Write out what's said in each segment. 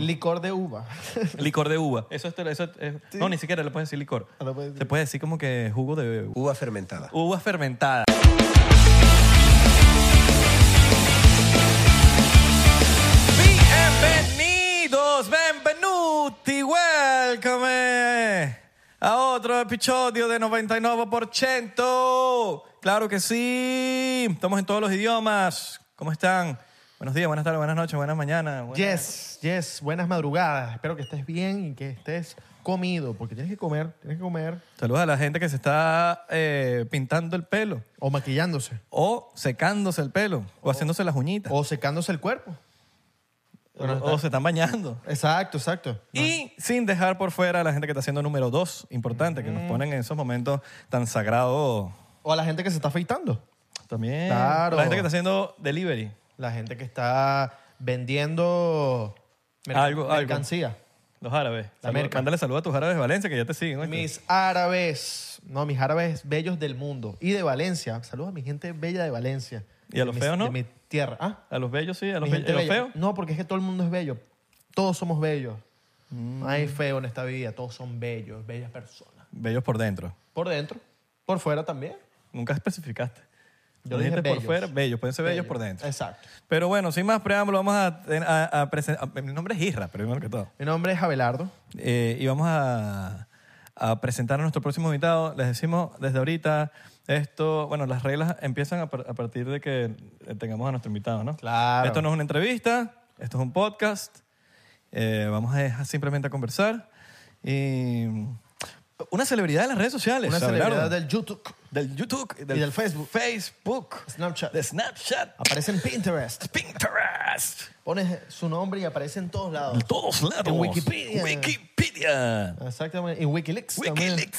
Licor de uva. Licor de uva. Eso es, eso es- No, ni siquiera le puedes decir licor. No lo puedes Se puede decir como que jugo de Uva fermentada. uva fermentada. Bienvenidos, benvenuti, welcome a otro episodio de 99%. Claro que sí, estamos en todos los idiomas. ¿Cómo están? Buenos días, buenas tardes, buenas noches, buenas mañanas. buenas- Yes, yes. Buenas madrugadas. Espero que estés bien y que estés comido, porque tienes que comer, tienes que comer. Saludos a la gente que se está eh, pintando el pelo, O maquillándose. o secándose el pelo, o haciéndose las uñitas, O secándose el cuerpo. o, o se están bañando. Exacto, exacto. Y sin dejar por fuera a la gente que está haciendo número dos, importante, que nos ponen en esos momentos tan sagrados O a la gente que se está afeitando. también. Claro. La gente que está haciendo delivery. La gente que está vendiendo merc- Algo, algo. mercancía. Los árabes. La Salud- merca. Mándale saludos a tus árabes de Valencia que ya te siguen. Mis árabes, no, mis árabes bellos del mundo. Y de Valencia. Saludos a mi gente bella de Valencia. ¿Y a los feos no? De mi tierra. ¿Ah? A los bellos sí, a los, Mi be- gente a los bella. feos. No, porque es que todo el mundo es bello. Todos somos bellos. Mm. No hay feo en esta vida. Todos son bellos, bellas personas. Bellos por dentro. Por dentro, por fuera también. Nunca especificaste. Yo dije dijiste por bellos. fuera, bellos. Pueden ser bellos Bellos. por dentro. Exacto. Pero bueno, sin más preámbulo, vamos a, a- a presentar. Mi nombre es Isra, primero que todo. Mi nombre es Abelardo. Eh, y vamos a, a presentar a nuestro próximo invitado. Les decimos desde ahorita, esto, bueno, las reglas empiezan a, par- a partir de que tengamos a nuestro invitado, ¿no? Claro. Esto no es una entrevista, esto es un podcast. Eh, vamos a simplemente a conversar. Y una celebridad de las redes sociales. Una Abelardo. celebridad del YouTube, Del YouTube. Y del Facebook. Facebook. Snapchat. De Snapchat. Aparece en Pinterest. Pinterest. Pones su nombre y aparece en todos lados. De todos lados. En Wikipedia. Wikipedia. Exactamente. En Wikileaks también.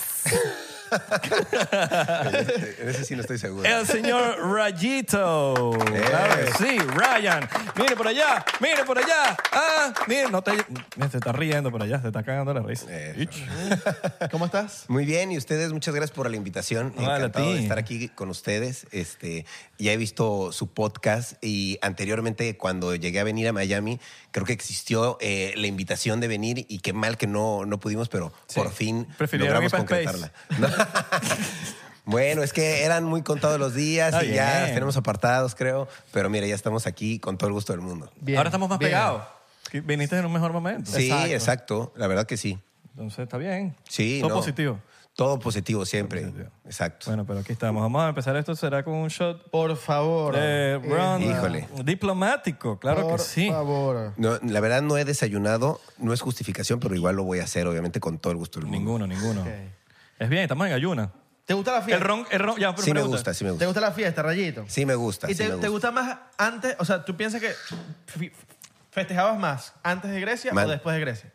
En ese sí no estoy seguro. El señor Rayito. Claro que sí, Ryan. Mire por allá, mire por allá. Ah, mire, no te. Se está riendo por allá, se está cagando la risa. Eso. ¿Cómo estás? Muy bien, y ustedes, muchas gracias por la invitación. Vale, a Encantado ti. de estar aquí con ustedes. Este, ya he visto su podcast y anteriormente cuando llegué a venir a Miami, creo que existió eh, la invitación de venir y qué mal que no, no pudimos, pero por fin Prefirieron logramos concretarla. Bueno, es que eran muy contados los días y ya los tenemos apartados, creo. Pero mira, ya estamos aquí con todo el gusto del mundo. Bien, Ahora estamos más bien. pegados. Viniste en un mejor momento. Sí, Exacto. exacto. La verdad que sí. Entonces está bien. Sí, Todo no. positivo. Todo positivo siempre. positivo. Exacto. Bueno, pero aquí estamos. Vamos a empezar esto. Será con un shot Por favor. de ron Híjole. diplomático. Claro Por que sí. favor. No, la verdad no he desayunado, no es justificación, pero igual lo voy a hacer, obviamente, con todo el gusto del mundo. Ninguno, ninguno. Es bien, estamos en ayuna. ¿Te gusta la El fiesta? ron, el ron, ya, pero Sí me gusta, sí me ¿Te gusta. gusta la fiesta, Rayito? Sí me gusta, ¿Y sí te, me te gusta. gusta más antes? O sea, ¿tú piensas que festejabas más antes de Grecia Man. o después de Grecia?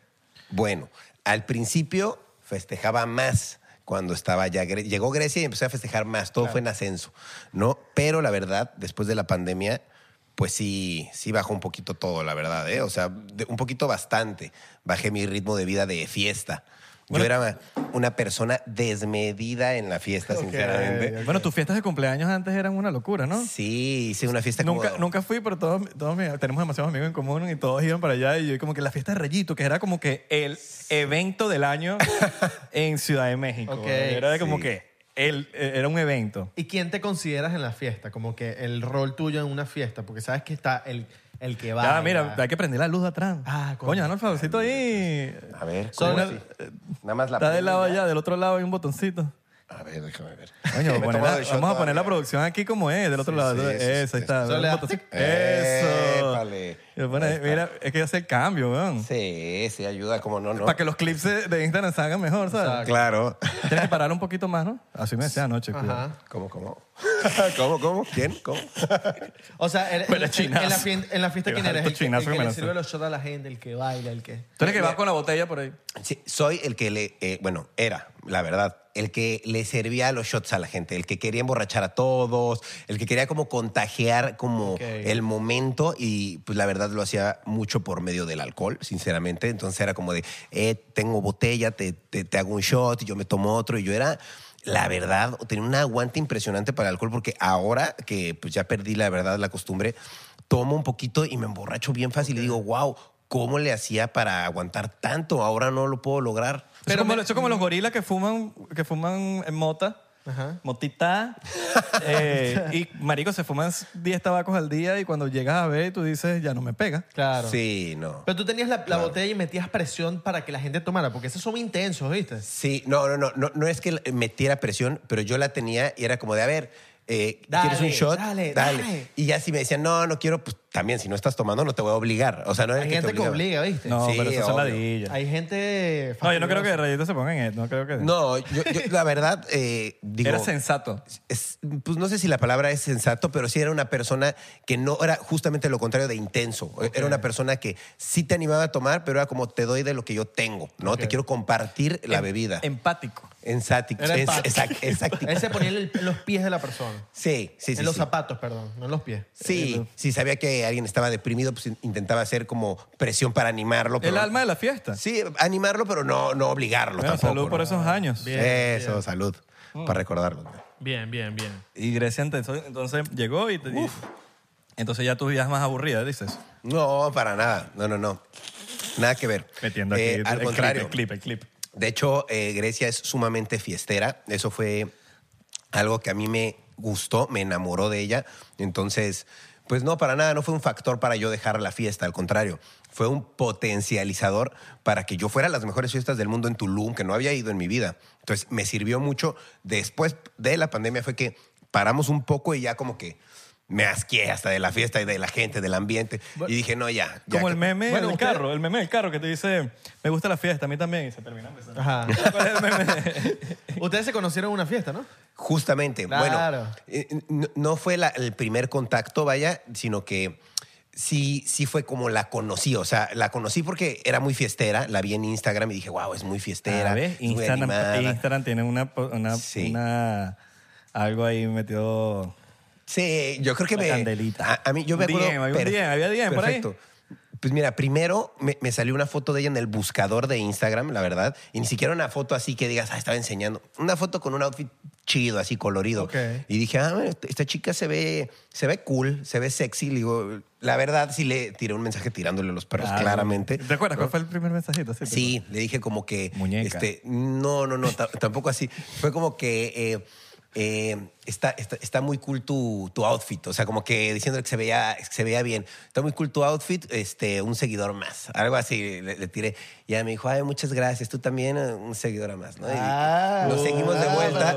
Bueno, al principio festejaba más cuando estaba ya Gre- llegó Grecia y empecé a festejar más, todo fue en ascenso, ¿no? Pero la verdad, después de la pandemia, pues sí, sí bajó un poquito todo, la verdad, ¿eh? O sea, de- un poquito bastante. Bajé mi ritmo de vida de fiesta. Yo era una persona desmedida en la fiesta, sinceramente. Bueno, tus fiestas de cumpleaños antes eran una locura, ¿no? Sí, hice una fiesta Nunca, como... nunca fui, pero todos, todos mis- tenemos demasiados amigos en común y todos iban para allá. Y yo, como que la fiesta de Rayito, que era como que el evento del año en Ciudad de México. Ok, era de como sí. que el, eh, era un evento. ¿Y quién te consideras en la fiesta? Como que el rol tuyo en una fiesta, porque sabes que está el, el que va. Ya, mira, hay que prender la luz de atrás. Ah, coño. coño, dale el favorcito ahí. A ver, Son ¿cómo el- así? Nada más la Está del lado allá, del otro lado hay un botoncito. A ver, déjame ver. Coño, Me poner shot vamos a poner la producción aquí como es, del otro lado. sí, sí, Eso, ahí está. sí. Solo botoncito. Eso. Épale. Mira, es que hace el cambio, weón. Sí, sí, ayuda, como no, no. Para que los clips de, Instagram salgan mejor, ¿sabes? Exacto. Claro. Tienes que parar un poquito más, ¿no? Así me decía anoche, cuidado. Ajá. ¿Cómo, cómo? ¿Cómo, cómo? ¿Quién? ¿Cómo? O sea, en, Pero en- la, en la fiesta, ¿quién eres? El que, el que que le sirve los shots a la gente, el que baila, el que... Tú eres que va con la botella por ahí. Sí, soy el que le, eh, bueno, era, la verdad, el que le servía los shots a la gente, el que quería emborrachar a todos, el que quería como contagiar como Ok. el momento y pues la verdad lo hacía mucho por medio del alcohol, sinceramente. Entonces era como de, eh, tengo botella, te, te, te hago un shot y yo me tomo otro y yo era... La verdad, tenía un aguante impresionante para el alcohol porque ahora que pues ya perdí la verdad la costumbre, tomo un poquito y me emborracho bien fácil y digo, wow, ¿cómo le hacía para aguantar tanto? Ahora no lo puedo lograr. Pero Pero como, me- eso como los gorilas que fuman, que fuman en mota. Ajá. Motita. eh, y marico, se fuman 10 tabacos al día y cuando llegas a ver, tú dices, ya no me pega. Claro. Sí, no. Pero tú tenías la, la botella y metías presión para que la gente tomara, porque esos son intensos, ¿viste? Sí, no, no, no, no, no es que metiera presión, pero yo la tenía y era como de, a ver, eh, Dale, ¿quieres un shot? dale, dale. Y ya si me decían, no, no quiero, pues también, si no estás tomando, no te voy a obligar. O sea, no es Hay que gente te que obliga, ¿viste? No, Sí, pero eso obvio. ladillas. Hay gente... No, yo no creo que fastidiosa. Rayito se ponga en esto. No creo que... No, yo, yo, la verdad, eh, digo... Era sensato. es- pues no sé si la palabra es sensato, pero sí era una persona que no era justamente lo contrario de intenso. Era una persona que sí te animaba a tomar, pero era como te doy de lo que yo tengo, ¿no? Te quiero compartir la Em- bebida. Empático. Ensático. Era Es- empático. exact- exacto. Él se ponía en el- en los pies de la persona. Sí, sí, sí. en los sí. zapatos, perdón, no en los pies. Sí, si sabía que alguien estaba deprimido, pues intentaba hacer como presión para animarlo. pero- El alma de la fiesta. Sí, animarlo, pero no, no obligarlo Bueno, tampoco. salud por ¿no? esos años. Bien, Eso, bien. salud. Para recordarlo. Bien, bien, bien. Y Grecia entonces, entonces llegó y, te, y- entonces ya tu vida es más aburrida, dices. No, para nada. No, no, no. Nada que ver. Metiendo aquí Eh, al el contrario. clip, el clip, el clip. De hecho, eh, Grecia es sumamente fiestera. Eso fue algo que a mí me gustó, me enamoró de ella. Entonces, pues no, para nada, no fue un factor para yo dejar la fiesta, al contrario. Fue un potencializador para que yo fuera a las mejores fiestas del mundo en Tulum, que no había ido en mi vida. Entonces, me sirvió mucho. Después de la pandemia fue que paramos un poco y ya como que me asqué hasta de la fiesta y de la gente, del ambiente. y dije, no, ya. ya Como que- el meme Bueno, del usted- carro, el meme del carro que te dice, me gusta la fiesta, a mí también, y se termina empezando. Ajá. ¿Cuál es el meme? Ustedes se conocieron en una fiesta, ¿no? Justamente, Claro. bueno, eh, no, no fue la- el primer contacto, vaya, sino que sí, sí fue como la conocí, o sea, la conocí porque era muy fiestera, la vi en Instagram y dije, wow, es muy fiestera, A ver, es muy Instagram, animada". Instagram tiene una, una, Sí. una- algo ahí metido. Sí, yo creo que La me... candelita. A, a mí, yo me acuerdo... DM, había un DM, había DM por ahí. Perfecto. Pues mira, primero me, me salió una foto de ella en el buscador de Instagram, la verdad, y ni siquiera una foto así que digas, ah, estaba enseñando. Una foto con un outfit chido, así colorido. Y dije, ah, esta chica se ve, se ve cool, se ve sexy. Le digo, la verdad, sí le tiré un mensaje tirándole a los perros, Claro. claramente. ¿Te acuerdas cuál fue el primer mensajito? Sí, Sí, le dije como que... Muñeca. Este, no, no, no, ta- tampoco así. Fue como que... eh, eh, está, está, está muy cool tu, tu outfit, o sea, como que diciendo que se veía, que se veía bien. Está muy cool tu outfit, este, un seguidor más. Algo así le, le tiré. Y ella me dijo, ay, muchas gracias, tú también, un seguidor más, ¿no? Y Ah, nos seguimos de ah, vuelta.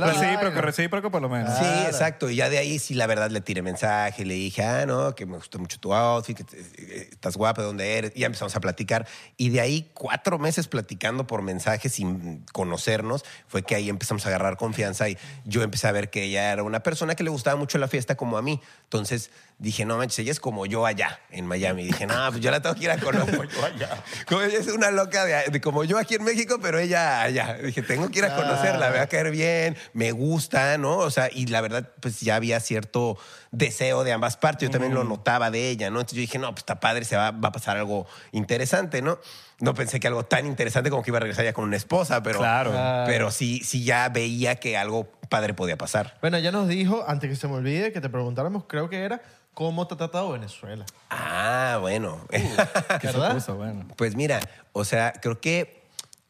Recíproco, recíproco por lo menos. Sí, Claro. exacto. Y ya de ahí sí, la verdad, le tiré mensaje. Le dije, ah, no, que me gustó mucho tu outfit, que te- estás guapa, ¿de dónde eres? Y ya empezamos a platicar. Y de ahí, cuatro meses platicando por mensaje sin conocernos, fue que ahí empezamos a agarrar confianza y yo empecé a ver que ella era una persona que le gustaba mucho la fiesta como a mí. Entonces dije, no manches, ella es como yo allá en Miami. dije, no, pues yo la tengo que ir a conocer. como yo allá. Como ella es una loca de, de como yo aquí en México, pero ella allá. Dije, tengo que ir a conocerla, me va a caer bien, me gusta, ¿no? O sea, y la verdad, pues ya había cierto deseo de ambas partes. Yo también lo notaba de ella, ¿no? Entonces yo dije, no, pues está padre, se va, va a pasar algo interesante, ¿no? No pensé que algo tan interesante como que iba a regresar ya con una esposa, pero, Claro. pero sí, sí ya veía que algo padre podía pasar. Bueno, ella nos dijo, antes que se me olvide, que te preguntáramos, creo que era, ¿cómo te ha tratado Venezuela? Ah, bueno. ¿Qué se ¿Verdad? puso? Bueno. Pues mira, o sea, creo que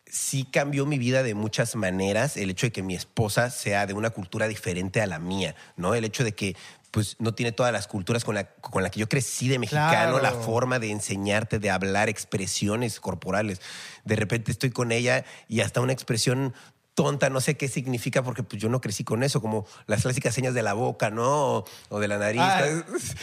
sí cambió mi vida de muchas maneras el hecho de que mi esposa sea de una cultura diferente a la mía, ¿no? El hecho de que pues no tiene todas las culturas con la, con la que yo crecí de mexicano, Claro. la forma de enseñarte, de hablar, expresiones corporales. De repente estoy con ella y hasta una expresión tonta, no sé qué significa porque pues yo no crecí con eso, como las clásicas señas de la boca, ¿no? O, o de la nariz. Ah,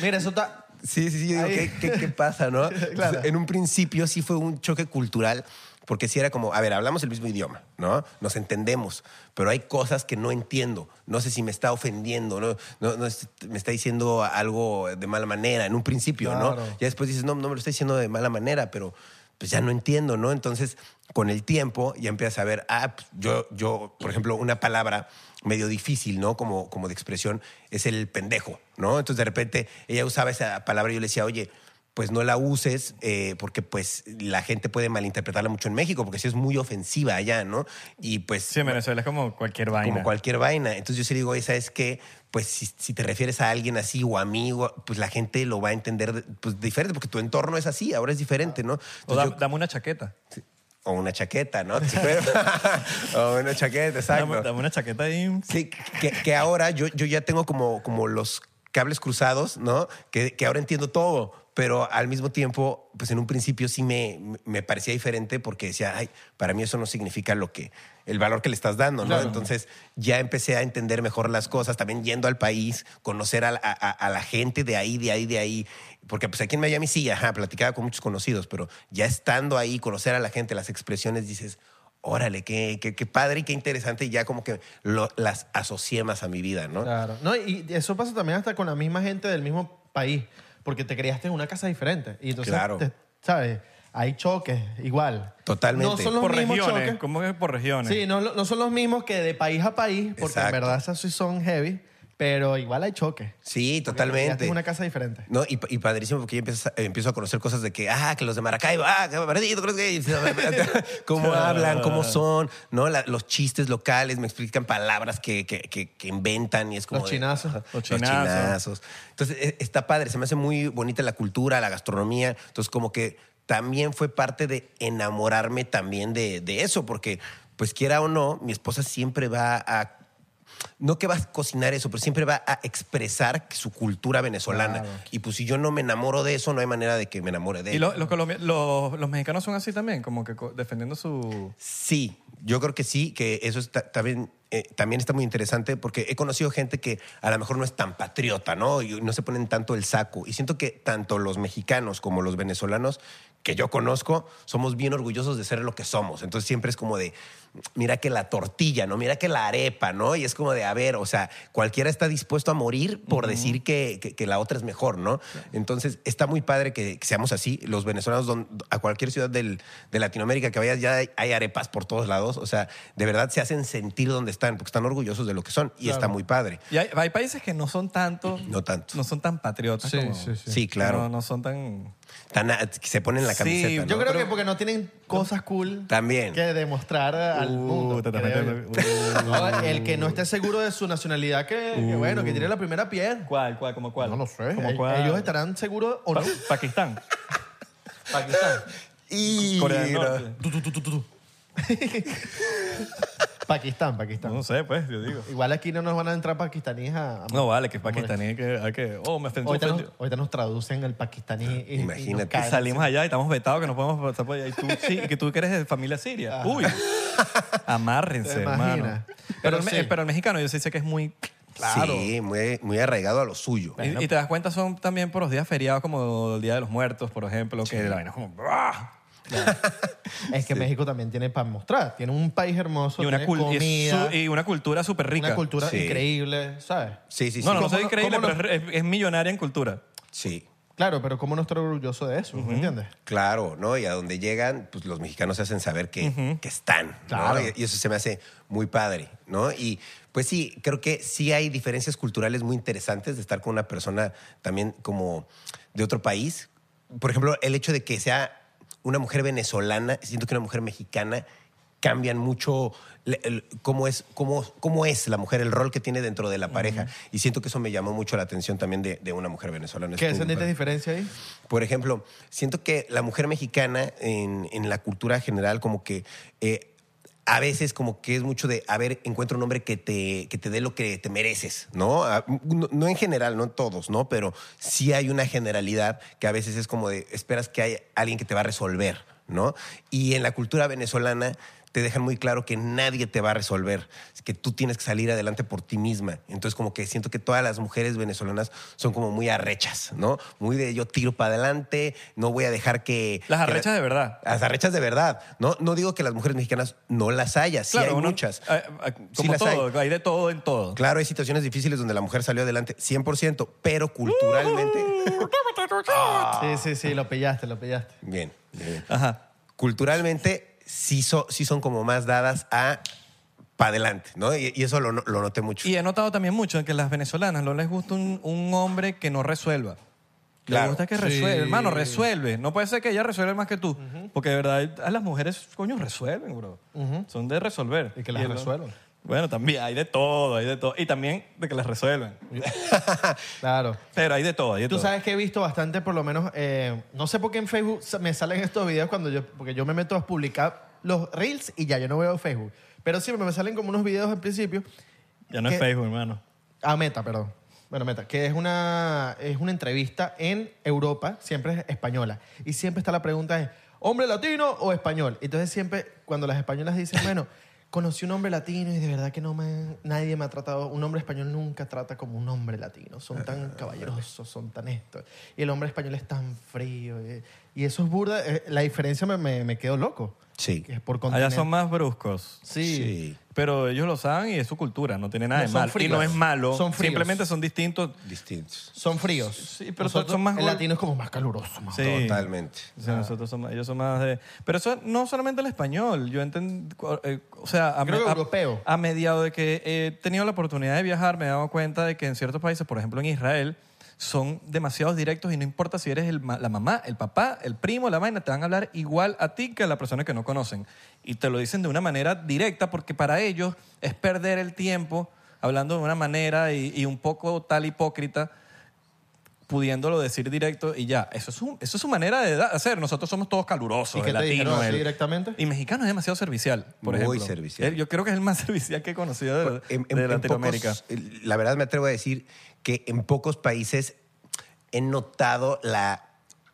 mira, eso está... Sí, sí, sí, digo. ¿qué, qué, qué pasa, no? Claro. En un principio sí fue un choque cultural, porque sí era como, a ver, hablamos el mismo idioma, ¿no? Nos entendemos, pero hay cosas que no entiendo. No sé si me está ofendiendo, ¿no? no, no es- me está diciendo algo de mala manera, en un principio, ¿no? Ya después dices, no, no me lo está diciendo de mala manera, pero pues ya no entiendo, ¿no? Entonces, con el tiempo ya empiezas a ver, ah, pues, yo, yo, por ejemplo, una palabra medio difícil, ¿no? Como, como de expresión, es el pendejo, ¿no? Entonces, de repente, ella usaba esa palabra y yo le decía, oye, pues no la uses eh, porque pues la gente puede malinterpretarla mucho en México porque sí es muy ofensiva allá, ¿no? Y pues Sí, en Venezuela es como cualquier vaina. como cualquier vaina. Entonces yo sí digo, esa es que, pues si, si te refieres a alguien así o a mí, o- pues la gente lo va a entender pues, diferente porque tu entorno es así, ahora es diferente, ¿no? O Entonces, da- yo- dame una chaqueta. o una chaqueta, ¿no? Sí, o una chaqueta, exacto. Dame una chaqueta ahí. Sí, que, que ahora yo, yo ya tengo como, como los cables cruzados, ¿no? Que, que ahora entiendo todo, pero al mismo tiempo, pues en un principio sí me, me parecía diferente porque decía, ay, para mí eso no significa lo que, el valor que le estás dando, ¿no? Claro. Entonces ya empecé a entender mejor las cosas, también yendo al país, conocer a, a- a la gente de ahí, de ahí, de ahí. Porque pues aquí en Miami sí, ajá, platicaba con muchos conocidos, pero ya estando ahí, conocer a la gente, las expresiones, dices, órale, qué, qué, qué padre y qué interesante, y ya como que lo- las asocié más a mi vida, ¿no? Claro. No, y eso pasa también hasta con la misma gente del mismo país, porque te criaste en una casa diferente. Y entonces, Claro. te- ¿sabes? Hay choques igual. Totalmente. No son los Por mismos regiones. choques. ¿Cómo que por regiones? Sí, no, no son los mismos que de país a país, porque Exacto. en verdad esas sí son heavy, pero igual hay choques. Sí, totalmente. en una casa diferente. No, y, y padrísimo porque ya empiezas a- empiezo a conocer cosas de que, ah, que los de Maracaibo, ah, que Bernardino, ¿crees que? cómo hablan, cómo son, ¿no? La- los chistes locales, me explican palabras que, que, que- que inventan y es como... Los chinazos. Los Los chinazos. chinazos. Entonces, e- está padre, se me hace muy bonita la cultura, la gastronomía. Entonces, como que también fue parte de enamorarme también de, de eso, porque, pues quiera o no, mi esposa siempre va a no que va a cocinar eso, pero siempre va a expresar su cultura venezolana. Claro. Y pues si yo no me enamoro de eso, no hay manera de que me enamore de ¿Y los, los, los, mexicanos son así también? Como que defendiendo su... Sí, yo creo que sí, que eso está, también, eh, también está muy interesante porque he conocido gente que a lo mejor no es tan patriota, ¿no? Y no se ponen tanto el saco. Y siento que tanto los mexicanos como los venezolanos que yo conozco somos bien orgullosos de ser lo que somos. Entonces siempre es como de, mira que la tortilla, ¿no? Mira que la arepa, ¿no? Y es como de, a ver, o sea, cualquiera está dispuesto a morir por decir que, que- que la otra es mejor, ¿no? Entonces está muy padre que, que seamos así. Los venezolanos, don- a cualquier ciudad del- de Latinoamérica que vayas, ya hay, hay arepas por todos lados. O sea, de verdad se hacen sentir donde están, porque están orgullosos de lo que son. Y Claro. está muy padre. Y hay, hay países que no son tanto... No tanto. No son tan patriotas Sí, como... sí, sí. Sí, claro. No, no son tan... Tan a- que se ponen la Sí, camiseta, ¿no? Yo creo Pero- que porque no tienen cosas cool También. que demostrar al al mundo. creo yo. No, el que no esté seguro de su nacionalidad, que, que bueno, que tiene la primera piedra. ¿Cuál, cuál, como cuál? No lo sé. ¿Como Ellos- cuál? Ellos estarán seguros o no. Pa- Pakistán. Pakistán. Y Corea del mira, Norte. Tu, tu, tu, tu, tu, tu. Pakistán, Pakistán. No sé, pues, yo digo. Igual aquí no nos van a entrar pakistaníes a... a- No, vale, que pakistaní hay que, hay que... Oh, me ofendí. Ahorita nos, ahorita nos traducen el pakistaní. y- y Imagínate. nos Y caen salimos allá y estamos vetados que no podemos pasar por allá. Y tú, sí, que tú que eres de familia siria. Uy. Amárrense, ¿Te hermano. Pero, el, pero mexicano yo sí sé que es muy... Claro. Sí, muy, muy arraigado a lo suyo. Y, y te das cuenta, son también por los días feriados, como el Día de los Muertos, por ejemplo, que la vaina es como... Es que México también tiene para mostrar. Tiene un país hermoso, Y una, tiene comida, su- y una cultura súper rica. una cultura Sí. increíble, ¿sabes? Sí, sí, sí. no, no, no ¿Cómo soy increíble, pero no? es, es millonaria en cultura. Sí. Claro, pero ¿cómo no estar orgulloso de eso? ¿Me entiendes? Claro, ¿no? Y a donde llegan, pues los mexicanos se hacen saber que, que están. Claro. Y, y eso se me hace muy padre, ¿no? Y pues sí, creo que sí hay diferencias culturales muy interesantes de estar con una persona también como de otro país. Por ejemplo, el hecho de que sea una mujer venezolana, siento que una mujer mexicana cambian mucho el- cómo, es, cómo, cómo es la mujer, el rol que tiene dentro de la pareja. Y siento que eso me llamó mucho la atención también de, de una mujer venezolana. ¿Qué sentiste padre. diferencia ahí? Por ejemplo, siento que la mujer mexicana en, en la cultura general como que eh, a veces como que es mucho de, a ver, encuentra un hombre que te, que te dé lo que te mereces, ¿no? No? no en general, no en todos, ¿no? Pero sí hay una generalidad que a veces es como de, esperas que haya alguien que te va a resolver, ¿no? Y en la cultura venezolana te dejan muy claro que nadie te va a resolver, que tú tienes que salir adelante por ti misma. Entonces como que siento que todas las mujeres venezolanas son como muy arrechas, ¿no? Muy de yo tiro para adelante, no voy a dejar que... Las que la- arrechas de verdad. Las arrechas de verdad. No, no digo que las mujeres mexicanas no las haya, sí hay uno- muchas. eh, eh, Sí las hay. todo, hay. de todo en todo. Claro, hay situaciones difíciles donde la mujer salió adelante 100%, pero culturalmente... Sí, sí, sí, lo pillaste, lo pillaste. Bien, bien. Ajá. culturalmente sí, so- sí son como más dadas a para adelante, ¿no? Y, y eso lo, lo noté mucho. Y he notado también mucho que a las venezolanas no les gusta un, un hombre que no resuelva. Les Claro. gusta que resuelve. Hermano, resuelve. No puede ser que ella resuelva más que tú. Porque de verdad a las mujeres, coño, resuelven, bro. Son de resolver. Y que las el- resuelvan. Bueno, también hay de todo, hay de todo. Y también de que las resuelven. Claro. Pero hay de todo, hay de Tú todo. sabes que he visto bastante, por lo menos, eh, no sé por qué en Facebook me salen estos videos cuando yo, porque yo me meto a publicar los reels y ya, yo no veo Facebook. Pero siempre me salen como unos videos al principio. Ya no es Facebook, hermano. Ah, Meta, perdón. Bueno, Meta, que es una, es una entrevista en Europa, siempre es española. Y siempre está la pregunta es, ¿hombre latino o español? Entonces siempre, cuando las españolas dicen, bueno, conocí un hombre latino y de verdad que no me, nadie me ha tratado, un hombre español nunca trata como un hombre latino. Son tan caballerosos, son tan esto. Y el hombre español es tan frío. Y, y eso es burda. eh, La diferencia me, me, me quedó loco. Sí. Que es por Allá continente. son más bruscos. Sí. Sí. Pero ellos lo saben y es su cultura, no tiene nada No, de son mal. Y fríos. no es malo, Son fríos. simplemente son distintos. Distintos. Son fríos. Sí, pero son- son más El gol- latino es como más caluroso. Más Sí. Totalmente. O sea, nosotros somos, ellos son más de... Pero eso no solamente el español. Yo entendí... eh, o sea, a, Creo que a- europeo. a mediado de que he tenido la oportunidad de viajar, me he dado cuenta de que en ciertos países, por ejemplo en Israel, son demasiados directos y no importa si eres el ma- la mamá, el papá, el primo, la vaina, te van a hablar igual a ti que a la persona que no conocen. Y te lo dicen de una manera directa porque para ellos es perder el tiempo hablando de una manera y, y un poco tal hipócrita pudiéndolo decir directo y ya. Eso es, su- eso es su manera de hacer. Nosotros somos todos calurosos. ¿Y qué el te dijeron latino, así el- directamente? Y mexicano es demasiado servicial, por Muy ejemplo. servicial. Él- Yo creo que es el más servicial que he conocido de, En- en- de en Latinoamérica. pocos- la verdad me atrevo a decir que en pocos países he notado la,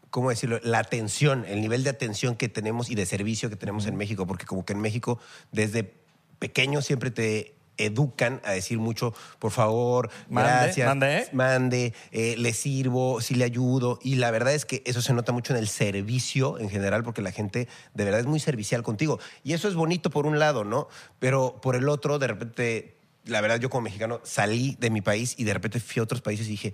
¿cómo decirlo? La atención, el nivel de atención que tenemos y de servicio que tenemos en México, porque como que en México desde pequeño siempre te educan a decir mucho, por favor, Mande, gracias, mande. mande, eh, le sirvo, si le ayudo. Y la verdad es que eso se nota mucho en el servicio en general, porque la gente de verdad es muy servicial contigo. Y eso es bonito por un lado, ¿no? Pero por el otro, de repente, la verdad, yo como mexicano salí de mi país y de repente fui a otros países y dije,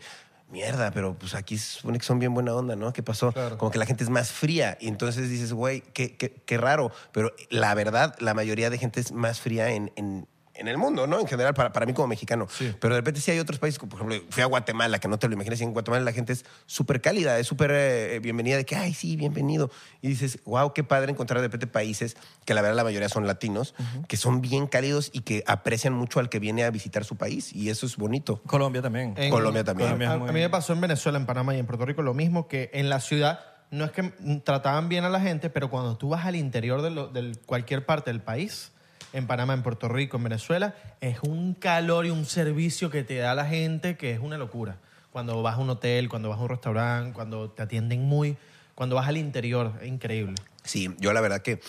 mierda, pero pues aquí se supone que son bien buena onda, ¿no? ¿Qué pasó? Claro. Como que la gente es más fría. Y entonces dices, güey, qué, qué- qué raro. Pero la verdad, la mayoría de gente es más fría en, en- en el mundo, ¿no? En general, para, para mí como mexicano. Pero de repente sí hay otros países, como por ejemplo, fui a Guatemala, que no te lo imaginas, y en Guatemala la gente es súper cálida, es súper eh, bienvenida, de que, ay, sí, bienvenido. Y dices, wow, qué padre encontrar de repente países, que la verdad la mayoría son latinos, que son bien cálidos y que aprecian mucho al que viene a visitar su país. Y eso es bonito. Colombia también. En- Colombia también. Colombia A, muy- a mí me pasó en Venezuela, en Panamá y en Puerto Rico lo mismo, que en la ciudad no es que trataban bien a la gente, pero cuando tú vas al interior de lo- del- cualquier parte del país, en Panamá, en Puerto Rico, en Venezuela, es un calor y un servicio que te da la gente que es una locura. Cuando vas a un hotel, cuando vas a un restaurante, cuando te atienden muy, cuando vas al interior, es increíble. Sí, yo la verdad que,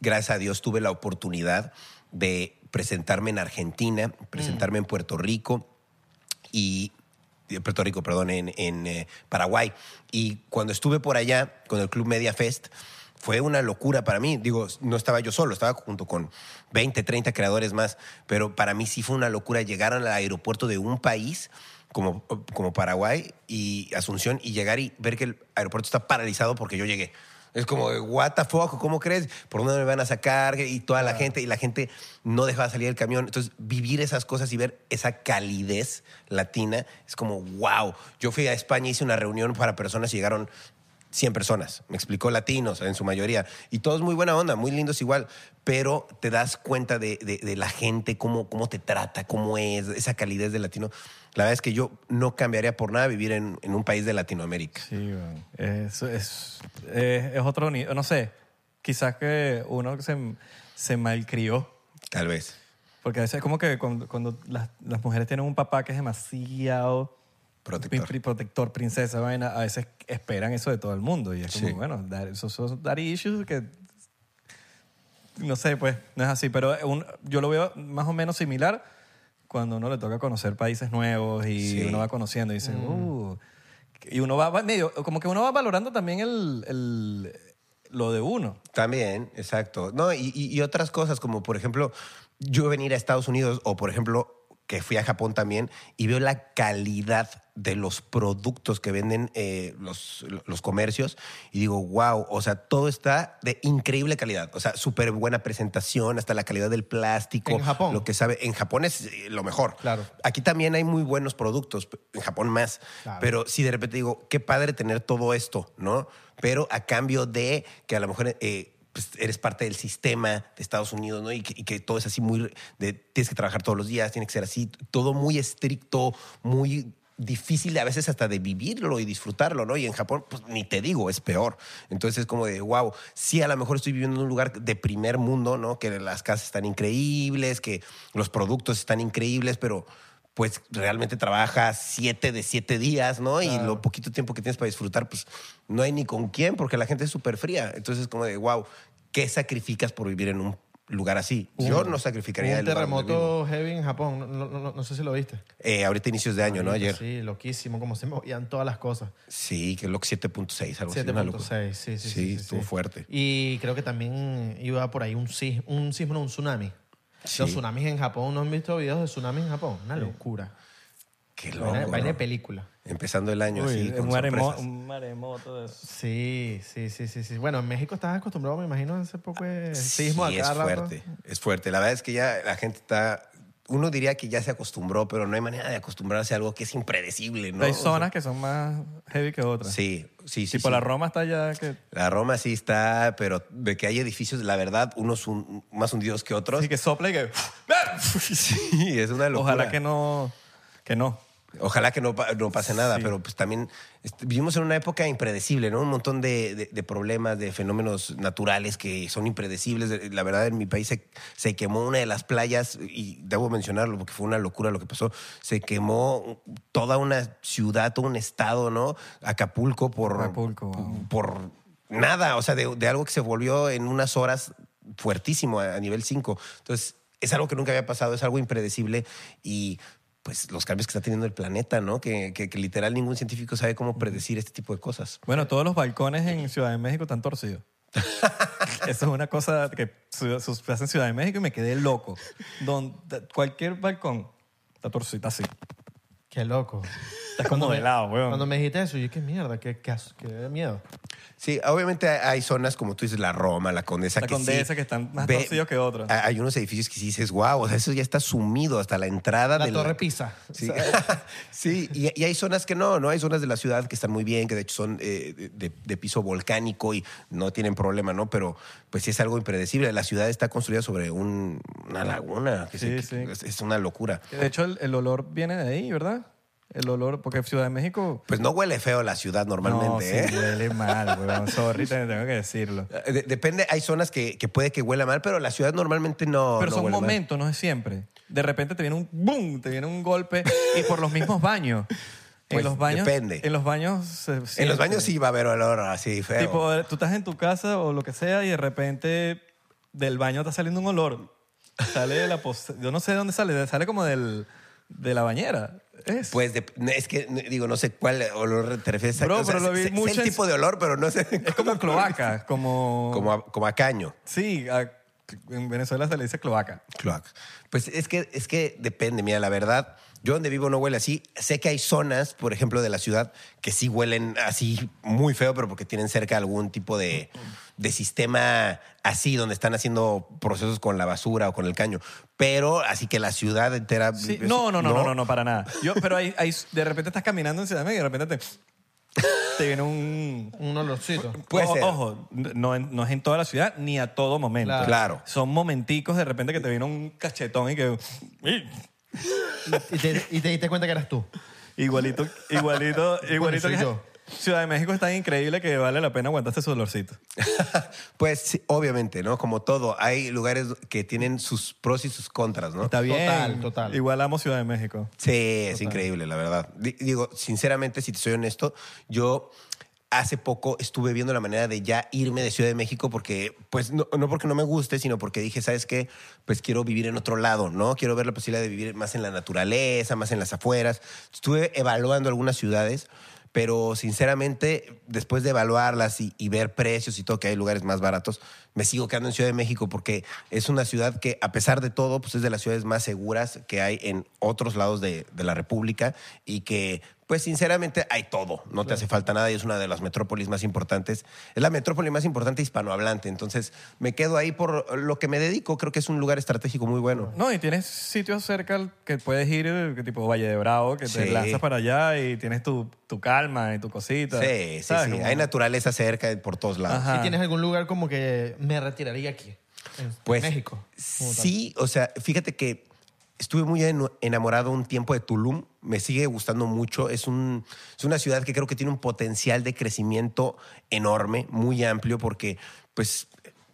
gracias a Dios, tuve la oportunidad de presentarme en Argentina, presentarme en Puerto Rico y. eh, Puerto Rico, perdón, en, en, eh, Paraguay. Y cuando estuve por allá con el Club Media Fest, fue una locura para mí. Digo, no estaba yo solo, estaba junto con 20, 30 creadores más, pero para mí sí fue una locura llegar al aeropuerto de un país como, como Paraguay y Asunción y llegar y ver que el aeropuerto está paralizado porque yo llegué. Es como, what the fuck, ¿cómo crees? ¿Por dónde me van a sacar? Y toda la gente, y la gente no dejaba salir del camión. Entonces, vivir esas cosas y ver esa calidez latina es como, wow. Yo fui a España, hice una reunión para personas y llegaron 100 personas, me explicó latinos en su mayoría, y todos muy buena onda, muy lindos igual, pero te das cuenta de, de- de la gente, cómo, cómo te trata, cómo es, esa calidez de latino. La verdad es que yo no cambiaría por nada vivir en, en un país de Latinoamérica. Sí, weón. es, es, es, es otro nivel. No sé, quizás que uno se, se malcrió. Tal vez. Porque a veces es como que cuando, cuando las, las mujeres tienen un papá que es demasiado Protector. protector, princesa, vaina, a veces esperan eso de todo el mundo. Y es como, Sí. bueno, esos son daddy issues que. No sé, pues, no es así. Pero un- yo lo veo más o menos similar cuando uno le toca conocer países nuevos y Sí. uno va conociendo y dice, uh. Y uno va, va medio. Como que uno va valorando también el, el- lo de uno. También, exacto. No, y, y- y otras cosas, como por ejemplo, yo venir a Estados Unidos o por ejemplo, que fui a Japón también y veo la calidad de los productos que venden eh, los, los comercios y digo, wow, o sea, todo está de increíble calidad. O sea, súper buena presentación, hasta la calidad del plástico. En Japón. Lo que sabe, en Japón es eh, lo mejor. Claro. Aquí también hay muy buenos productos, en Japón más. Claro. Pero sí, de repente digo, qué padre tener todo esto, ¿no? Pero a cambio de que a lo mejor eh, pues, eres parte del sistema de Estados Unidos, ¿no? Y que, y que todo es así muy... De, tienes que trabajar todos los días, tiene que ser así, todo muy estricto, muy difícil a veces hasta de vivirlo y disfrutarlo, ¿no? Y en Japón, pues ni te digo, es peor. Entonces es como de, wow, sí, a lo mejor estoy viviendo en un lugar de primer mundo, ¿no? Que las casas están increíbles, que los productos están increíbles, pero pues realmente trabajas siete de siete días, ¿no? Y lo poquito tiempo que tienes para disfrutar, pues no hay ni con quién, porque la gente es súper fría. Entonces es como de, wow, ¿qué sacrificas por vivir en un lugar así? Yo no sacrificaría el un donde terremoto heavy en Japón, no, no- no- no sé si lo viste. Eh, ahorita inicios de año, ¿no? Ayer. Sí, loquísimo, como se movían todas las cosas. Sí, que es lo que 7.6, algo así. una locura. 7.6, sí, sí, sí. Sí, estuvo fuerte. Y creo que también iba por ahí un, sis- un sismo, no, un tsunami. Sí. Los tsunamis en Japón, ¿no han visto videos de tsunamis en Japón? Una locura. Qué loco. Vaina, vaina de ¿no? película. Empezando el año así, Uy, con un, maremo- un maremoto de eso. Sí, sí, sí, sí, sí. Bueno, en México estás acostumbrado, me imagino, a ese poco de Sí, es rato. fuerte, es fuerte. La verdad es que ya la gente está... Uno diría que ya se acostumbró, pero no hay manera de acostumbrarse a algo que es impredecible, ¿no? Hay O sea, zonas que son más heavy que otras. Sí, sí, sí. Tipo sí. la Roma está ya que... La Roma sí está, pero de que hay edificios, la verdad, unos un- más hundidos que otros. Sí, que sopla y que... Sí, es una locura. Ojalá que no... Que no. Ojalá que no, no pase nada, Sí. pero pues también este, vivimos en una época impredecible, ¿no? Un montón de, de- de problemas, de fenómenos naturales que son impredecibles. La verdad, en mi país se, se quemó una de las playas, y debo mencionarlo porque fue una locura lo que pasó. Se quemó toda una ciudad, todo un estado, ¿no? Acapulco por, Acapulco, wow. por nada, o sea, de, de algo que se volvió en unas horas fuertísimo a, a nivel 5. Entonces, es algo que nunca había pasado, es algo impredecible y pues los cambios que está teniendo el planeta, ¿no? Que, que- que literal ningún científico sabe cómo predecir este tipo de cosas. Bueno, todos los balcones en Ciudad de México están torcidos. Eso es una cosa que hace en Ciudad de México y me quedé loco. Donde, cualquier balcón está torcido, está así. Qué loco. Estás como de lado, weón. Cuando me dijiste eso, yo, qué mierda, qué, qué, as- qué miedo. Sí, obviamente hay- hay zonas como tú dices, la Roma, la Condesa. La que Condesa sí que están más ve- torcidos que otros. Hay hay unos edificios que sí dices, wow, o sea, eso ya está sumido hasta la entrada La de Torre Pisa. Sí, sí y, y hay zonas que no, ¿no? Hay zonas de la ciudad que están muy bien, que de hecho son eh, de, de piso volcánico y no tienen problema, ¿no? Pero pues sí es algo impredecible. La ciudad está construida sobre un- una laguna. Que Sí, se- sí. Es, es una locura. Que De hecho, el, el olor viene de ahí, ¿verdad? El olor, porque Ciudad de México... Pues no huele feo la ciudad no, normalmente, sí, ¿eh? huele mal, weón. Sorry, te- tengo que decirlo. De- depende, hay zonas que, que puede que huela mal, pero la ciudad normalmente no. Pero no son huele mal. momentos, no es siempre. De repente te viene un boom, te viene un golpe y por los mismos baños. Pues en los baños. depende. En los baños. se En siente. los baños sí va a haber olor así feo. Tipo, tú estás en tu casa o lo que sea y de repente del baño está saliendo un olor. Sale de la pos- Yo no sé de dónde sale, sale como del, de la bañera. Es. Pues de- es que digo, no sé cuál olor te refieres a. Bro, o sea, pero lo vi sé- sé el tipo de olor, pero no sé. es como cloaca, como. Como a, como a caño. Sí, a- en Venezuela se le dice cloaca. Cloaca. Pues es que, es que depende, mira, la verdad, yo donde vivo no huele así. Sé que hay zonas, por ejemplo, de la ciudad que sí huelen así muy feo, pero porque tienen cerca algún tipo de, de sistema así, donde están haciendo procesos con la basura o con el caño. Pero así que la ciudad entera... Sí, es- no, no, no, no, no, no, para nada. Yo, pero hay, hay- de repente estás caminando en Ciudad de México y de repente te, te viene un... Un olorcito. Puede O- ser. Ojo, no, no es en toda la ciudad ni a todo momento. Claro. Claro. Son momenticos de repente que te viene un cachetón y que... Y te, y te diste cuenta que eras tú. Igualito, igualito, igualito soy que... yo. Ciudad de México es tan increíble que vale la pena aguantarse su dolorcito. Pues sí, obviamente, ¿no? Como todo, hay lugares que tienen sus pros y sus contras, ¿no? Está bien. Total, total. Igual amo Ciudad de México. Sí, es increíble, la verdad. Di- Digo, sinceramente, si te soy honesto, yo hace poco estuve viendo la manera de ya irme de Ciudad de México porque, pues, no, no porque no me guste, sino porque dije, ¿sabes qué? Pues quiero vivir en otro lado, ¿no? Quiero ver la posibilidad de vivir más en la naturaleza, más en las afueras. Estuve evaluando algunas ciudades, pero sinceramente, después de evaluarlas y, y ver precios y todo, que hay lugares más baratos, me sigo quedando en Ciudad de México porque es una ciudad que, a pesar de todo, pues es de las ciudades más seguras que hay en otros lados de, de la República y que, pues sinceramente, hay todo. No te hace falta nada y es una de las metrópolis más importantes. Es la metrópoli más importante hispanohablante. Entonces, me quedo ahí por lo que me dedico. Creo que es un lugar estratégico muy bueno. No, y tienes sitios cerca que puedes ir, eh, que tipo Valle de Bravo, que te Sí. lanzas para allá y tienes tu, tu calma y tu cosita. Sí, sí, ¿Sabes? sí. Como- Hay naturaleza cerca por todos lados. Ajá. Si tienes algún lugar como que me retiraría aquí, en Pues México. sí, o sea, fíjate que estuve muy enamorado un tiempo de Tulum. Me sigue gustando mucho. Es, un, es una ciudad que creo que tiene un potencial de crecimiento enorme, muy amplio, porque pues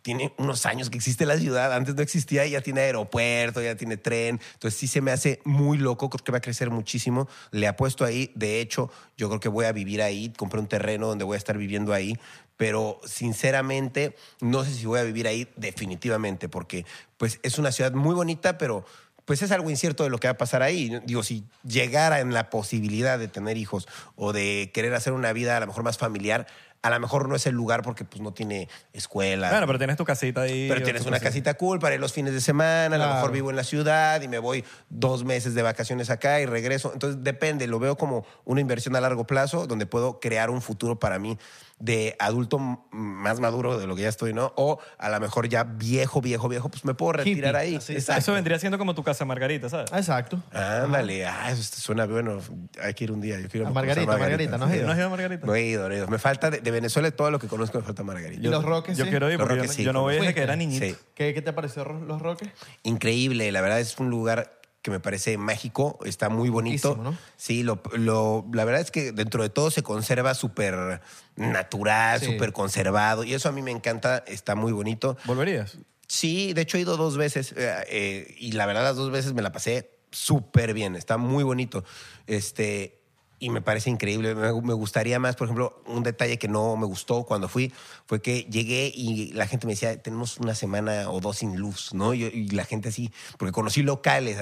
tiene unos años que existe la ciudad. Antes no existía ya tiene aeropuerto, ya tiene tren. Entonces sí se me hace muy loco. Creo que va a crecer muchísimo. Le apuesto ahí. De hecho, yo creo que voy a vivir ahí. Compré un terreno donde voy a estar viviendo ahí. Pero sinceramente, no sé si voy a vivir ahí definitivamente, porque pues es una ciudad muy bonita, pero pues es algo incierto de lo que va a pasar ahí. Digo, si llegara en la posibilidad de tener hijos o de querer hacer una vida a lo mejor más familiar, a lo mejor no es el lugar porque pues no tiene escuela. Bueno, pero tienes tu casita ahí. Pero tienes una casita cool para ir los fines de semana, a lo Claro. mejor vivo en la ciudad y me voy dos meses de vacaciones acá y regreso. Entonces depende, lo veo como una inversión a largo plazo donde puedo crear un futuro para mí de adulto más maduro de lo que ya estoy, ¿no? O a lo mejor ya viejo, viejo, viejo, pues me puedo retirar Hippie, ahí. así. Exacto. Eso vendría siendo como tu casa Margarita, ¿sabes? Exacto. Ándale, ah, eso suena bueno. Hay que ir un día. Yo quiero A conocer Margarita, Margarita, ¿no has ido? ¿No has ido a Margarita? No he ido, no he ido. Me falta de, de Venezuela todo lo que conozco, me falta Margarita. ¿Y los Roques, Yo sí? quiero ir Los porque yo, Roques no- sí, yo no voy desde que era niñito. Sí. ¿Qué, qué te pareció Ro- Los Roques? Increíble, la verdad es un lugar que me parece mágico, está muy bonito. Sí, lo, lo- la verdad es que dentro de todo se conserva súper natural, Sí. súper conservado y eso a mí me encanta, está muy bonito. ¿Volverías? Sí, de hecho he ido dos veces eh, eh, y la verdad las dos veces me la pasé súper bien, está muy bonito. Este, y me parece increíble. Me, gustaría más, por ejemplo, un detalle que no me gustó cuando fui fue que llegué y la gente me decía, tenemos una semana o dos sin luz, ¿no? Y, la gente así, porque conocí locales,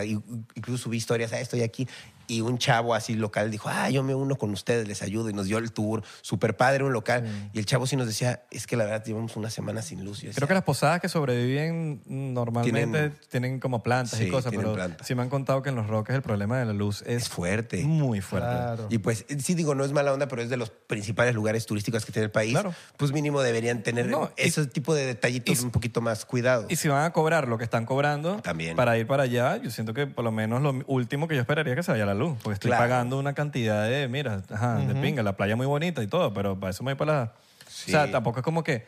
incluso subí historias, ah, estoy aquí. Y un chavo así local dijo, ah, yo me uno con ustedes, les ayudo y nos dio el tour, super padre, un local. Y el chavo sí nos decía, es que la verdad llevamos una semana sin luz. Y yo Creo decía, que las posadas que sobreviven normalmente tienen, Tienen- como plantas y Sí, cosas, pero plantas. sí me han contado que en los Roques el problema de la luz es, es fuerte. muy fuerte. Claro. Y pues sí digo, no es mala onda, pero es de los principales lugares turísticos que tiene el país. Claro. Pues mínimo deberían tener No, y- ese tipo de detallitos y- un poquito más cuidados. Y si van a cobrar lo que están cobrando También. para ir para allá, yo siento que por lo menos lo último que yo esperaría es que se vaya la luz. Porque estoy Claro. pagando una cantidad de, mira, ajá, de pinga, la playa muy bonita y todo, pero para eso me voy para la... Sí. O sea, tampoco es como que,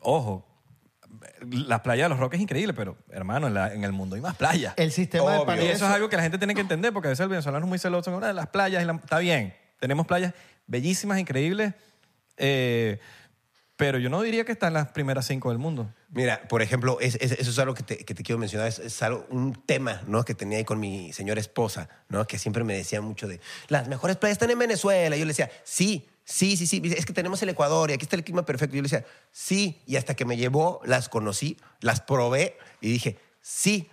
ojo, la playa de los Roques es increíble, pero hermano, en, la- en el mundo hay más playas. El sistema de Obvio. Y eso es algo que la gente tiene que entender, porque a veces el venezolano es muy celoso con "Ah, las playas. y la-". Está bien, tenemos playas bellísimas, increíbles, eh, pero yo no diría que están las primeras cinco del mundo. Mira, por ejemplo, es- es- eso es algo que te, quiero mencionar, es, algo, un tema ¿no? que tenía ahí con mi señora esposa, ¿no? que siempre me decía mucho de, las mejores playas están en Venezuela. Yo le decía, sí, sí, sí, sí, es que tenemos el Ecuador y aquí está el clima perfecto. Yo le decía, sí, y hasta que me llevó, las conocí, las probé y dije, sí,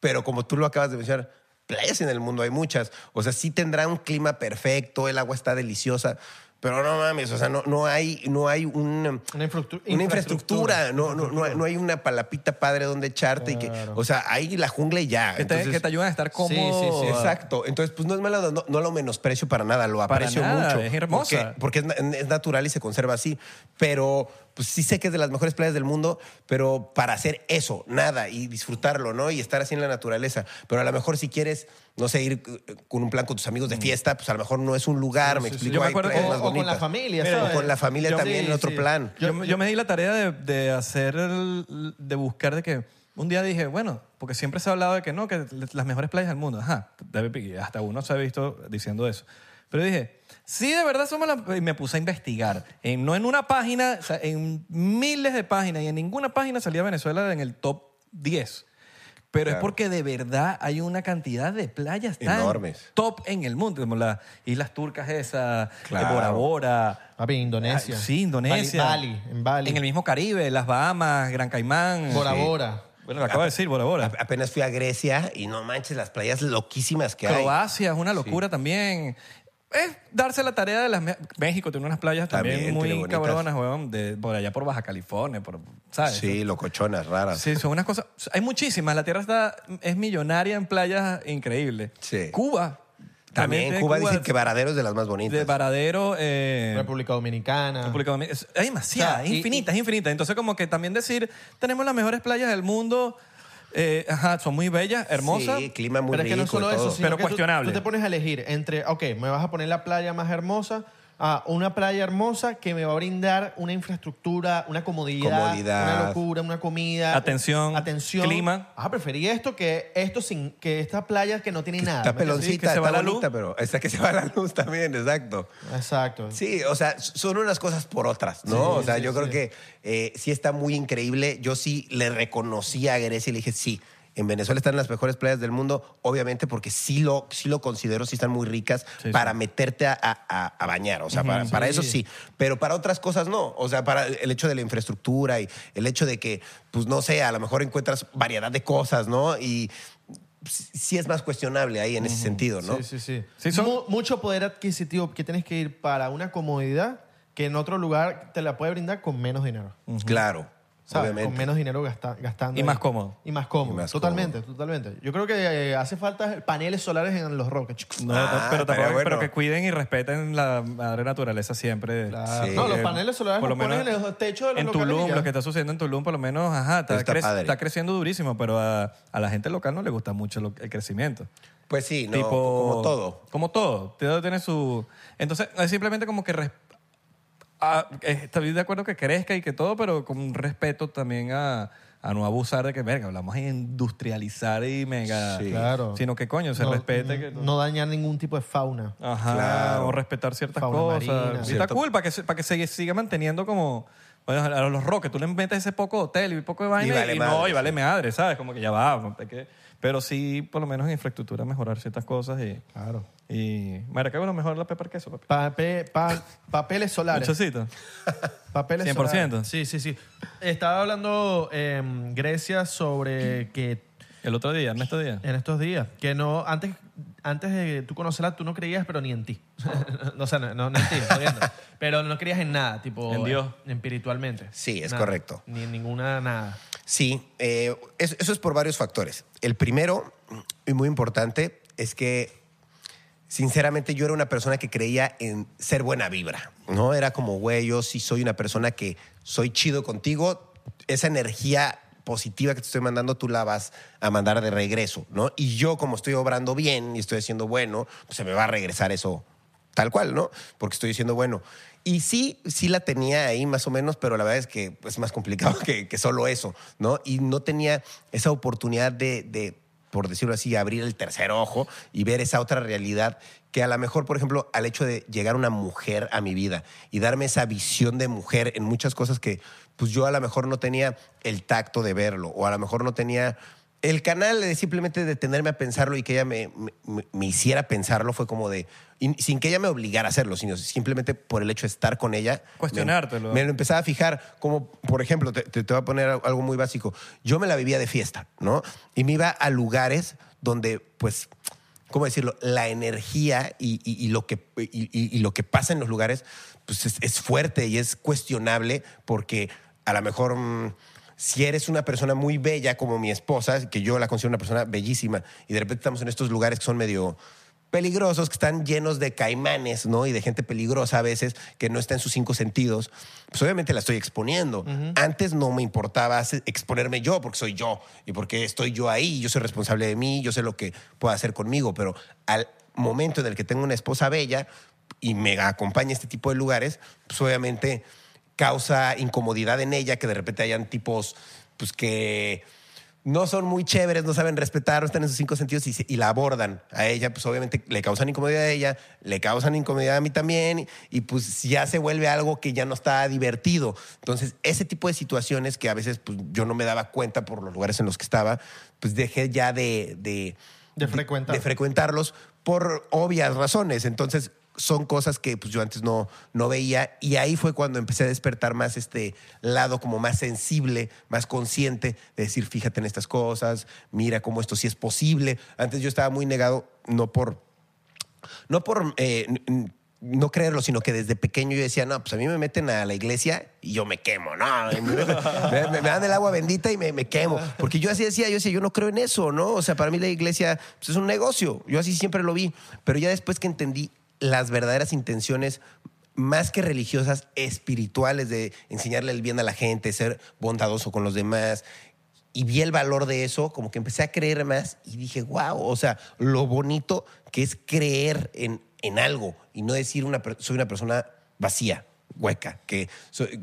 pero como tú lo acabas de mencionar, playas en el mundo hay muchas. O sea, sí tendrá un clima perfecto, el agua está deliciosa, pero no mames, o sea, no, no hay, no hay un, Una infraestru- una infraestructura, infraestructura. no, no, no, hay, no hay una palapita padre donde echarte y que, o sea, hay la jungla y ya. Que te, Entonces, que te ayudan a estar Sí, cómodo. sí, sí. Exacto. Entonces, pues no es malo, no, no lo menosprecio para nada, lo Para aprecio nada, mucho. es hermosa. Porque, porque es natural y se conserva así. Pero, pues sí sé que es de las mejores playas del mundo, pero para hacer eso, nada, y disfrutarlo, ¿no? Y estar así en la naturaleza. Pero a lo mejor si quieres, no sé, ir eh, con un plan con tus amigos de fiesta, pues a lo mejor no es un lugar, me sí, sí. explico. Yo me acuerdo que- más o, o con la familia, Mira, ¿sabes? O con la familia Yo- también sí, en otro sí. plan. Yo, yo me di la tarea de, de hacer, el- de buscar de que un día dije, bueno, porque siempre se ha hablado de que no, que las mejores playas del mundo. Ajá, hasta uno se ha visto diciendo eso. Pero dije, sí, de verdad somos las... Y me puse a investigar. En- no en una página, o sea, en miles de páginas y en ninguna página salía Venezuela en el top 10. Pero es porque de verdad hay una cantidad de playas tan Enormes. top en el mundo, como las Islas Turcas esas, Claro. Bora Bora, Papi, Indonesia. Ah, sí, Indonesia. Bali, Bali, en Bali. En el mismo Caribe, las Bahamas, Gran Caimán. Bora Sí. Bora. Bueno, lo acabo de decir, Bora Bora. Apenas fui a Grecia y no manches las playas loquísimas que hay. Croacia es una locura también. Es darse la tarea de las... México tiene unas playas también, También muy cabronas, weón, de, por allá por Baja California, por, ¿sabes? Sí, locochonas, raras. Sí, son unas cosas... Hay muchísimas. La Tierra está, es millonaria en playas increíbles. Sí. Cuba. También tiene Cuba dicen que Varadero es de las más bonitas. De Varadero... eh, República Dominicana. República Dominicana. Es- Hay demasiadas, O sea, es y- infinita, es infinita. Entonces, como que también decir, tenemos las mejores playas del mundo, eh, ajá, son muy bellas, hermosas. Sí, clima muy Pero es que no rico solo eso, todo. sino Pero que tú- cuestionable. Tú, te pones a elegir entre, ok, me vas a poner la playa más hermosa a una playa hermosa que me va a brindar una infraestructura, una comodidad, Comodidad. una locura, una comida. Atención, atención. clima. Ah, preferí esto que esto sin que esta playa que no tiene nada. Está ¿me entiendes? peloncita, se está va la bonita, luz. pero está que se va la luz también, exacto. Exacto. Sí, o sea, son unas cosas por otras, ¿no? o sea, yo creo que eh, sí está muy increíble. Yo sí le reconocí a Grecia y le dije, sí, en Venezuela están las mejores playas del mundo, obviamente porque sí lo, sí lo considero, sí están muy ricas Sí, para meterte a, a- a bañar, o sea, para, para eso sí, pero para otras cosas no, o sea, para el hecho de la infraestructura y el hecho de que, pues no sé, a lo mejor encuentras variedad de cosas, ¿no? Y sí es más cuestionable ahí en ese sentido, ¿no? Sí, sí, sí. Sí, son- Mu- mucho poder adquisitivo que tienes que ir para una comodidad que en otro lugar te la puede brindar con menos dinero. Claro, ¿sabes? obviamente. Con menos dinero gasta- gastando. Y ahí. más cómodo. Y más cómodo. Y más totalmente, totalmente. Yo creo que eh, hace falta paneles solares en los roques. No, Ah, pero, tampoco- estaría bueno. pero que cuiden y respeten la madre naturaleza siempre. Claro. Sí. no, los paneles solares por los lo ponen menos en el techo de los En Tulum, lo que está sucediendo en Tulum, por lo menos, ajá, está, Está cre- padre. está creciendo durísimo, pero a, a la gente local no le gusta mucho lo- el crecimiento. Pues sí, no, tipo, como todo. Como todo. Todo tiene su... Entonces, es simplemente como que... res- ah, eh, estoy de acuerdo que crezca y que todo, pero con un respeto también a, a no abusar de que, verga, hablamos de industrializar y mega... Sí. Claro. Sino que, coño, se no, respete que... No dañar ningún tipo de fauna. Ajá, Claro. o respetar ciertas Fauna cosas. marina. Y está Cierto. cool para que, se- para que se siga manteniendo como... Bueno, a los roques, tú le metes ese poco de hotel y poco de vaina y, vale no, madre, y vale sí. madre, ¿sabes? Como que ya va. hay que- pero sí, por lo menos en infraestructura, mejorar ciertas cosas y... Claro. Y... ¿qué bueno mejor la pepper queso, papi? Pape- pa- papeles solares. Muchachito. Papeles 100%. solares. Sí, sí, sí. Estaba hablando en Grecia sobre que El otro día, en estos días. en estos días. Que no, antes, antes de tú conocerla, tú no creías, pero ni en ti. no, o sea, no, no, no en ti, jodiendo. Pero no creías en nada, tipo. En Dios. eh, espiritualmente. Sí, es Nada. correcto. Ni en ninguna nada. Sí, eh, eso, eso es por varios factores. El primero, y muy importante, es que sinceramente yo era una persona que creía en ser buena vibra, ¿no? Era como, güey, yo sí soy una persona que soy chido contigo, esa energía positiva que te estoy mandando, tú la vas a mandar de regreso, ¿no? Y yo como estoy obrando bien y estoy haciendo bueno, pues se me va a regresar eso tal cual, ¿no? Porque estoy diciendo, bueno. Y sí, sí la tenía ahí más o menos, pero la verdad es que es más complicado que, solo eso, ¿no? Y no tenía esa oportunidad de, por decirlo así, abrir el tercer ojo y ver esa otra realidad que a lo mejor, por ejemplo, al hecho de llegar una mujer a mi vida y darme esa visión de mujer en muchas cosas que pues yo a lo mejor no tenía el tacto de verlo o a lo mejor no tenía el canal de simplemente detenerme a pensarlo y que ella me, me- me hiciera pensarlo fue como de, sin que ella me obligara a hacerlo, sino simplemente por el hecho de estar con ella. Cuestionártelo. Me, me lo empezaba a fijar, como por ejemplo, te, te- te voy a poner algo muy básico. Yo me la vivía de fiesta, ¿no? Y me iba a lugares donde, pues, ¿cómo decirlo? La energía y, y- y lo, que, y, lo que pasa en los lugares, pues es, es fuerte y es cuestionable porque a lo mejor... mm, si eres una persona muy bella como mi esposa, que yo la considero una persona bellísima, y de repente estamos en estos lugares que son medio peligrosos, que están llenos de caimanes, ¿no? Y de gente peligrosa a veces, que no está en sus cinco sentidos, pues obviamente la estoy exponiendo. Antes no me importaba exponerme yo, porque soy yo, y porque estoy yo ahí, yo soy responsable de mí, yo sé lo que puedo hacer conmigo, pero al momento en el que tengo una esposa bella y me acompaña a este tipo de lugares, pues obviamente causa incomodidad en ella que de repente hayan tipos pues que no son muy chéveres, no saben respetar, no están en sus cinco sentidos y, se- y la abordan a ella, pues obviamente le causan incomodidad a ella, le causan incomodidad a mí también y, y, pues ya se vuelve algo que ya no está divertido. Entonces, ese tipo de situaciones que a veces pues, yo no me daba cuenta por los lugares en los que estaba, pues dejé ya de... de De frecuentar. de frecuentarlos por obvias razones. Entonces, son cosas que pues, yo antes no, no veía y ahí fue cuando empecé a despertar más este lado como más sensible, más consciente de decir, fíjate en estas cosas, mira cómo esto sí es posible. Antes yo estaba muy negado, no por, no por eh, no creerlo, sino que desde pequeño yo decía, no, pues a mí me meten a la iglesia y yo me quemo, no, me dan el agua bendita y me, me quemo. Porque yo así decía, yo decía, yo no creo en eso, ¿no? O sea, para mí la iglesia pues, es un negocio, yo así siempre lo vi. Pero ya después que entendí las verdaderas intenciones más que religiosas, espirituales, de enseñarle el bien a la gente, ser bondadoso con los demás, y vi el valor de eso, como que empecé a creer más y dije, wow, o sea, lo bonito que es creer en, en algo y no decir una, soy una persona vacía, hueca, que,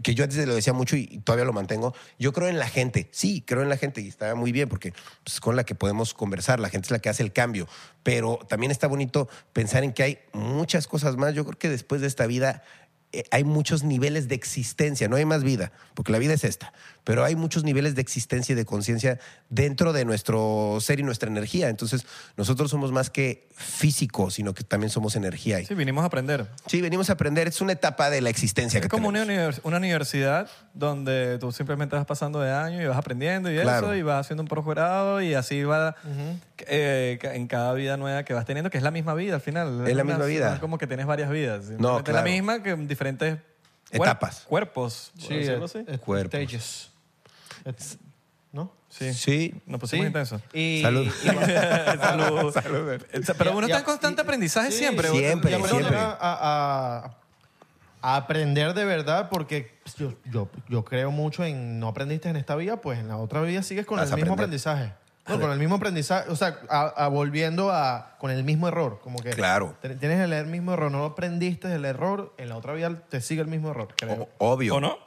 que yo antes lo decía mucho y, todavía lo mantengo. Yo creo en la gente, sí, creo en la gente y está muy bien porque pues, es con la que podemos conversar, la gente es la que hace el cambio, pero también está bonito pensar en que hay muchas cosas más. Yo creo que después de esta vida eh, hay muchos niveles de existencia, no hay más vida, porque la vida es esta, pero hay muchos niveles de existencia y de conciencia dentro de nuestro ser y nuestra energía. Entonces, nosotros somos más que físicos, sino que también somos energía. Sí, vinimos a aprender. Sí, venimos a aprender, es una etapa de la existencia Es que como una, univers- una universidad donde tú simplemente vas pasando de año y vas aprendiendo y Claro. eso, y vas haciendo un posgrado y así va eh, ca- en cada vida nueva que vas teniendo, que es la misma vida al final. Es la misma vida. no es como que tienes varias vidas. simplemente claro. Es la misma que en diferentes Etapas. Cuerpos. por decirlo así. eh, Cuerpos. stages. ¿No? Sí. Sí, Nos pusimos Sí. intensos. Y, Salud. y- Salud. Pero uno está en constante y- aprendizaje sí, siempre. siempre, y uno siempre. A, a- a aprender de verdad porque pues, yo, yo, yo creo mucho en no aprendiste en esta vida, pues en la otra vida sigues con Vas el mismo aprender. aprendizaje. No, con el mismo aprendizaje, o sea, a- a volviendo a, con el mismo error. Como que Claro. Tienes el mismo error, no aprendiste el error, en la otra vida te sigue el mismo error, creo. O- obvio. ¿O no?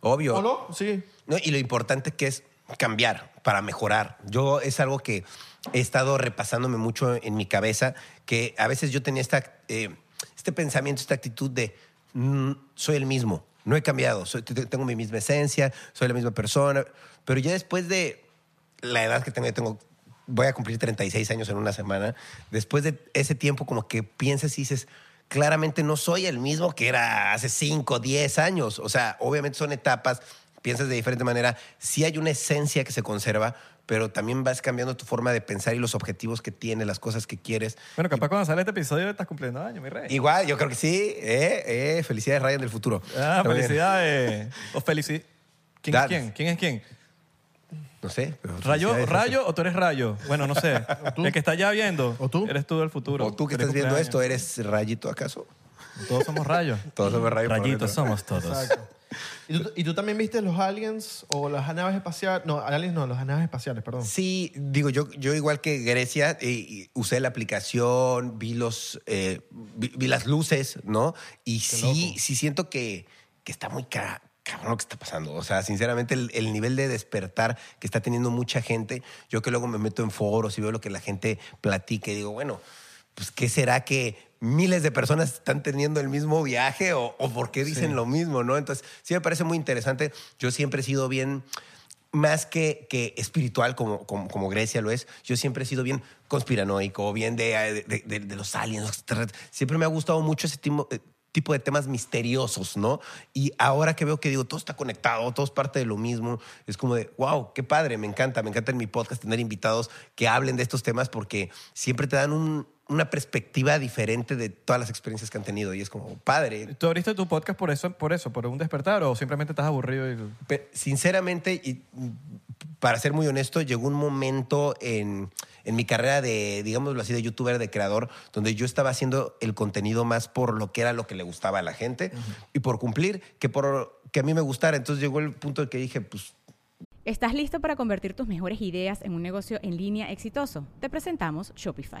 Obvio. ¿O no? Sí. No, y lo importante que es cambiar para mejorar. Yo es algo que he estado repasándome mucho en mi cabeza, que a veces yo tenía esta, eh, este pensamiento, esta actitud de mm, soy el mismo, no he cambiado, soy- te- tengo mi misma esencia, soy la misma persona, pero ya después de la edad que tengo, yo tengo voy a cumplir 36 años en una semana, después de ese tiempo como que piensas y dices, claramente no soy el mismo que era hace 5, 10 años. O sea, obviamente son etapas, piensas de diferente manera. Sí hay una esencia que se conserva, pero también vas cambiando tu forma de pensar y los objetivos que tienes, las cosas que quieres. Bueno, capaz cuando sale este episodio estás cumpliendo años, mi rey. Igual, yo creo que sí. Eh, eh, felicidades, Ryan del futuro. Ah, bien. felicidades. O felici- ¿Quién es quién? ¿Quién es quién? No sé. pero ¿Rayo, felicidades. ¿Rayo o tú eres Rayo? Bueno, no sé. tú? El que está ya viendo. ¿O tú? Eres tú del futuro. O tú que Feliz estás viendo cumpleaños. esto, ¿eres Rayito acaso? Todos somos rayos. Todos somos Rayo por Rayitos dentro. somos todos. Exacto. ¿Y tú, y tú también viste los aliens o las naves espaciales? No, aliens no, las naves espaciales, perdón. Sí, digo, yo, yo igual que Grecia, eh, usé la aplicación, vi, los, eh, vi, vi las luces, ¿no? Y sí, sí siento que, que está muy ca- cabrón lo que está pasando. O sea, sinceramente, el, el nivel de despertar que está teniendo mucha gente, yo que luego me meto en foros y veo lo que la gente platica y digo, bueno, pues ¿qué será que miles de personas están teniendo el mismo viaje o, o por qué dicen lo mismo, ¿no? Entonces, sí me parece muy interesante. Yo siempre he sido bien más que, que espiritual como, como, como Grecia lo es, yo siempre he sido bien conspiranoico, bien de, de, de- de los aliens. Siempre me ha gustado mucho ese tipo, eh, tipo de temas misteriosos, ¿no? Y ahora que veo que digo, todo está conectado, todo es parte de lo mismo, es como de, wow, qué padre, me encanta, me encanta en mi podcast tener invitados que hablen de estos temas porque siempre te dan un- una perspectiva diferente de todas las experiencias que han tenido y es como, padre, ¿Tú abriste tu podcast por eso, por eso, por un despertar o simplemente estás aburrido? Y... Sinceramente, y para ser muy honesto, llegó un momento en, en mi carrera de, digámoslo así, de youtuber, de creador, donde yo estaba haciendo el contenido más por lo que era lo que le gustaba a la gente y por cumplir que por que a mí me gustara. Entonces llegó el punto en que dije, pues ¿Estás listo para convertir tus mejores ideas en un negocio en línea exitoso? Te presentamos Shopify.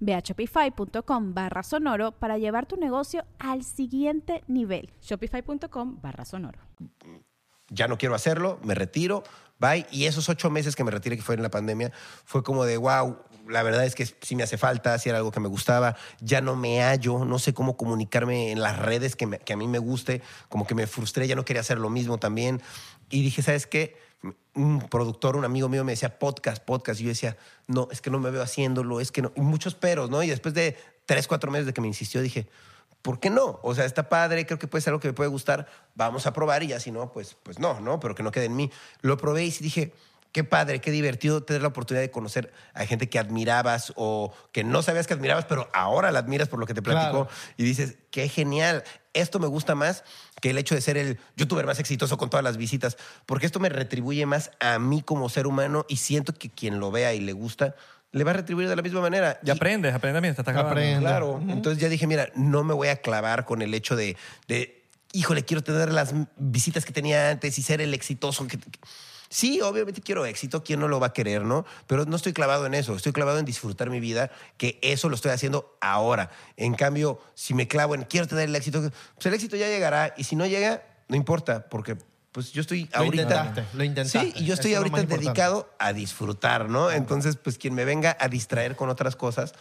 Ve a shopify.com barra sonoro para llevar tu negocio al siguiente nivel. Shopify.com barra sonoro. ya no quiero hacerlo, me retiro, bye. Y esos ocho meses que me retiré, que fue en la pandemia, fue como de, wow, la verdad es que sí me hace falta, sí era algo que me gustaba, ya no me hallo, no sé cómo comunicarme en las redes que, me- que a mí me guste, como que me frustré, ya no quería hacer lo mismo también. Y dije, ¿sabes qué? Un productor, un amigo mío me decía, podcast, podcast. Y yo decía, no, es que no me veo haciéndolo, es que no. Y muchos peros, ¿no? Y después de tres, cuatro meses de que me insistió, dije, ¿por qué no? O sea, está padre, creo que puede ser algo que me puede gustar, vamos a probar y ya si no, pues, pues no, ¿no? Pero que no quede en mí. Lo probé y dije, qué padre, qué divertido tener la oportunidad de conocer a gente que admirabas o que no sabías que admirabas, pero ahora la admiras por lo que te platicó Claro. y dices, qué genial, esto me gusta más que el hecho de ser el youtuber más exitoso con todas las visitas, porque esto me retribuye más a mí como ser humano y siento que quien lo vea y le gusta, le va a retribuir de la misma manera. Ya Y- aprendes, aprendes mientras estás grabando. Aprende. Claro. Entonces ya dije, mira, no me voy a clavar con el hecho de, de, híjole, quiero tener las visitas que tenía antes y ser el exitoso. Que, que- Sí, obviamente quiero éxito, ¿quién no lo va a querer, no? Pero no estoy clavado en eso, estoy clavado en disfrutar mi vida, que eso lo estoy haciendo ahora. En cambio, si me clavo en quiero tener el éxito, pues el éxito ya llegará y si no llega, no importa, porque pues yo estoy Lo ahorita... intentaste, lo intentaste. Sí, y yo estoy Eso ahorita dedicado a disfrutar, ¿no? Entonces, pues quien me venga a distraer con otras cosas...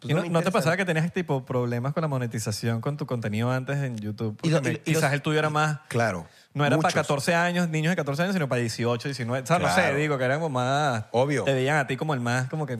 pues, ¿Y no, no te pasaba que tenías tipo problemas con la monetización con tu contenido antes en YouTube? Y lo- Porque y- me- y los- quizás el tuyo era más... Claro. No era para muchos. 14 años, niños de 14 años, sino para 18, 19. O sea, no sé, Claro. digo que eran como más... Obvio. Te veían a ti como el más, como que...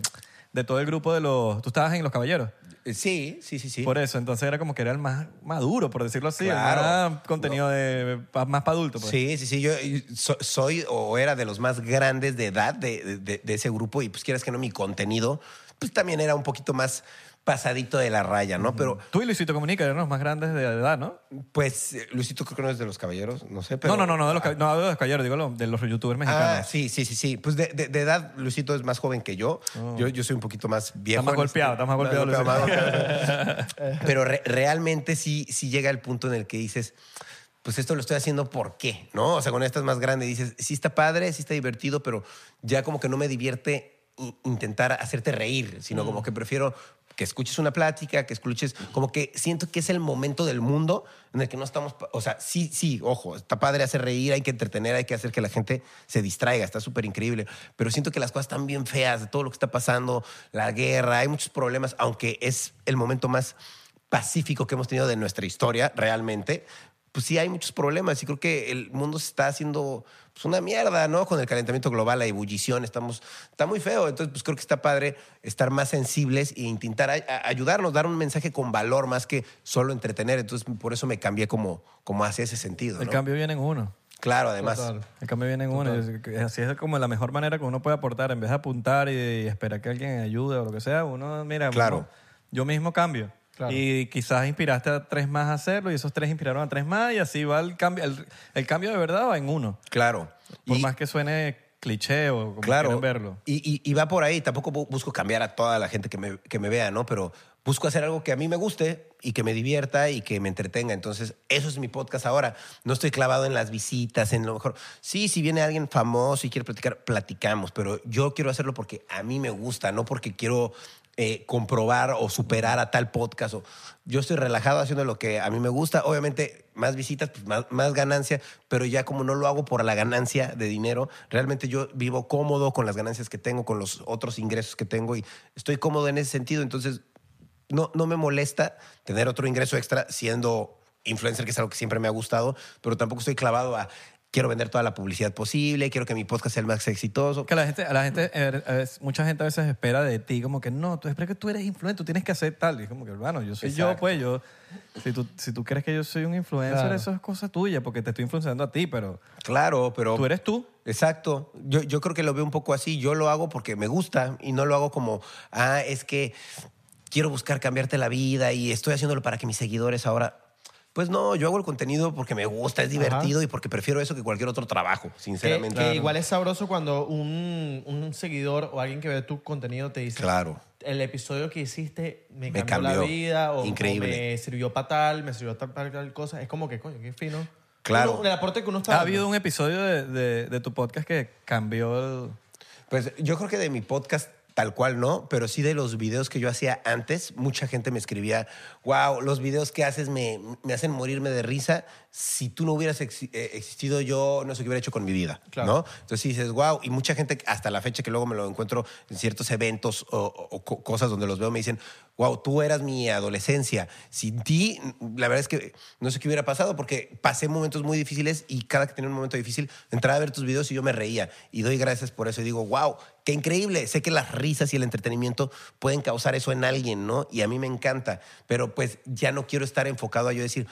De todo el grupo de los... Tú estabas en Los Caballeros. Eh, Sí, sí, sí, sí. Por eso, entonces era como que era el más maduro, por decirlo así. Claro. El más contenido de, pa- más para adultos. Pues. Sí, sí, sí. Yo so- soy o era de los más grandes de edad de, de- de ese grupo y pues quieras que no, mi contenido pues también era un poquito más pasadito de la raya, ¿no? Pero Tú y Luisito Comunica eran los más grandes de edad, ¿no? pues eh, Luisito creo que no es de los caballeros, no sé, pero... no, no, no, no, de los, cab- no de los caballeros, digo de los youtubers mexicanos. Ah, sí, sí, sí, sí. Pues de, de- de edad, Luisito es más joven que yo. Yo, yo soy un poquito más viejo. Oh. Está más este- golpeado, está más golpeado, más golpeado. Pero re- realmente sí, sí llega el punto en el que dices, pues esto lo estoy haciendo ¿por qué? ¿No? O sea, cuando estás más grande dices, sí está padre, sí está divertido, pero ya como que no me divierte intentar hacerte reír, sino como que prefiero que escuches una plática, que escuches, como que siento que es el momento del mundo en el que no estamos, o sea, sí, sí, ojo, está padre hacer reír, hay que entretener, hay que hacer que la gente se distraiga, está súper increíble, pero siento que las cosas están bien feas de todo lo que está pasando, la guerra, hay muchos problemas, aunque es el momento más pacífico que hemos tenido de nuestra historia realmente, pues sí hay muchos problemas y creo que el mundo se está haciendo pues, una mierda, ¿no? Con el calentamiento global, la ebullición, estamos, está muy feo. Entonces, pues creo que está padre estar más sensibles e intentar a- a- ayudarnos, dar un mensaje con valor más que solo entretener. Entonces, por eso me cambié como, como hacia ese sentido, El ¿no? cambio viene en uno. Claro, además. Total. El cambio viene en uno. Así es como la mejor manera que uno puede aportar. En vez de apuntar y, y esperar que alguien ayude o lo que sea, uno, mira, Claro. uno- yo mismo cambio. Claro. Y quizás inspiraste a tres más a hacerlo y esos tres inspiraron a tres más y así va el cambio. El, el cambio de verdad va en uno. Claro. Por Y- más que suene cliché o como claro. quieran verlo. Y, y- y va por ahí. Tampoco bu- busco cambiar a toda la gente que me, que me vea, ¿no? Pero busco hacer algo que a mí me guste y que me divierta y que me entretenga. Entonces, eso es mi podcast ahora. No estoy clavado en las visitas, en lo mejor. Sí, si viene alguien famoso y quiere platicar, platicamos. Pero yo quiero hacerlo porque a mí me gusta, no porque quiero eh, comprobar o superar a tal podcast. O, yo estoy relajado haciendo lo que a mí me gusta. Obviamente, más visitas, pues más, más ganancia, pero ya como no lo hago por la ganancia de dinero, realmente yo vivo cómodo con las ganancias que tengo, con los otros ingresos que tengo y estoy cómodo en ese sentido. Entonces, no, no me molesta tener otro ingreso extra siendo influencer, que es algo que siempre me ha gustado, pero tampoco estoy clavado a quiero vender toda la publicidad posible, quiero que mi podcast sea el más exitoso. Que la gente, a la gente, mucha gente a veces espera de ti como que no, tú esperas que tú eres influencer, tú tienes que hacer tal. Y es como que, hermano, yo soy yo, pues yo. Si tú, si tú crees que yo soy un influencer, Claro. eso es cosa tuya, porque te estoy influenciando a ti, pero Claro, pero... tú eres tú. Exacto. Yo, yo creo que lo veo un poco así. Yo lo hago porque me gusta y no lo hago como, ah, es que quiero buscar cambiarte la vida y estoy haciéndolo para que mis seguidores ahora... Pues no, yo hago el contenido porque me gusta, es divertido y porque prefiero eso que cualquier otro trabajo, Que, sinceramente. que igual es sabroso cuando un, un seguidor o alguien que ve tu contenido te dice, Claro. el episodio que hiciste me Me cambió, la vida o, o Increíble. me sirvió para tal, me sirvió para tal, tal cosa. Es como que, coño, qué fino. Claro. Uno- el aporte que uno está ¿Ha dando. habido un episodio de, de- de tu podcast que cambió el... Pues yo creo que de mi podcast tal cual no, pero sí de los videos que yo hacía antes, mucha gente me escribía, wow, los videos que haces me, me hacen morirme de risa. Si tú no hubieras eh, existido yo, no sé qué hubiera hecho con mi vida, Claro. ¿no? Entonces sí dices, wow, y mucha gente hasta la fecha que luego me lo encuentro en ciertos eventos o, o- o co- cosas donde los veo me dicen, wow, tú eras mi adolescencia. Sin ti, la verdad es que no sé qué hubiera pasado porque pasé momentos muy difíciles y cada que tenía un momento difícil entraba a ver tus videos y yo me reía. Y doy gracias por eso y digo, wow, qué increíble. Sé que las risas y el entretenimiento pueden causar eso en alguien, ¿no? Y a mí me encanta, pero pues ya no quiero estar enfocado a yo decir,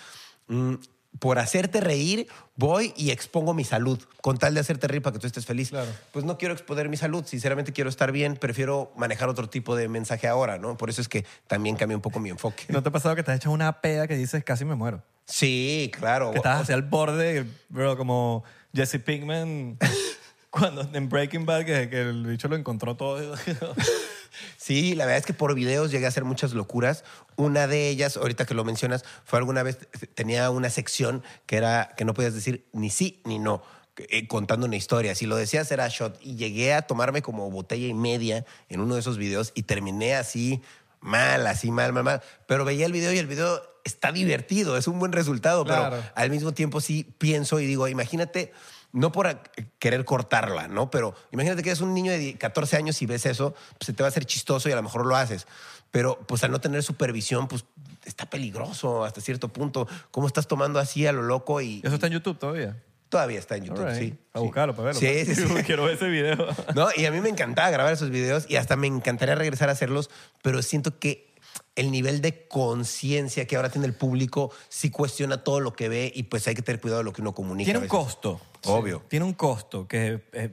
mm, por hacerte reír, voy y expongo mi salud, con tal de hacerte reír para que tú estés feliz. Claro. Pues no quiero exponer mi salud, sinceramente quiero estar bien, prefiero manejar otro tipo de mensaje ahora, ¿no? Por eso es que también cambié un poco mi enfoque. ¿No te ha pasado que te has hecho una peda que dices casi me muero? Sí, claro. Que estás hacia el borde, bro, como Jesse Pinkman cuando en Breaking Bad que, que el bicho lo encontró todo. Sí, la verdad es que por videos llegué a hacer muchas locuras. Una de ellas, ahorita que lo mencionas, fue alguna vez, tenía una sección que era que no podías decir ni sí ni no, eh, contando una historia. Si lo decías era shot. Y llegué a tomarme como botella y media en uno de esos videos y terminé así mal, así mal, mal, mal. Pero veía el video y el video está divertido, es un buen resultado, Claro. pero al mismo tiempo sí pienso y digo, imagínate, no por querer cortarla, ¿no? Pero imagínate que eres un niño de 14 años y ves eso, pues se te va a hacer chistoso y a lo mejor lo haces. Pero pues al no tener supervisión, pues está peligroso hasta cierto punto. ¿Cómo estás tomando así a lo loco? Y, ¿Eso está en YouTube todavía? todavía está en YouTube, right. sí. A buscarlo para verlo. Sí, sí, sí. Quiero ver ese video. No, y a mí me encantaba grabar esos videos y hasta me encantaría regresar a hacerlos, pero siento que el nivel de conciencia que ahora tiene el público sí cuestiona todo lo que ve y pues hay que tener cuidado de lo que uno comunica. Tiene un costo. Obvio. Tiene un costo que eh,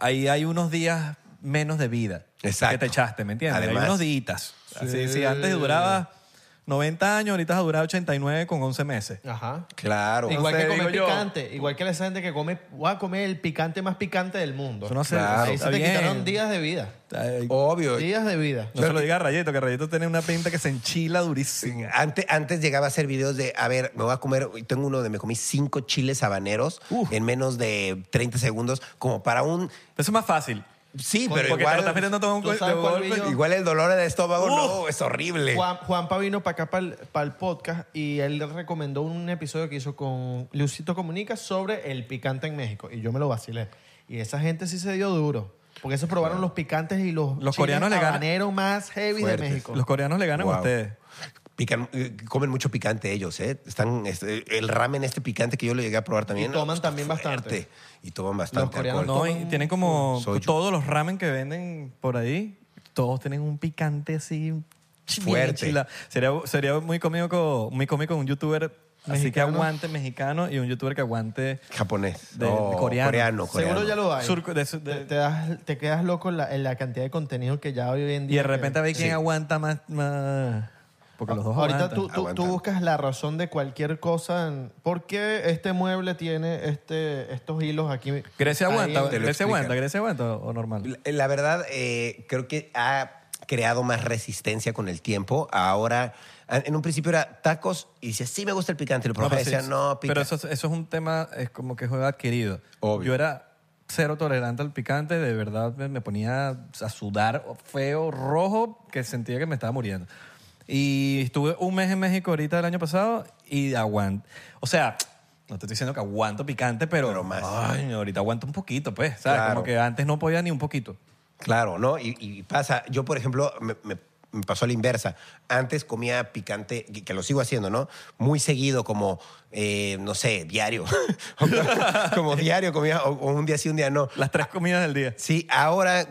ahí hay unos días menos de vida Exacto. que te echaste, ¿me entiendes? Además. hay unos días. Así, si antes duraba 90 años, ahorita has durado 89 con 11 meses. Ajá. Claro. Igual que Entonces, comer digo yo- picante. Igual que esa gente que come, voy a comer el picante más picante del mundo. Eso no se- Claro. Ahí está se te bien. quitaron días de vida. Ay, Obvio. Días de vida. No se lo diga a Rayito, que Rayito tiene una pinta que se enchila durísimo. Antes, antes llegaba a hacer videos de, a ver, me voy a comer, tengo uno de me comí cinco chiles habaneros en menos de 30 segundos, como para un... Eso es más fácil. Sí, pero Porque te lo igual, estás metiendo todo un ¿Tú gol- sabes de cuál golpe. vi yo? igual el dolor de estómago, no, es horrible. Juan, Juanpa vino para acá, para el, podcast, y él recomendó un episodio que hizo con Lucito Comunica sobre el picante en México. Y yo me lo vacilé. Y esa gente sí se dio duro. Porque esos probaron los picantes y los, Los coreanos le ganan- más heavy Fuertes. de México. Los coreanos le ganan a ustedes. Pican, eh, comen mucho picante ellos, ¿eh? Están, este, el ramen este picante que yo lo llegué a probar también. toman está también bastante. Y toman bastante Los coreanos alcohol. No, y tienen como Soju. todos los ramen que venden por ahí, todos tienen un picante así Fuerte. Sería, sería muy cómico, muy cómico un youtuber así que Mexicano. aguante mexicano y un youtuber que aguante Japonés. De- No, de coreano. coreano. coreano. Seguro ya lo hay. surco- de de- te, te das- te quedas loco en la, en la cantidad de contenido que ya hoy en y día. de repente a ver quién Sí. aguanta más, más- porque los dos Ahorita aguantan. tú, tú- tú Aguantan. buscas la razón de cualquier cosa. en- ¿Por qué este mueble tiene este, estos hilos aquí? Grecia aguanta, te lo Grecia explican. aguanta, Grecia aguanta o normal. La, la verdad, eh, creo que ha creado más resistencia con el tiempo. Ahora, en en un principio era tacos y decía, sí me gusta el picante. Y lo No, probaba y pero decía, sí, no, pica. Pero eso, es- eso es un tema, es como que juego adquirido. Obvio. Yo era cero tolerante al picante, de verdad me, me ponía a sudar feo, rojo, que sentía que me estaba muriendo. Y estuve un mes en México ahorita el año pasado y aguanto. O sea, no te estoy diciendo que aguanto picante, pero, Pero más. ay, ahorita aguanto un poquito, pues. ¿sabes? Claro. Como que antes no podía ni un poquito. Claro, ¿no? Y, y pasa, yo por ejemplo, me, me- me pasó a la inversa. Antes comía picante, que que lo sigo haciendo, ¿no? Muy seguido, como, eh, no sé, diario. como diario comía, o, o un día sí, un día no. Las tres comidas del día. Sí, ahora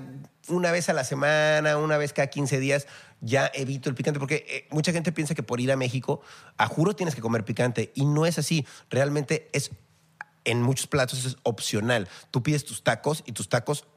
una vez a la semana, una vez cada 15 días, ya evito el picante porque eh, mucha gente piensa que por ir a México, a juro tienes que comer picante y no es así. Realmente es, en muchos platos es opcional. Tú pides tus tacos y tus tacos,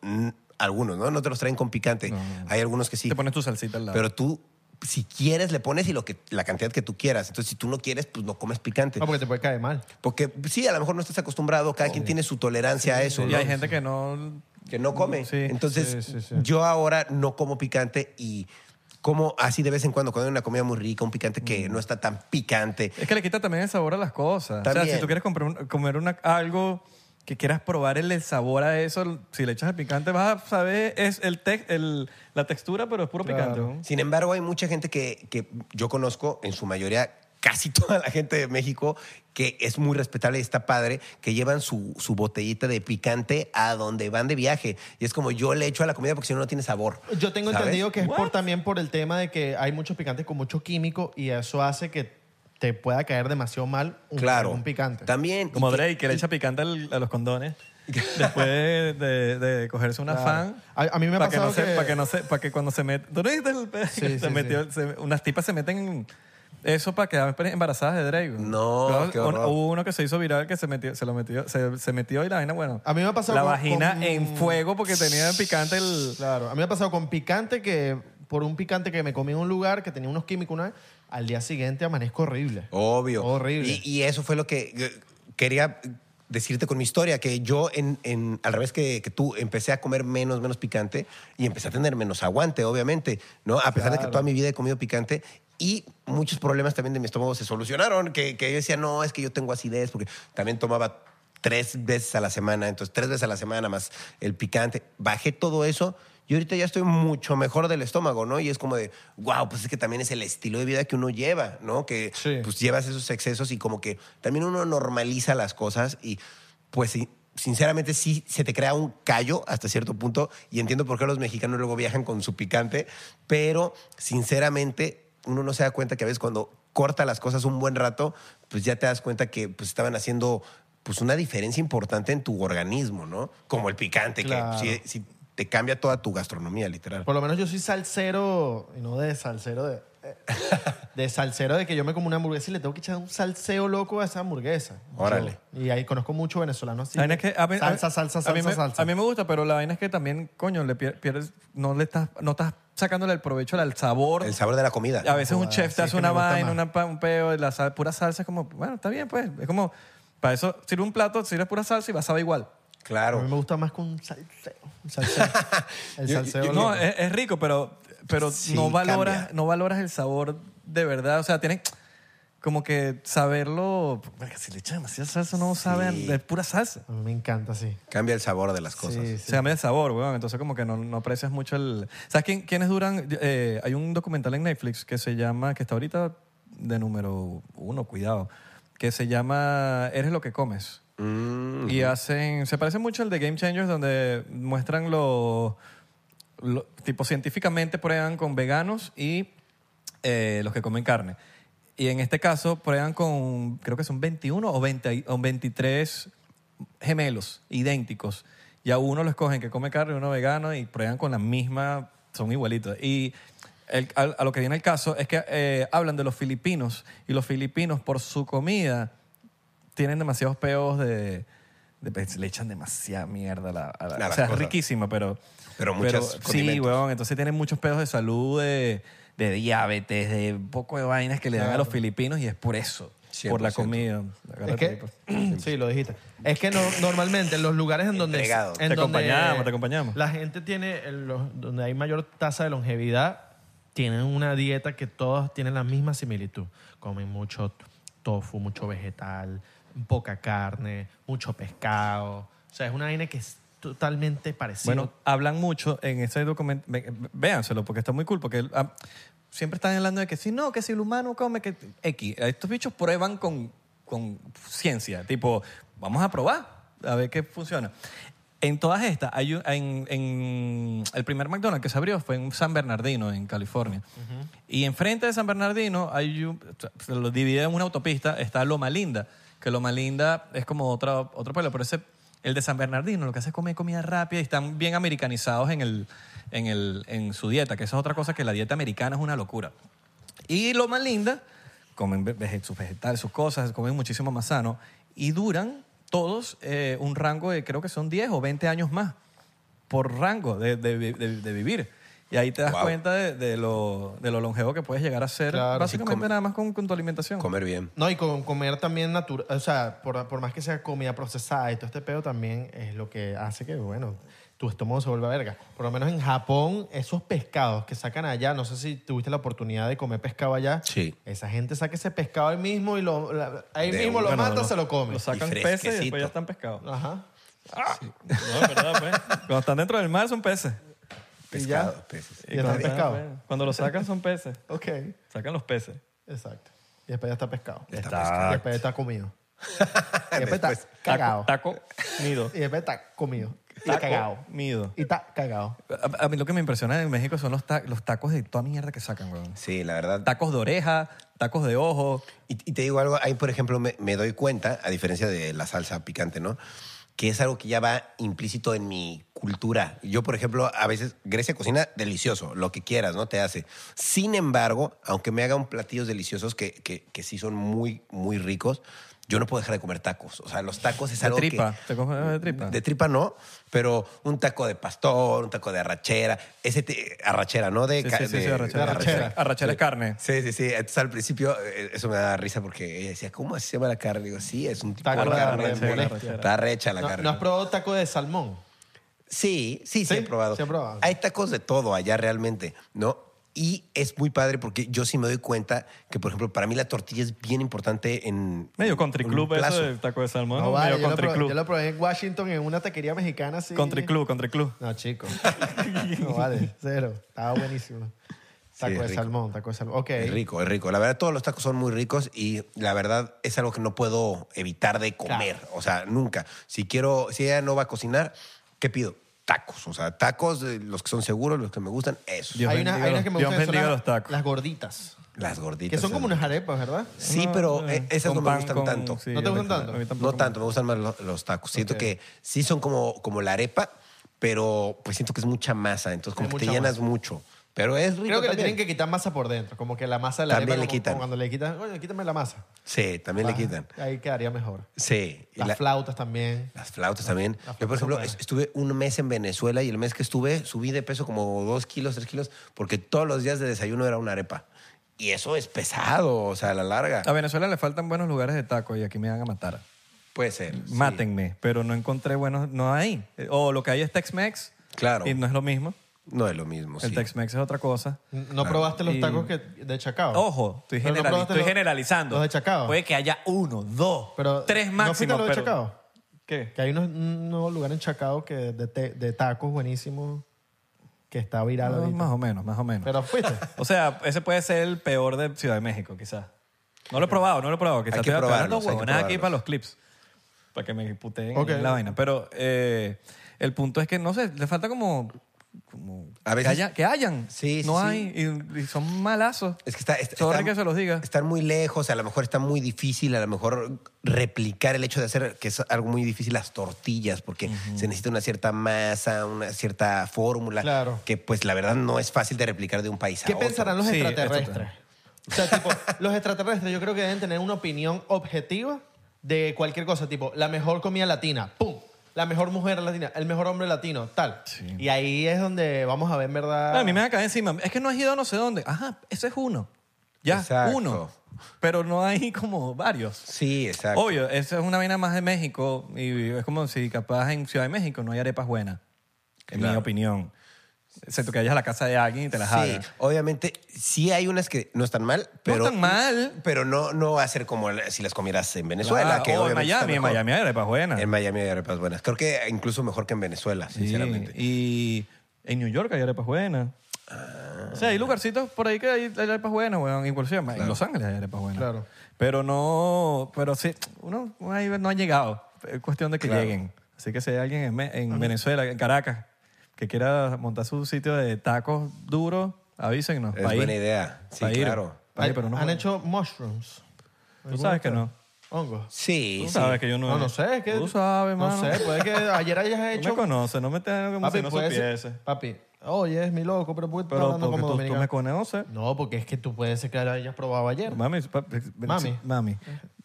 algunos, ¿no? No te los traen con picante. Hay algunos que sí. Te pones tu salsita al lado. Pero tú, si quieres, le pones y lo que, la cantidad que tú quieras. Entonces, si tú no quieres, pues no comes picante. No, porque te puede caer mal. Porque sí, a lo mejor no estás acostumbrado, cada quien tiene su tolerancia a eso. y ¿no? hay gente que no... que no come. Sí, Entonces, sí, sí, sí. yo ahora no como picante y como así de vez en cuando, cuando hay una comida muy rica, un picante Mm. que no está tan picante. Es que le quita también el sabor a las cosas. O sea, si tú quieres comprar un- comer una, algo que quieras probar el, el sabor a eso, si le echas el picante vas a saber es el, tex- el la textura, pero es puro Claro. picante. ¿no? Sin embargo, hay mucha gente que, que yo conozco, en su mayoría, casi toda la gente de México, que es muy respetable y está padre, que llevan su, su botellita de picante a donde van de viaje. Y es como yo le echo a la comida porque si no, no tiene sabor. Yo tengo ¿sabes? entendido que es por, también por el tema de que hay muchos picantes con mucho químico y eso hace que te pueda caer demasiado mal un, Claro. un picante. También. Como que- Drake, que le echa picante al- a los condones después de, de- de cogerse una Claro. fan. A, a mí me ha para que, pasado no se, para que no se, para que cuando se mete, ¿tú no viste el pe- Sí, se sí, metió, se- unas tipas se meten en eso para quedar embarazadas de Drake. No, Luego, qué un- horror. Hubo uno que se hizo viral que se metió, se lo metió, se, se metió y la vaina, bueno. A mí me ha pasado La con- vagina con- en fuego porque tenía picante el. Claro, a mí me ha pasado con picante que por un picante que me comí en un lugar que tenía unos químicos una vez, al día siguiente amanezco horrible. Obvio. Horrible. Y, y eso fue lo que quería decirte con mi historia, que yo, en, en- al revés que, que tú, empecé a comer menos, menos picante y empecé a tener menos aguante, obviamente, ¿no? A pesar de que toda mi vida he comido picante y muchos problemas también de mi estómago se solucionaron, que, que yo decía, no, es que yo tengo acidez, porque también tomaba tres veces a la semana, entonces tres veces a la semana más el picante. Bajé todo eso y ahorita ya estoy mucho mejor del estómago, ¿no? Y es como de, wow, pues es que también es el estilo de vida que uno lleva, ¿no? Que Sí. pues llevas esos excesos y como que también uno normaliza las cosas y pues sí, sinceramente sí se te crea un callo hasta cierto punto y entiendo por qué los mexicanos luego viajan con su picante, pero sinceramente uno no se da cuenta que a veces cuando corta las cosas un buen rato, pues ya te das cuenta que pues estaban haciendo pues una diferencia importante en tu organismo, ¿no? Como el picante, Claro. que si, si te cambia toda tu gastronomía, literal. Por lo menos yo soy salsero, y no de salsero de... De salsero de que yo me como una hamburguesa y le tengo que echar un salseo loco a esa hamburguesa. Órale. Yo- y ahí conozco mucho venezolano así. La vaina es que a mí- salsa, a- salsa, a salsa, mí me, salsa. A mí me gusta, pero la vaina es que también, coño, le pier- pierdes, no le estás, no estás sacándole el provecho al sabor. El sabor de la comida. A veces un Joder, chef te hace una vaina, una, un peo, y la sal- pura salsa es como, bueno, está bien, pues. Es como, para eso sirve un plato, sirve pura salsa y va a saber igual. A Claro. mí me gusta más con un salseo. El salseo. yo- No, es, es rico, pero, pero Sí, no, valoras, cambia. no valoras el sabor de verdad. O sea, tienes como que saberlo. Si le echas demasiada salsa, no sabe, Sí. es pura salsa. A me encanta así. Cambia el sabor de las cosas. Sí, sí. Se llama el sabor, weón. Entonces, como que no, no aprecias mucho el. ¿Sabes quién, quiénes duran? Eh, hay un documental en Netflix que se llama, que está ahorita de número uno, cuidado, que se llama Eres lo que comes. Mm, Y hacen. Se parece mucho al de Game Changers, donde muestran los. lo- tipo, científicamente prueban con veganos y eh, los que comen carne. Y en este caso prueban con, creo que son 21 o, 20, o 23 gemelos idénticos. Y a uno lo escogen que come carne y uno vegano y prueban con la misma, son igualitos. Y el- a, a lo que viene el caso es que eh, hablan de los filipinos y los filipinos por su comida tienen demasiados peos de, de- pues, le echan demasiada mierda a la, a la- A o sea, es cosas. riquísima, pero Pero muchos sí, condimentos. huevón, entonces tienen muchos pedos de salud, de, de diabetes, de un poco de vainas que le dan a los filipinos y es por eso, por la 100%. comida. Es Agárrate, que, tipo. sí, lo dijiste. Es que no, normalmente en los lugares en donde... Entregado. en Te donde acompañamos, te acompañamos. La gente tiene, en los- donde hay mayor tasa de longevidad, tienen una dieta que todos tienen la misma similitud. Comen mucho tofu, mucho vegetal, poca carne, mucho pescado. O sea, es una vaina que es totalmente parecida. Bueno, hablan mucho en ese documento, véanselo porque está muy cool, porque ah, siempre están hablando de que si no, que si el humano come, que X. Estos bichos prueban con, con ciencia, tipo, vamos a probar, a ver qué funciona. En todas estas, hay un- en, en- el primer McDonald's que se abrió fue en San Bernardino, en California. Y enfrente de San Bernardino, hay un- se lo divide en una autopista, está Loma Linda, que Loma Linda es como otra, otro pueblo, pero ese, el de San Bernardino lo que hace es comer comida rápida y están bien americanizados en, el, en, el, en su dieta, que esa es otra cosa que la dieta americana es una locura. Y Loma Linda, comen sus vegetales, sus cosas, comen muchísimo más sano y duran todos eh, un rango de creo que son 10 o 20 años más por rango de, de- de vivir. Y ahí te das Wow. cuenta de, de lo, de lo longevo que puedes llegar a ser Claro. básicamente nada más con, con tu alimentación. Comer bien. No, y con comer también natural, o sea, por, por más que sea comida procesada y todo este pedo también es lo que hace que, bueno, tu estómago se vuelva verga. Por lo menos en Japón, esos pescados que sacan allá, no sé si tuviste la oportunidad de comer pescado allá. Sí. Esa gente saca ese pescado ahí mismo y lo, la- ahí De mismo un- lo Bueno, mata, lo- se lo come. Lo sacan Y peces y después ya están pescados. Ajá. No, es verdad, pues. Cuando están dentro del mar son peces. Y ya. Pescado, peces. Y está cuando, pescado. cuando lo sacan son peces. Ok, Sacan los peces. exacto. Y después ya está pescado. Está Y pescado. después está comido. y después está cagado. Taco, taco nido. Y después está comido. Y Taco, cagado. nido. Y está cagado. A, a mí lo que me impresiona en México son los, ta- los tacos de toda mierda que sacan, weón. Sí, la verdad. Tacos de oreja, tacos de ojo. Y, y te digo algo, ahí por ejemplo me, me doy cuenta, a diferencia de la salsa picante, ¿no? Que es algo que ya va implícito en mi cultura. Yo, por ejemplo, a veces Grecia cocina delicioso, lo que quieras, ¿no? Te hace. Sin embargo, aunque me hagan platillos deliciosos que, que, que sí son muy, muy ricos, yo no puedo dejar de comer tacos. O sea, los tacos es De algo tripa. que... ¿Te comes de tripa? De tripa no, pero un taco de pastor, un taco de arrachera, ese te- arrachera, ¿no? De, Sí, sí, sí, de- sí, arrachera. de arrachera. Arrachera es carne. Sí, sí, sí. Entonces al principio eh, eso me da risa porque ella decía, ¿cómo se llama la carne? Digo, sí, es un tipo Taco de carne. Está recha la ¿No, carne. ¿no has probado taco de salmón? Sí, sí, sí, ¿Sí? he probado. Sí he probado. Hay tacos de todo allá realmente, ¿no? Y es muy padre porque yo sí me doy cuenta que, por ejemplo, para mí la tortilla es bien importante en... Medio country en club eso del taco de salmón. No, vale, medio yo, lo probé, club. yo lo probé en Washington en una taquería mexicana así. Country club, country club. No, chico. No, vale, cero. Estaba buenísimo. Taco es de rico. salmón, taco de salmón. Ok. Es rico, es rico. La verdad, todos los tacos son muy ricos y la verdad es algo que no puedo evitar de comer. O sea, nunca. Si quiero, si ella no va a cocinar, ¿qué pido? Tacos. O sea, tacos, de los que son seguros, los que me gustan, esos. Dios hay, una, bendiga hay unas los- que me Dios gustan que son bendiga las, los tacos. las gorditas. Las gorditas. Que son como unas arepas, ¿verdad? Sí, No, pero eh, eh, esas con no me pan, gustan con- tanto. ¿No te gustan tampoco- tanto? a mí tampoco No me tanto, me gustan más lo- los, tacos. Siento Ok. que sí son como, como la arepa, pero pues siento que es mucha masa, entonces como que te mucha llenas mucho. Pero es rico Creo que le también. tienen que quitar masa por dentro. Como que la masa de la También arepa, le como- quitan. como cuando le quitan, oye, quítame la masa. Sí, también le Ah, quitan. Ahí quedaría mejor. Sí. y Las la- flautas también. Las flautas también. Las Yo, por flautas ejemplo, es- estuve un mes en Venezuela y el mes que estuve subí de peso como dos kilos, tres kilos, porque todos los días de desayuno era una arepa. Y eso es pesado, o sea, a la larga. A Venezuela le faltan buenos lugares de taco y aquí me van a matar. Puede ser. sí. Mátenme, pero no encontré buenos, no hay. O lo que hay es Tex-Mex. Claro. Y no es lo mismo. No es lo mismo, El sí. Tex-Mex es otra cosa. ¿No probaste los Y- tacos que, de Chacao? Ojo, estoy, Pero no generali- probaste estoy los- generalizando. Los de Chacao. Puede que haya uno, dos, Pero, tres ¿No fuiste a los de pero- Chacao? ¿Qué? Que hay unos, unos lugares en Chacao que de, te- de tacos buenísimos que está viral No, ahorita. más o menos, más o menos. Pero fuiste. O sea, ese puede ser el peor de Ciudad de México, quizás. No lo he probado, no lo he probado. Quizás Hay que estoy hablando probarlos, hay que huevonadas aquí probarlos. para los clips. Para que me puteen Ok. la vaina. Pero eh, el punto es que, no sé, le falta como... como A veces- que, haya- que hayan. Sí, sí, No sí. hay. Y, y son malazos. Es que está, está- está- que se los diga. Están muy lejos, a lo mejor está muy difícil, a lo mejor replicar el hecho de hacer, que es algo muy difícil, las tortillas, porque se necesita una cierta masa, una cierta fórmula, Claro. que pues la verdad no es fácil de replicar de un país a ¿Qué otro. pensarán los Sí, extraterrestres? O sea, tipo, los extraterrestres yo creo que deben tener una opinión objetiva de cualquier cosa, tipo, la mejor comida latina, ¡pum! La mejor mujer latina, el mejor hombre latino, tal. Sí. Y ahí es donde vamos a ver en verdad... A mí me va a caer encima. Es que no has ido a no sé dónde. Ajá, ese es uno. Ya, Exacto. uno. Pero no hay como varios. Sí, exacto. Obvio, eso es una vaina más de México y es como si capaz en Ciudad de México no hay arepas buenas, en mi Claro. Opinión. Excepto que vayas a la casa de alguien y te las Sí, hagas. obviamente sí hay unas que no están mal, pero están mal. pero no no va a ser como si las comieras en Venezuela, Claro, que o en Miami, en mejor. Miami hay arepas buenas. En Miami hay arepas buenas. Creo que incluso mejor que en Venezuela, Sí, sinceramente. Y en New York hay arepas buenas. Ah. O sea, hay lugarcitos por ahí que hay, hay arepas buenas, weón. Inclusive en Los Ángeles hay arepas buenas. Claro. Pero no, pero sí, uno ahí no ha llegado. Es cuestión de que Claro. lleguen. Así que si hay alguien en, en Venezuela, en Caracas, que quiera montar su sitio de tacos duros, avísenos. Es buena idea. Sí, Pa' ir. claro. Pa' ir, pero no ¿Han hecho mushrooms? Tú sabes que no. ¿Hongos? Sí, Tú sí. sabes que yo no. No, no sé, es que... Tú sabes, No mano. sé, puede que ayer hayas Tú hecho... me conoces, no me tengas como Papi, si no puede ser- supiese. Papi, oye, es mi loco, pero ¿por qué estás Pero hablando como tú, tú me conoces. No, porque es que tú puedes ser que lo hayas probado ayer. Mami, papi, Mami. sí, mami.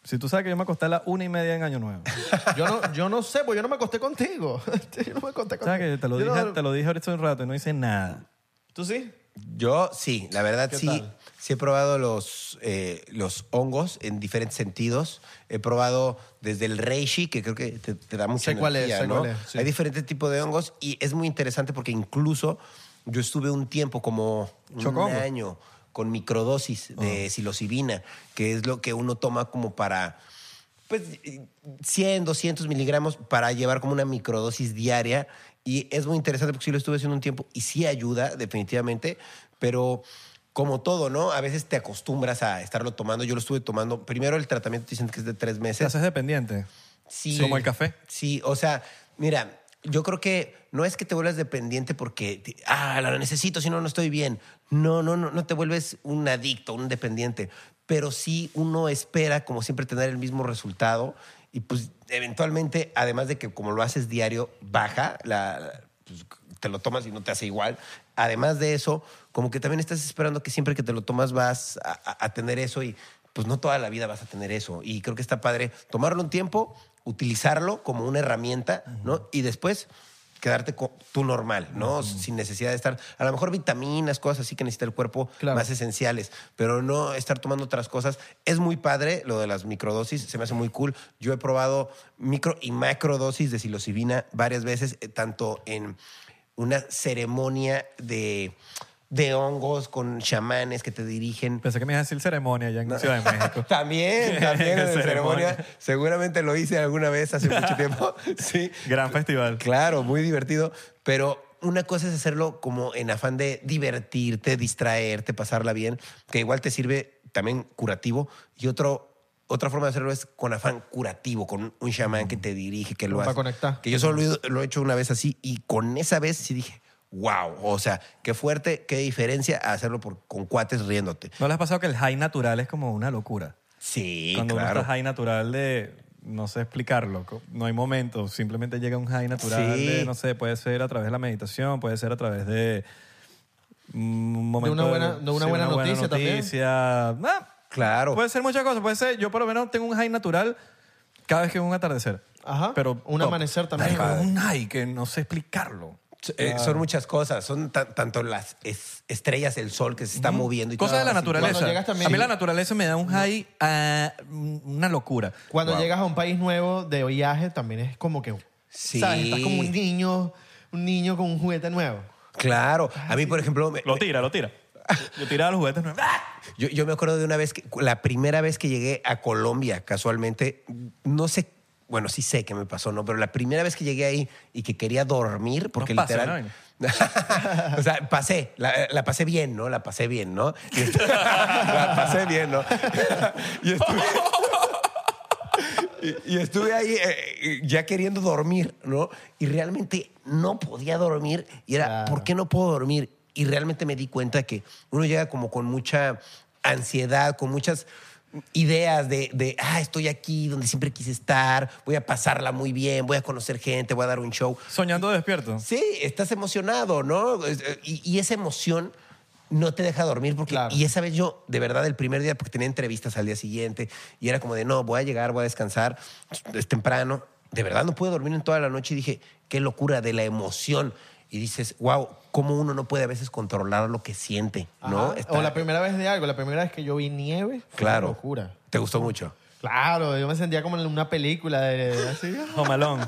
Si tú sabes que yo me acosté a las una y media en Año Nuevo. Yo no, yo no sé, pues yo no me acosté contigo. yo no me acosté contigo. ¿Sabes que te lo, Yo dije, no- te lo dije ahorita hace un rato y no hice nada? ¿Tú sí? Yo sí, la verdad ¿Qué sí. tal? Sí he probado los, eh, los hongos en diferentes sentidos. He probado desde el reishi, que creo que te, te da mucha Sé cuál es, energía, sé ¿no? cuál es, sí. Hay diferentes tipos de hongos y es muy interesante porque incluso yo estuve un tiempo, como un Chocongo. año, con microdosis de psilocibina, que es lo que uno toma como para pues 100, 200 miligramos para llevar como una microdosis diaria. Y es muy interesante porque sí lo estuve haciendo un tiempo y sí ayuda definitivamente, pero como todo, ¿no? A veces te acostumbras a estarlo tomando. Yo lo estuve tomando. Primero el tratamiento dicen que es de tres ¿Te meses. haces dependiente? Sí. Como el café. Sí, o sea, mira, yo creo que no es que te vuelvas dependiente porque, te- ah, lo necesito, si no, no estoy bien. No, no, no, no te vuelves un adicto, un dependiente. Pero sí uno espera, como siempre, tener el mismo resultado. Y pues, eventualmente, además de que como lo haces diario, baja, la, la- pues, te lo tomas y no te hace igual. Además de eso, como que también estás esperando que siempre que te lo tomas vas a- a tener eso y pues no toda la vida vas a tener eso. Y creo que está padre tomarlo un tiempo, utilizarlo como una herramienta, ¿no? Y después quedarte con tú normal, ¿no? Sin necesidad de estar, a lo mejor vitaminas, cosas así que necesita el cuerpo Claro. más esenciales, pero no estar tomando otras cosas. Es muy padre lo de las microdosis, se me hace muy cool. Yo he probado micro y macrodosis de psilocibina varias veces, eh, tanto en una ceremonia de, de hongos con chamanes que te dirigen. Pensé que me ibas a decir ceremonia allá en Ciudad de México. También, también en Ceremonia. ceremonia. Seguramente lo hice alguna vez hace mucho tiempo. Sí. Gran festival. Claro, muy divertido. Pero una cosa es hacerlo como en afán de divertirte, distraerte, pasarla bien, que igual te sirve también curativo. Y otro, otra forma de hacerlo es con afán curativo, con un chamán que te dirige, que lo Como para hace. conectar. Que yo solo lo he- lo he hecho una vez así y con esa vez sí dije, wow, o sea, qué fuerte, qué diferencia hacerlo por, con cuates riéndote. ¿No les ha pasado que el high natural es como una locura? Sí, Cuando uno claro. está high natural de, no sé explicarlo. No hay momento. Simplemente llega un high natural. Sí. de, no sé, puede ser a través de la meditación, puede ser a través de un momento una buena- de una buena noticia también. noticia. Ah, Claro. Puede ser muchas cosas. Puede ser, yo por lo menos tengo un high natural cada vez que es un atardecer. Ajá. Pero un top. amanecer también. Un high que no sé explicarlo. Eh, Son muchas cosas. Son ta- tanto las es- estrellas, el sol que se está moviendo. Y Cosas de la todo. naturaleza. También- a mí la naturaleza me da un high, ah, una locura. Cuando Wow. llegas a un país nuevo de viaje también es como que, Sí. ¿sabes? Estás como un niño, un niño con un juguete nuevo. Claro. A mí, por ejemplo, me- Lo tira, lo tira. Yo tiraba los juguetes. ¿no? Yo, yo me acuerdo de una vez, que, la primera vez que llegué a Colombia, casualmente, no sé, bueno, sí sé qué me pasó, ¿no? Pero la primera vez que llegué ahí y que quería dormir, porque Nos pasa, literal... o sea, pasé, la, la pasé bien, ¿no? La pasé bien, ¿no? La pasé bien, ¿no? y estuve... Y, y estuve ahí eh, ya queriendo dormir, ¿no? Y realmente no podía dormir. Y era, Claro. ¿por qué no puedo dormir? Y realmente me di cuenta que uno llega como con mucha ansiedad, con muchas ideas de, de, ah, estoy aquí donde siempre quise estar, voy a pasarla muy bien, voy a conocer gente, voy a dar un show. Soñando despierto. Sí, estás emocionado, ¿no? Eh, Y, y esa emoción no te deja dormir porque Claro. y esa vez yo de verdad el primer día porque tenía entrevistas al día siguiente y era como de no voy a llegar voy a descansar es temprano de verdad no pude dormir en toda la noche y dije qué locura de la emoción y dices wow cómo uno no puede a veces controlar lo que siente no. Está- O la primera vez de algo, la primera vez que yo vi nieve, fue claro una locura. te gustó mucho Claro, yo me sentía como en una película de, así. Jomalón.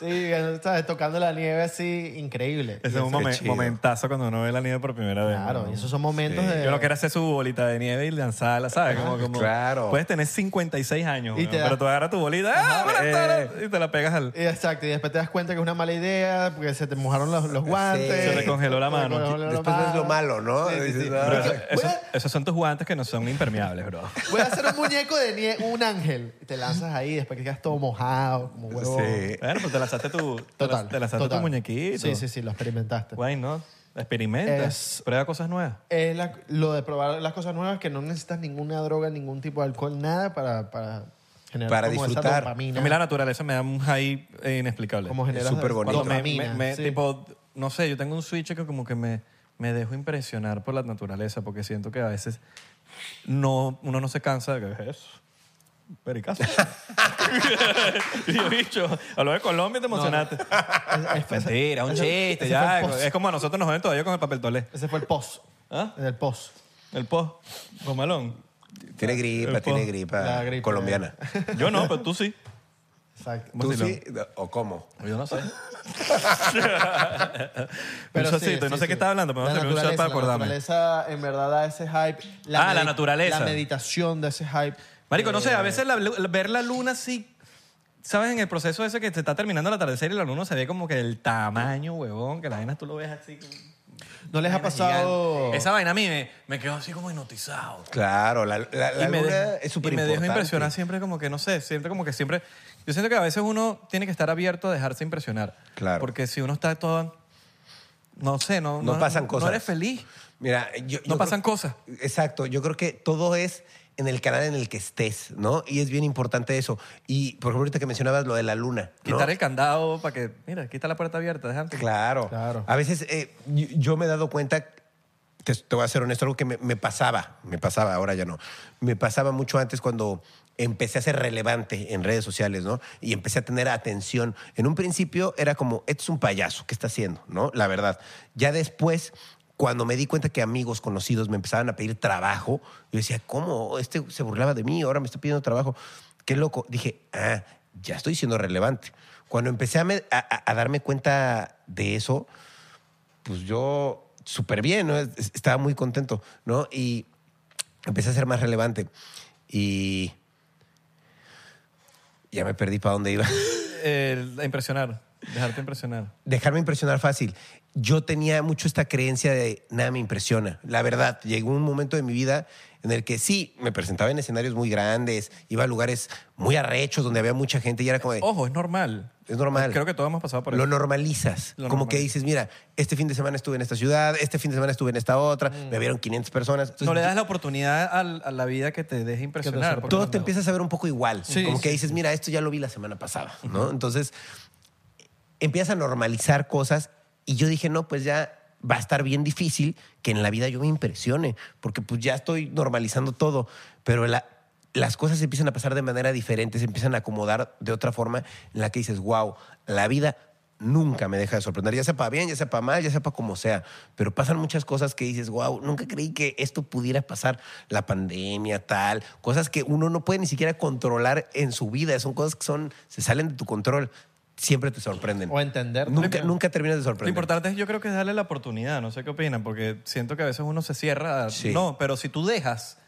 Sí, ¿sabes? tocando la nieve así, increíble. Ese es un momen- momentazo cuando uno ve la nieve por primera vez. Claro, ¿no? y esos son momentos de... Yo lo que era hacer su bolita de nieve y lanzarla, ¿sabes? Como, como, Claro. Puedes tener 56 años, Y te da- pero tú agarras tu bolita ¡ah, eh. y te la pegas al... Exacto, y después te das cuenta que es una mala idea porque se te mojaron los, los guantes. Se te congeló la mano. congeló después mano. lo malo no Sí, sí, sí. "Ah". Pero Porque eso- voy a- esos son tus guantes que no son impermeables, bro. Voy a hacer un muñeco de nieve, un ángel. Y te lanzas ahí, después que quedas todo mojado, como huevo. Sí. Bueno, pues te lanzaste tu, Total. te lanzaste total. tu muñequito. Sí, sí, sí, lo experimentaste. Guay, ¿no? Experimenta. Es- Prueba cosas nuevas. Es la- lo de probar las cosas nuevas, que no necesitas ninguna droga, ningún tipo de alcohol, nada para, para generar Para como esa disfrutar. dopamina. A mí la naturaleza me da un high eh, inexplicable. como generas súper bonito. Cuando me, dopamina, me- me- sí. tipo, no sé, yo tengo un switch que como que me, me dejo impresionar por la naturaleza porque siento que a veces no, uno no se cansa de que es eso. Pericazo. y yo, bicho, a lo de Colombia te emocionaste. Es- es- Mentira, un chiste, ya. Es como a nosotros nos ven todavía con el papel tolé. Ese fue el post. ¿Ah? El post. El post, gomalón. tiene gripa tiene gripa la colombiana Yo no, pero tú sí. Exacto. tú sí o cómo Yo no sé. Pero un sí, shotcito, no sí, sé sí. qué estaba hablando, pero La no sé un shot para La acordarme. naturaleza en verdad da ese hype. Ah, la naturaleza. La meditación de ese hype. Marico, no sé, Eh, a veces la- la- ver la luna así, ¿sabes? En el proceso ese que se está terminando el atardecer y la luna se ve como que el tamaño, huevón, que la vaina tú lo ves así. como ¿No les ha pasado...? Esa vaina a mí me, me quedó así como hipnotizado. claro la, luna dejo- es súper y me dejo importante. impresionar siempre como que, no sé, siempre como que siempre... Yo siento que a veces uno tiene que estar abierto a dejarse impresionar. Claro. Porque si uno está todo... No sé, no... No pasan cosas. No eres feliz. Mira, yo, No yo pasan cosas. Exacto, yo creo que todo es en el canal en el que estés, ¿no? Y es bien importante eso. Y por ejemplo, ahorita que mencionabas lo de la luna. ¿no? Quitar el candado para que... Mira, aquí está la puerta abierta, déjate. Claro. Claro. A veces eh, yo, me he dado cuenta, te, te voy a ser honesto, algo que me, me pasaba, me pasaba, ahora ya no. Me pasaba mucho antes cuando empecé a ser relevante en redes sociales, ¿no? Y empecé a tener atención. En un principio era como, este es un payaso, ¿qué está haciendo? ¿No? La verdad. Ya después, cuando me di cuenta que amigos conocidos me empezaban a pedir trabajo, yo decía, ¿cómo? Este se burlaba de mí, ahora me está pidiendo trabajo. Qué loco. Dije, ah, ya estoy siendo relevante. Cuando empecé a, a- a- a darme cuenta de eso, pues yo súper bien, ¿no? Es- Estaba muy contento, ¿no? Y empecé a ser más relevante. Y ya me perdí para dónde iba. El- impresionar, dejarte impresionar. Dejarme impresionar fácil. Yo tenía mucho esta creencia de nada me impresiona. La verdad, llegó un momento de mi vida en el que sí, me presentaba en escenarios muy grandes, iba a lugares muy arrechos donde había mucha gente y era como de, Ojo, es normal. es normal. Creo que todos hemos pasado por Lo eso. normalizas. Lo como que normalizas. dices, mira, este fin de semana estuve en esta ciudad, este fin de semana estuve en esta otra, me vieron 500 personas. Entonces, Mm. no le das la oportunidad a, la vida que te deje impresionar. porque todo no- te empiezas a ver un poco igual. Sí, como que sí, dices, mira, esto ya lo vi la semana pasada, ¿no? Entonces, empiezas a normalizar cosas y yo dije, no, pues ya va a estar bien difícil que en la vida yo me impresione, porque pues ya estoy normalizando todo, pero la- las cosas empiezan a pasar de manera diferente, se empiezan a acomodar de otra forma en la que dices, wow, la vida nunca me deja de sorprender, ya sea para bien, ya sea para mal, ya sea para como sea, pero pasan muchas cosas que dices, wow, nunca creí que esto pudiera pasar, la pandemia, tal, cosas que uno no puede ni siquiera controlar en su vida, son cosas que son, se salen de tu control, siempre te sorprenden. O entender. Nunca, nunca terminas de Lo sorprender. importante es, yo creo que es darle la oportunidad. No sé qué opinan, porque siento que a veces uno se cierra. Sí. No, pero si tú dejas,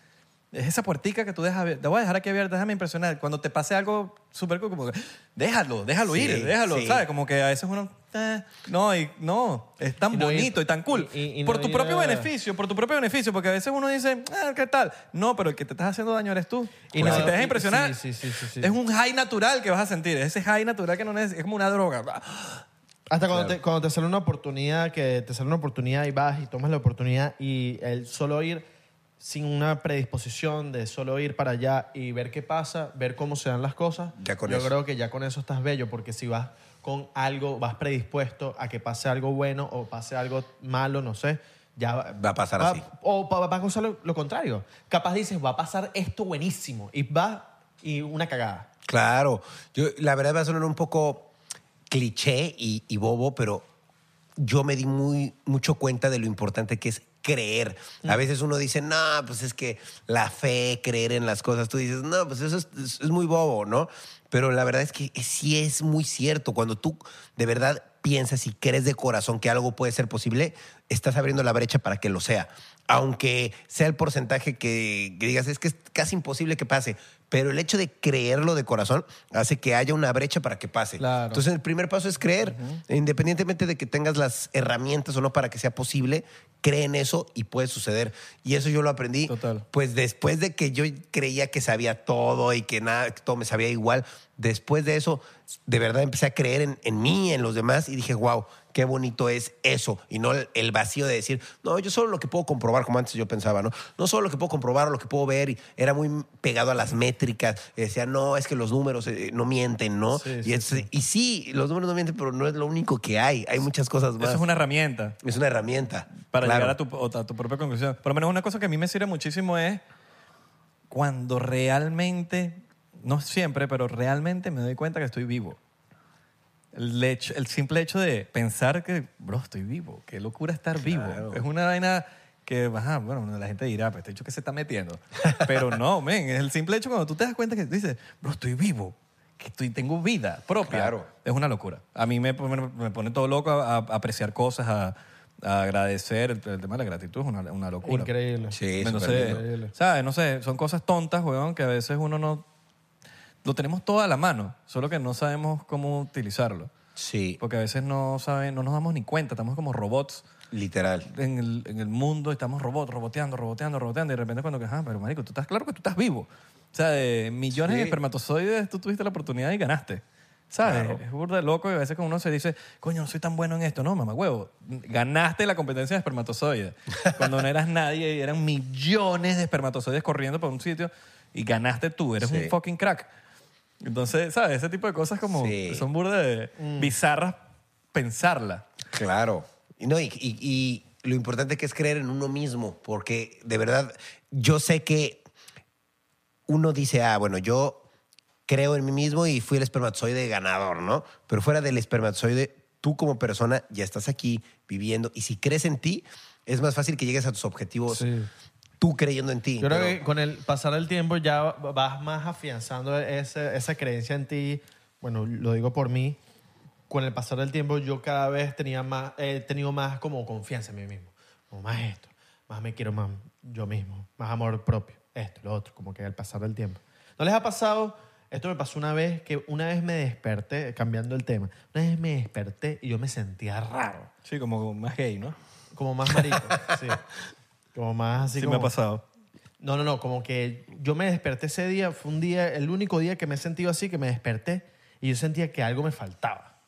es esa puertica que tú dejas abierta. Te voy a dejar aquí abierta, déjame impresionar. Cuando te pase algo súper cool, como que, déjalo, déjalo Sí, ir, déjalo, sí. ¿sabes? Como que a veces uno, eh, no, y no, es tan Y no ir- bonito y tan cool. y- y- y por no tu ir propio a- beneficio, por tu propio beneficio, porque a veces uno dice, ah, ¿qué tal? No, pero el que te estás haciendo daño eres tú. Y Y no- si te dejas impresionar, sí, sí, sí, sí, sí. es un high natural que vas a sentir. Ese high natural que no necesitas, es como una droga. Hasta cuando, te, cuando te sale una oportunidad, que te sale una oportunidad y vas y tomas la oportunidad y el solo ir sin una predisposición de solo ir para allá y ver qué pasa, ver cómo se dan las cosas, Ya con yo eso. creo que ya con eso estás bello, porque si vas con algo, vas predispuesto a que pase algo bueno o pase algo malo, no sé, ya Va a pasar así. O va, va a pasar lo, lo contrario. Capaz dices, va a pasar esto buenísimo y va y una cagada. Claro, yo la verdad va a sonar un poco cliché y, y bobo, pero yo me di muy, mucho cuenta de lo importante que es creer. A veces uno dice, no, pues es que la fe, creer en las cosas, tú dices, no, pues eso es, muy bobo, ¿no? Pero la verdad es que sí es muy cierto. Cuando tú de verdad piensas y crees de corazón que algo puede ser posible, estás abriendo la brecha para que lo sea. Aunque sea el porcentaje que, que digas, es que es casi imposible que pase. Pero el hecho de creerlo de corazón hace que haya una brecha para que pase. Claro. Entonces, el primer paso es creer. Independientemente de que tengas las herramientas o no para que sea posible, cree en eso y puede suceder. Y eso yo lo aprendí. Total. Pues después de que yo creía que sabía todo y que nada, que todo me sabía igual, después de eso, de verdad empecé a creer en, en mí, en los demás y dije, wow, qué bonito es eso. Y no el, vacío de decir, no, yo solo lo que puedo comprobar, como antes yo pensaba, ¿no? No solo lo que puedo comprobar o lo que puedo ver. Y era muy pegado a las métricas. Y decía, no, es que los números eh, no mienten, ¿no? Sí, y, sí, es- y sí, los números no mienten, pero no es lo único que hay. Hay muchas cosas más. Eso es una herramienta. Es una herramienta. para Claro. llegar a tu, a tu propia conclusión. Por lo menos una cosa que a mí me sirve muchísimo es cuando realmente, no siempre, pero realmente me doy cuenta que estoy vivo. El, hecho- el simple hecho de pensar que, bro, estoy vivo. Qué locura estar vivo. Es una vaina que, ajá, bueno, la gente dirá, pues te he dicho que se está metiendo. Pero no, men, es el simple hecho cuando tú te das cuenta que dices, bro, estoy vivo. Que estoy, tengo vida propia. Claro. Es una locura. A mí me, pone- me pone todo loco a, a apreciar cosas, a, a agradecer. El, el tema de la gratitud es una, una locura. Increíble. Sí. Increíble. ¿sabes? No sé, son cosas tontas, weón, que a veces uno no... Lo tenemos todo a la mano, solo que no sabemos cómo utilizarlo. Sí, Porque a veces no, saben, no nos damos ni cuenta, estamos como robots literal. en el, en el mundo, estamos robots, roboteando, roboteando, roboteando, y de repente cuando que, ah, pero marico, tú estás claro que tú estás vivo. O sea, de millones Sí. de espermatozoides tú tuviste la oportunidad y ganaste. ¿Sabes? Claro. Es burda de loco y a veces cuando uno se dice, coño, no soy tan bueno en esto. No, mamá huevo, ganaste la competencia de espermatozoides. Cuando no eras nadie y eran millones de espermatozoides corriendo por un sitio y ganaste tú, eres Sí. un fucking crack. Entonces, ¿sabes? Ese tipo de cosas como Sí. son burda de bizarras pensarla. Claro. Y, no, y, y- y lo importante que es creer en uno mismo, porque de verdad yo sé que uno dice, ah, bueno, yo creo en mí mismo y fui el espermatozoide ganador, ¿no? Pero fuera del espermatozoide, tú como persona ya estás aquí viviendo y si crees en ti, es más fácil que llegues a tus objetivos Sí. Tú creyendo en ti. Yo creo pero- que con el pasar del tiempo ya vas más afianzando ese- esa creencia en ti. Bueno, lo digo por mí. Con el pasar del tiempo yo cada vez tenía más, he tenido más como confianza en mí mismo. Como más esto, más me quiero más yo mismo, más amor propio, esto, lo otro, como que al pasar del tiempo. ¿No les ha pasado? Esto me pasó una vez que una vez me desperté, cambiando el tema, una vez me desperté y yo me sentía raro, Sí, como más gay, ¿no? como más marico, sí. Como más así Sí, como... me ha pasado. No, no, no, como que yo me desperté ese día, fue un día, el único día que me he sentido así, que me desperté y yo sentía que algo me faltaba,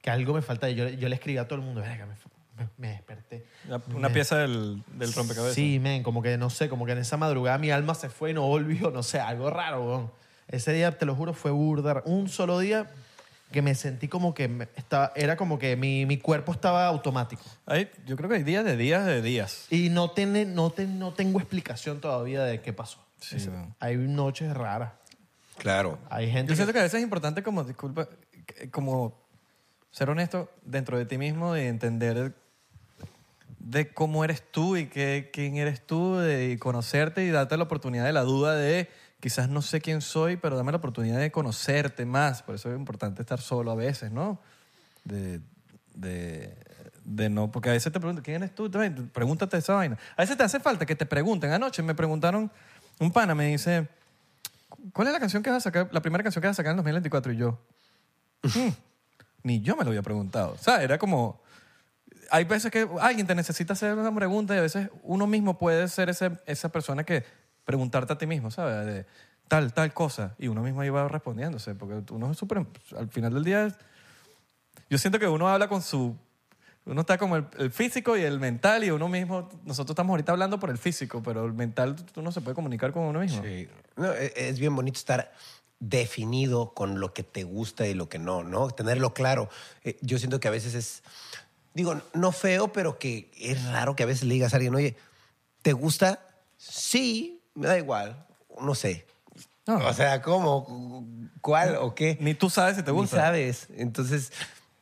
que algo me faltaba. Y yo, yo le escribí a todo el mundo, "Verga, me, me- me desperté. Una, una Me- pieza del, del rompecabezas. Sí, men, como que no sé, como que en esa madrugada mi alma se fue y no volvió, no sé, algo raro, weón. Ese día, te lo juro, fue burda. Un solo día que me sentí como que me- estaba, era como que mi, mi cuerpo estaba automático. Hay- yo creo que hay días de días de días. Y no, tiene, no, te- no tengo explicación todavía de qué pasó. Sí, weón. Hay noches raras. Claro. Hay gente Yo siento que- que a veces es importante como, disculpa, que- como ser honesto dentro de ti mismo y entender de cómo eres tú y qué, quién eres tú, de conocerte y darte la oportunidad de la duda de quizás no sé quién soy, pero dame la oportunidad de conocerte más. Por eso es importante estar solo a veces, ¿no? De, de, no, porque a veces te preguntan, ¿quién eres tú? Pregúntate esa vaina. A veces te hace falta que te pregunten. Anoche me preguntaron, un pana me dice, ¿cuál es la canción que vas a sacar, la primera canción que vas a sacar en 2024? Y yo, "Hmm, ni yo me lo había preguntado. O sea, era como, hay veces que alguien te necesita hacer una pregunta y a veces uno mismo puede ser ese, esa persona que preguntarte a ti mismo, ¿sabes? De tal, tal cosa. Y uno mismo iba respondiéndose, porque uno es súper, al final del día, yo siento que uno habla con su, uno está como el, el físico y el mental y uno mismo, nosotros estamos ahorita hablando por el físico, pero el mental uno se puede comunicar con uno mismo. Sí. No, e- es bien bonito estar definido con lo que te gusta y lo que no, ¿no? Tenerlo claro. Eh, yo siento que a veces es, digo, no feo, pero que es raro que a veces le digas a alguien, oye, ¿te gusta? Sí, me da igual, no sé. No. O sea, ¿cómo? ¿Cuál o qué? Ni tú sabes si te Ni gusta. sabes. Entonces,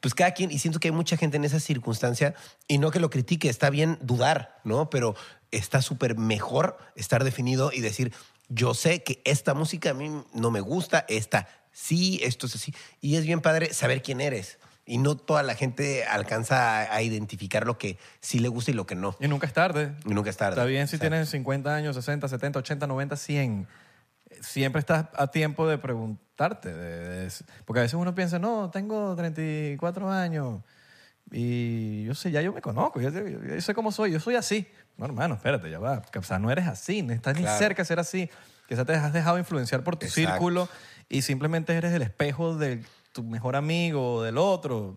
pues cada quien, y siento que hay mucha gente en esa circunstancia, y no que lo critique, está bien dudar, ¿no? Pero está súper mejor estar definido y decir, yo sé que esta música a mí no me gusta, esta sí, esto es así. Y es bien padre saber quién eres. Y no toda la gente alcanza a, a identificar lo que sí le gusta y lo que no. Y nunca es tarde. Y nunca es tarde. Está bien si Exacto. tienes 50 años, 60, 70, 80, 90, 100. Siempre estás a tiempo de preguntarte. de- de- porque a veces uno piensa, no, tengo 34 años y yo sé, ya yo me conozco, yo, yo- yo sé cómo soy, yo soy así. No, hermano, espérate, ya va. O sea, no eres así, no estás ni Claro. cerca de ser así. Quizás te has dejado influenciar por tu Exacto. círculo y simplemente eres el espejo de tu mejor amigo o del otro.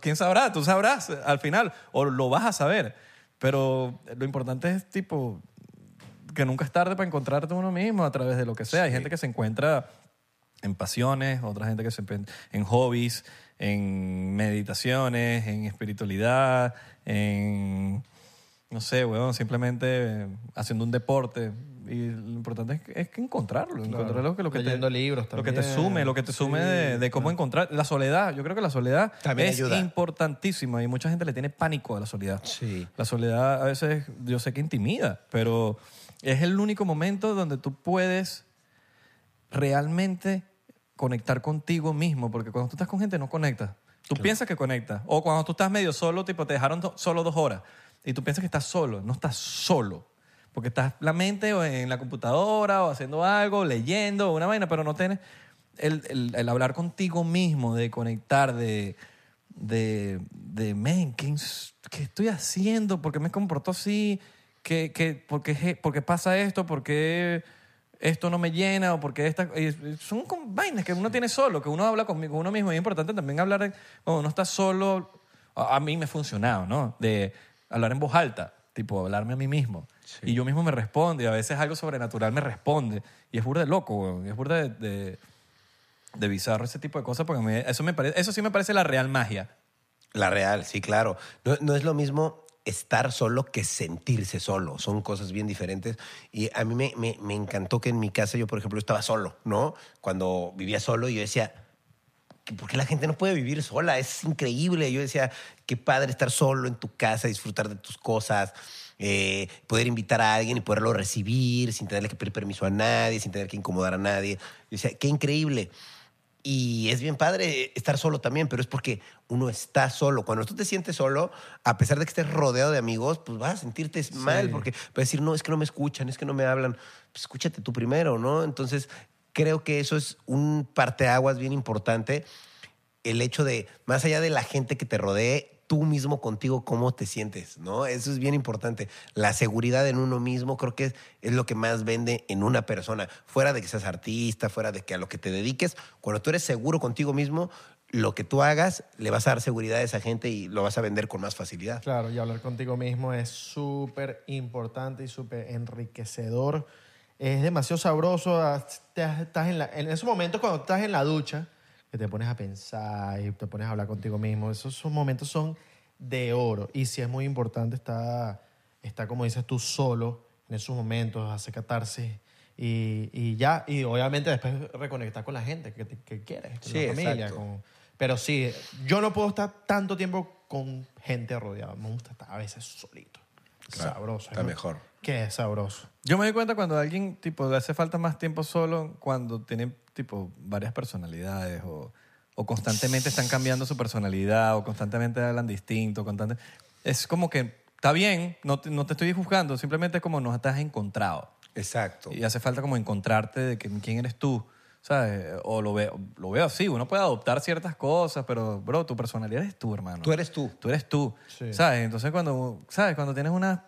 ¿Quién sabrá? Tú sabrás al final o lo vas a saber. Pero lo importante es tipo que nunca es tarde para encontrarte uno mismo a través de lo que sea. Hay gente que se encuentra en pasiones, otra gente que se encuentra en hobbies, en meditaciones, en espiritualidad, en, no sé, weón, simplemente eh, haciendo un deporte. Y lo importante es, que- es que encontrarlo, encontrar lo que, lo que Leyendo te, libros Lo que te también. sume, lo que te sume de, de cómo encontrar. La soledad, yo creo que la soledad También es ayuda. importantísima y mucha gente le tiene pánico a la soledad. Sí. La soledad a veces yo sé que intimida, pero es el único momento donde tú puedes realmente conectar contigo mismo, porque cuando tú estás con gente no conectas. Tú piensas que conectas. O cuando tú estás medio solo, tipo te dejaron solo dos horas y tú piensas que estás solo. No estás solo. Porque estás la mente o en la computadora o haciendo algo, leyendo una vaina, pero no tienes el, el- el hablar contigo mismo, de conectar, de, de, de men, ¿qué, qué estoy haciendo? ¿Por qué me comporto así? ¿Qué, qué, por, qué, por qué pasa esto? ¿Por qué esto no me llena? ¿O por qué esta...? son vainas que uno tiene solo, que uno habla conmigo, uno mismo. Es importante también hablar, cuando uno está solo, a mí me ha funcionado, ¿no? De hablar en voz alta, tipo hablarme a mí mismo. Y yo mismo me respondo, y a veces algo sobrenatural me responde. Y es burda de loco, weón. Es burda de, de, de bizarro ese tipo de cosas, porque eso, me parece, eso sí me parece la real magia. La real, sí, claro. No, no es lo mismo estar solo que sentirse solo. Son cosas bien diferentes. Y a mí me, me- me encantó que en mi casa yo, por ejemplo, estaba solo, ¿no? Cuando vivía solo, yo decía, "¿Que ¿por qué la gente no puede vivir sola? Es increíble. Yo decía, qué padre estar solo en tu casa, disfrutar de tus cosas, eh, poder invitar a alguien y poderlo recibir sin tenerle que pedir permiso a nadie, sin tener que incomodar a nadie. Yo decía, qué increíble. Y es bien padre estar solo también, pero es porque uno está solo. Cuando tú te sientes solo, a pesar de que estés rodeado de amigos, pues vas a sentirte mal porque vas a decir, no, es que no me escuchan, es que no me hablan. Pues escúchate tú primero, ¿no? Entonces, creo que eso es un parteaguas bien importante. El hecho de, más allá de la gente que te rodee, tú mismo contigo cómo te sientes, ¿no? Eso es bien importante. La seguridad en uno mismo creo que es, es lo que más vende en una persona. Fuera de que seas artista, fuera de que a lo que te dediques, cuando tú eres seguro contigo mismo, lo que tú hagas le vas a dar seguridad a esa gente y lo vas a vender con más facilidad. Claro, y hablar contigo mismo es súper importante y súper enriquecedor. Es demasiado sabroso. Estás en, la- en esos momentos cuando estás en la ducha, que te pones a pensar y te pones a hablar contigo mismo. Esos momentos son de oro. Y sí es muy importante estar, estar como dices tú, solo en esos momentos, hacer catarsis. Y, y ya, y obviamente después reconectar con la gente que, que quieres, con Sí, la familia. con- pero sí, yo no puedo estar tanto tiempo con gente rodeada. Me gusta estar a veces solito. Claro, sabroso. está ¿no? mejor. Que es sabroso. Yo me doy cuenta cuando a alguien tipo, le hace falta más tiempo solo cuando tiene tipo, varias personalidades o, o constantemente están cambiando su personalidad o constantemente hablan distinto. Constante, es como que está bien, no te, no te estoy juzgando, simplemente es como no te has encontrado. Exacto. Y hace falta como encontrarte de que, quién eres tú. ¿Sabes? O lo veo, lo veo así. Uno puede adoptar ciertas cosas, pero, bro, tu personalidad eres tú, hermano. Tú eres tú. Tú eres tú. Sí. ¿Sabes? Entonces, cuando, ¿sabes? Cuando tienes una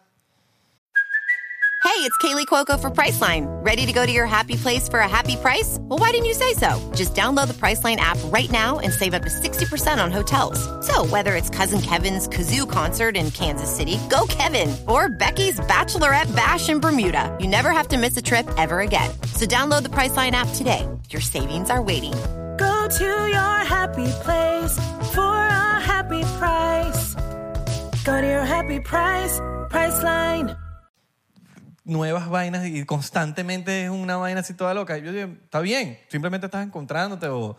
Hey, it's Kaylee Cuoco for Priceline. Ready to go to your happy place for a happy price? Well, why didn't you say so? Just download the Priceline app right now and save up to 60% on hotels. So, whether it's Cousin Kevin's Kazoo concert in Kansas City, go Kevin, or Becky's Bachelorette Bash in Bermuda, you never have to miss a trip ever again. So, download the Priceline app today. Your savings are waiting. Go to your happy place for a happy price. Go to your happy price, Priceline. nuevas vainas y constantemente es una vaina así toda loca. Yo digo, está bien, simplemente estás encontrándote o,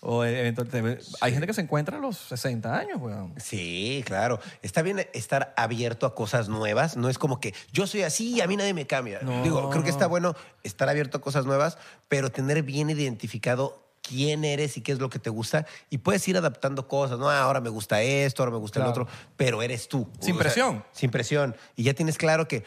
o eventualmente- hay gente que se encuentra a los 60 años, weón. Sí, claro. Está bien estar abierto a cosas nuevas. No es como que yo soy así y a mí nadie me cambia. No. Digo, creo que está bueno estar abierto a cosas nuevas, pero tener bien identificado quién eres y qué es lo que te gusta. Y puedes ir adaptando cosas, ¿no? Ah, ahora me gusta esto, ahora me gusta Claro. el otro, pero eres tú. Sin O sea, presión. sin presión. Y ya tienes claro que,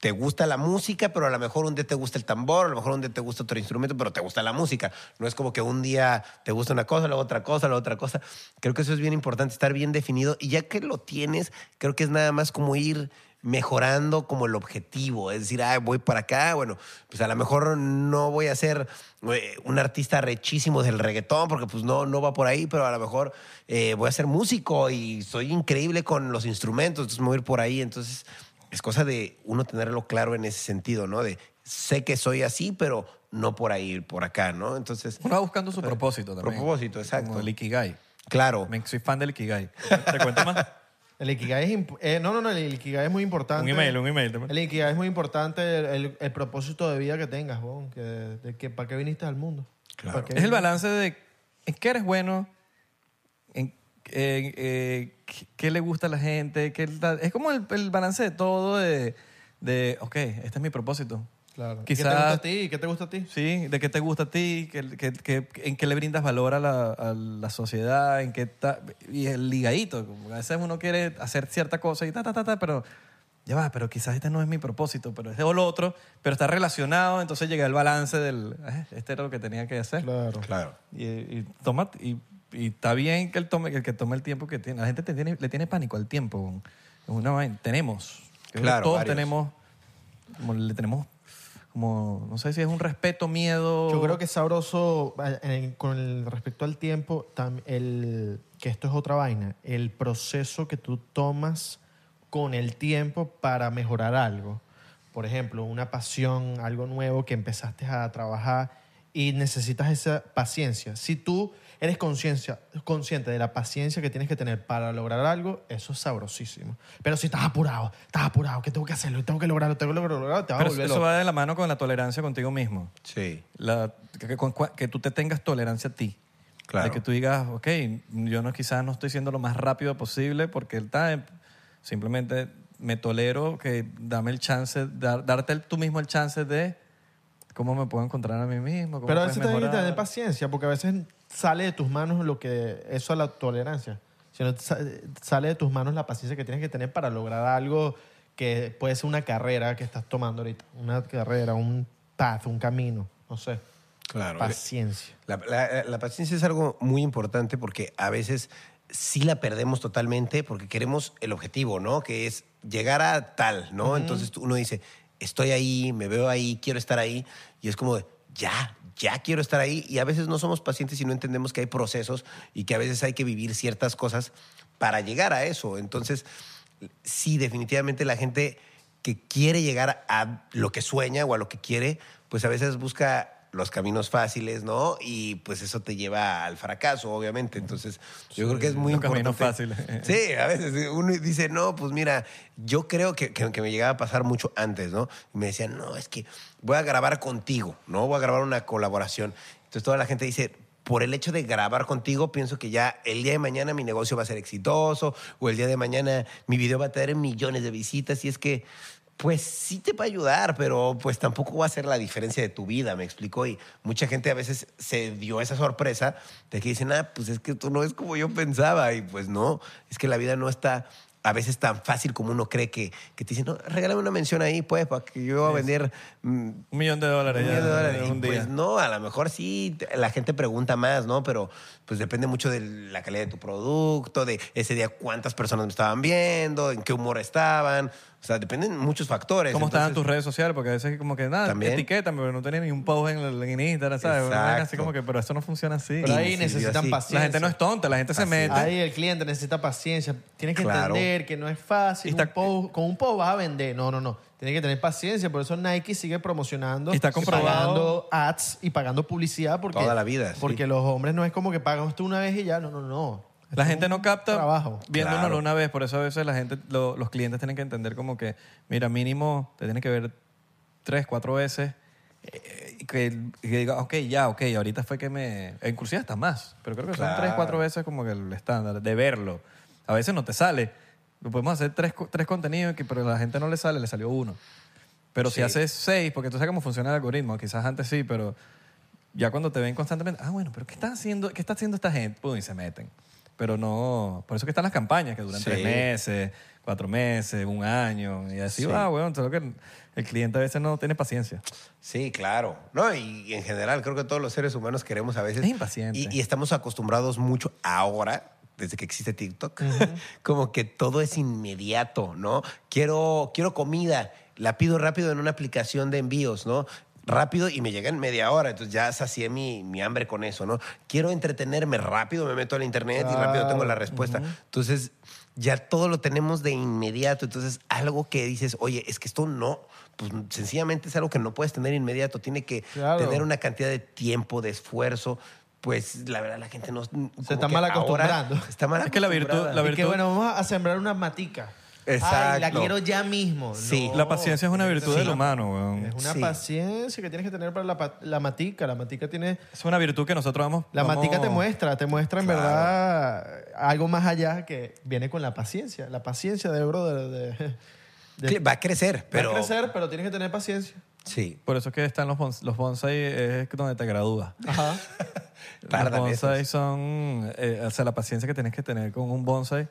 te gusta la música, pero a lo mejor un día te gusta el tambor, a lo mejor un día te gusta otro instrumento, pero te gusta la música. No es como que un día te gusta una cosa, luego otra cosa, luego otra cosa. Creo que eso es bien importante, estar bien definido. Y ya que lo tienes, creo que es nada más como ir mejorando como el objetivo. Es decir, voy para acá, bueno, pues a lo mejor no voy a ser eh, un artista rechísimo del reggaetón, porque pues no, no va por ahí, pero a lo mejor eh, voy a ser músico y soy increíble con los instrumentos, entonces me voy a ir por ahí. Entonces es cosa de uno tenerlo claro en ese sentido, ¿no? De sé que soy así, pero no por ahí, por acá, ¿no? Entonces, Uno va buscando su propósito también. Propósito, exacto. Como el Ikigai. claro. Me- Soy fan del Ikigai. ¿Te cuento más? El Ikigai es... imp- eh, no, no, no, el Ikigai es muy importante. un email, un email. El Ikigai es muy importante, el, el- el propósito de vida que tengas, weón, que, de que para qué viniste al mundo. Claro. ¿Para qué Es el balance de en qué eres bueno, en, en, eh, qué- qué le gusta a la gente. qué tal. es como el, el balance de todo de, de, ok, este es mi propósito. Claro. ¿Qué te gusta a ti? ¿Qué te gusta a ti? Sí, de qué te gusta a ti, que, que- que- en qué le brindas valor a la, a la sociedad, en qué ta- y el ligadito. A veces uno quiere hacer cierta cosa y ta, ta, ta, ta, pero ya va, pero quizás este no es mi propósito, pero es de lo otro, pero está relacionado, entonces llega el balance del, eh, este era lo que tenía que hacer. Claro. Claro. Y, y toma, y, y está bien que él tome, que el que tome el tiempo que tiene. La gente te tiene, le tiene pánico al tiempo. Es una vaina. Tenemos. Claro, Todos varios. tenemos, como le tenemos, como, no sé si es un respeto, miedo. Yo creo que es sabroso en- con el respecto al tiempo, tam- el, que esto es otra vaina, el proceso que tú tomas con el tiempo para mejorar algo. Por ejemplo, una pasión, algo nuevo que empezaste a trabajar y necesitas esa paciencia. Si tú eres conciencia, consciente de la paciencia que tienes que tener para lograr algo, eso es sabrosísimo. Pero si estás apurado, estás apurado, que tengo que hacerlo, tengo que lograrlo, tengo que lograrlo, te vas a Pero volver eso loco. va de la mano con la tolerancia contigo mismo. Sí. La- que, con que tú te tengas tolerancia a ti. Claro. De que tú digas, ok, yo no, quizás no estoy siendo lo más rápido posible porque el time, simplemente me tolero, que dame el chance, dar- darte el- tú mismo el chance de cómo me puedo encontrar a mí mismo. cómo Pero a veces también hay que tener paciencia, porque a veces sale de tus manos lo que eso es la tolerancia. Sino sa- sale de tus manos la paciencia que tienes que tener para lograr algo que puede ser una carrera que estás tomando ahorita, una carrera, un path, un camino, no sé. Claro. Paciencia. La, la- la paciencia es algo muy importante porque a veces sí la perdemos totalmente porque queremos el objetivo, ¿no? Que es llegar a tal, ¿no? Entonces uno dice, estoy ahí, me veo ahí, quiero estar ahí. Y es como, de, ya, ya quiero estar ahí. Y a veces no somos pacientes y no entendemos que hay procesos y que a veces hay que vivir ciertas cosas para llegar a eso. Entonces, sí, definitivamente la gente que quiere llegar a lo que sueña o a lo que quiere, pues a veces busca los caminos fáciles, ¿no? Y pues eso te lleva al fracaso, obviamente. Entonces, yo creo que es muy importante. fáciles. Sí, a veces uno dice, no, pues mira, yo creo que, que- que me llegaba a pasar mucho antes, ¿no? Y me decían, no, es que voy a grabar contigo, ¿no? Voy a grabar una colaboración. Entonces toda la gente dice, por el hecho de grabar contigo, pienso que ya el día de mañana mi negocio va a ser exitoso o el día de mañana mi video va a tener millones de visitas y es que... Pues sí te va a ayudar, pero pues tampoco va a ser la diferencia de tu vida, me explico. Y mucha gente a veces se dio esa sorpresa de que dicen, ah, pues es que tú no es como yo pensaba. Y pues no, es que la vida no está a veces tan fácil como uno cree que, que te dicen, no, regálame una mención ahí, pues, para que yo voy a vender mm, Un millón de dólares un millón de dólares. un día. Pues no, a lo mejor sí, la gente pregunta más, ¿no? Pero pues depende mucho de la calidad de tu producto, de ese día cuántas personas me estaban viendo, en qué humor estaban. O sea, dependen muchos factores. ¿Cómo estaban tus redes sociales? Porque a veces como que nada, También. etiquetan, pero no tenía ni un post en, el- en Instagram, ¿sabes? Así como que, pero eso no funciona así. Pero ahí sí, necesitan paciencia. La gente no es tonta, la gente se mete. Ahí el cliente necesita paciencia. Tienes que Claro. entender que no es fácil. Y está- Un post- con un post vas a vender. No, no, no. Tienes que tener paciencia. Por eso Nike sigue promocionando. Y está comprobado- Pagando ads y pagando publicidad. Porque, Toda la vida, sí. Porque los hombres no es como que pagan esto una vez y ya. No, no, no. La gente no capta Trabajo. viéndolo Claro. una vez, por eso a veces la gente, lo- los clientes tienen que entender como que, mira, mínimo te tienes que ver tres, cuatro veces eh, y que, y que diga, ok, ya, ok, ahorita fue que me... Inclusive hasta más, pero creo que son Claro. tres, cuatro veces como que el estándar de verlo. A veces no te sale. Lo podemos hacer tres, co- tres contenidos, que, pero a la gente no le sale, le salió uno. Pero si Sí. haces seis, porque tú sabes cómo funciona el algoritmo, quizás antes sí, pero ya cuando te ven constantemente, ah, bueno, pero ¿qué está haciendo, qué está haciendo esta gente? Pum, y se meten. Pero no, por eso que están las campañas que duran Sí. tres meses, cuatro meses, un año, y así Sí. va, weón. Solo que el, el cliente a veces no tiene paciencia. Sí, claro. No, y en general creo que todos los seres humanos queremos a veces... Es impaciente. Y, y estamos acostumbrados mucho ahora, desde que existe TikTok, como que todo es inmediato, ¿no? Quiero, quiero comida, la pido rápido en una aplicación de envíos, ¿no? Rápido y me llega en media hora, entonces ya sacié mi, mi hambre con eso, ¿no? Quiero entretenerme rápido, me meto al internet y rápido tengo la respuesta. Entonces ya todo lo tenemos de inmediato, entonces algo que dices, oye, es que esto no, pues sencillamente es algo que no puedes tener inmediato, tiene que Claro. tener una cantidad de tiempo, de esfuerzo, pues la verdad la gente no... como está mal acostumbrando. Está mal Es que la virtud- acostumbrada. la Y que virtud- bueno, vamos a sembrar una matica. Exacto. Ay, la quiero ya mismo. Sí. No. La paciencia es una virtud Sí. del humano, weón. Es una Sí. paciencia que tienes que tener para la, pa- la matica. La matica tiene... Es una virtud que nosotros vamos... La vamos- matica te muestra, te muestra en Claro. verdad algo más allá que viene con la paciencia. La paciencia de, brother, de, Va a crecer, pero... Va a crecer, pero tienes que tener paciencia. Sí. Por eso es que están los, bons- los bonsai, es donde te gradúas. Ajá. Tardan los bonsai son... eh, o sea, la paciencia que tienes que tener con un bonsai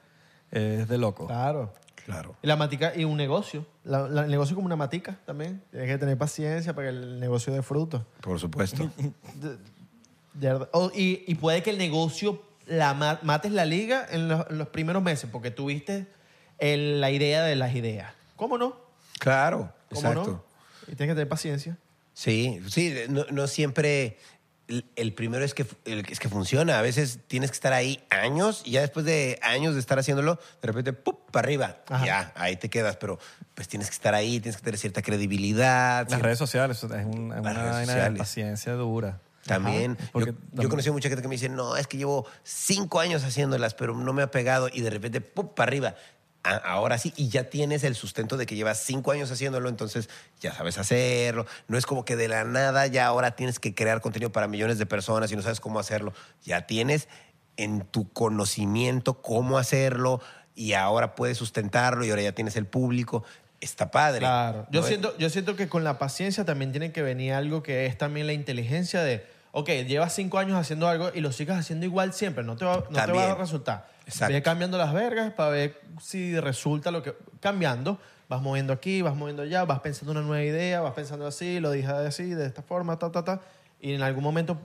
es de loco. Claro. Claro. Y la matica y un negocio. La- la- el negocio como una matica también. Tienes que tener paciencia para que el negocio dé fruto. Por supuesto. De verdad. O- y, y puede que el negocio la ma- mates la liga en los, en los primeros meses porque tuviste el- la idea de las ideas. ¿Cómo no? claro. ¿Cómo Exacto. no? Y tienes que tener paciencia. Sí, sí, no, no siempre el, primero es que, el- es que funciona. A veces tienes que estar ahí años y ya después de años de estar haciéndolo, de repente, ¡pup! para arriba. Ajá. Ya, ahí te quedas. Pero pues tienes que estar ahí, tienes que tener cierta credibilidad. Las cierta- redes sociales es, un- es una vaina de paciencia dura. También. Porque yo, yo también- he conocido mucha gente que me dice, no, es que llevo cinco años haciéndolas, pero no me ha pegado y de repente, ¡pum! para arriba. Ahora sí, y ya tienes el sustento de que llevas cinco años haciéndolo, entonces ya sabes hacerlo. No es como que de la nada ya ahora tienes que crear contenido para millones de personas y no sabes cómo hacerlo. Ya tienes en tu conocimiento cómo hacerlo y ahora puedes sustentarlo y ahora ya tienes el público. Está padre. Claro. Yo ¿no? siento, yo siento que con la paciencia también tiene que venir algo que es también la inteligencia de, ok, llevas cinco años haciendo algo y lo sigas haciendo igual siempre, no te va, no te va a resultar. Exacto. Ve cambiando las vergas para ver si resulta lo que... Cambiando, vas moviendo aquí, vas moviendo allá, vas pensando una nueva idea, vas pensando así, lo dije así, de esta forma, ta, ta, ta, y en algún momento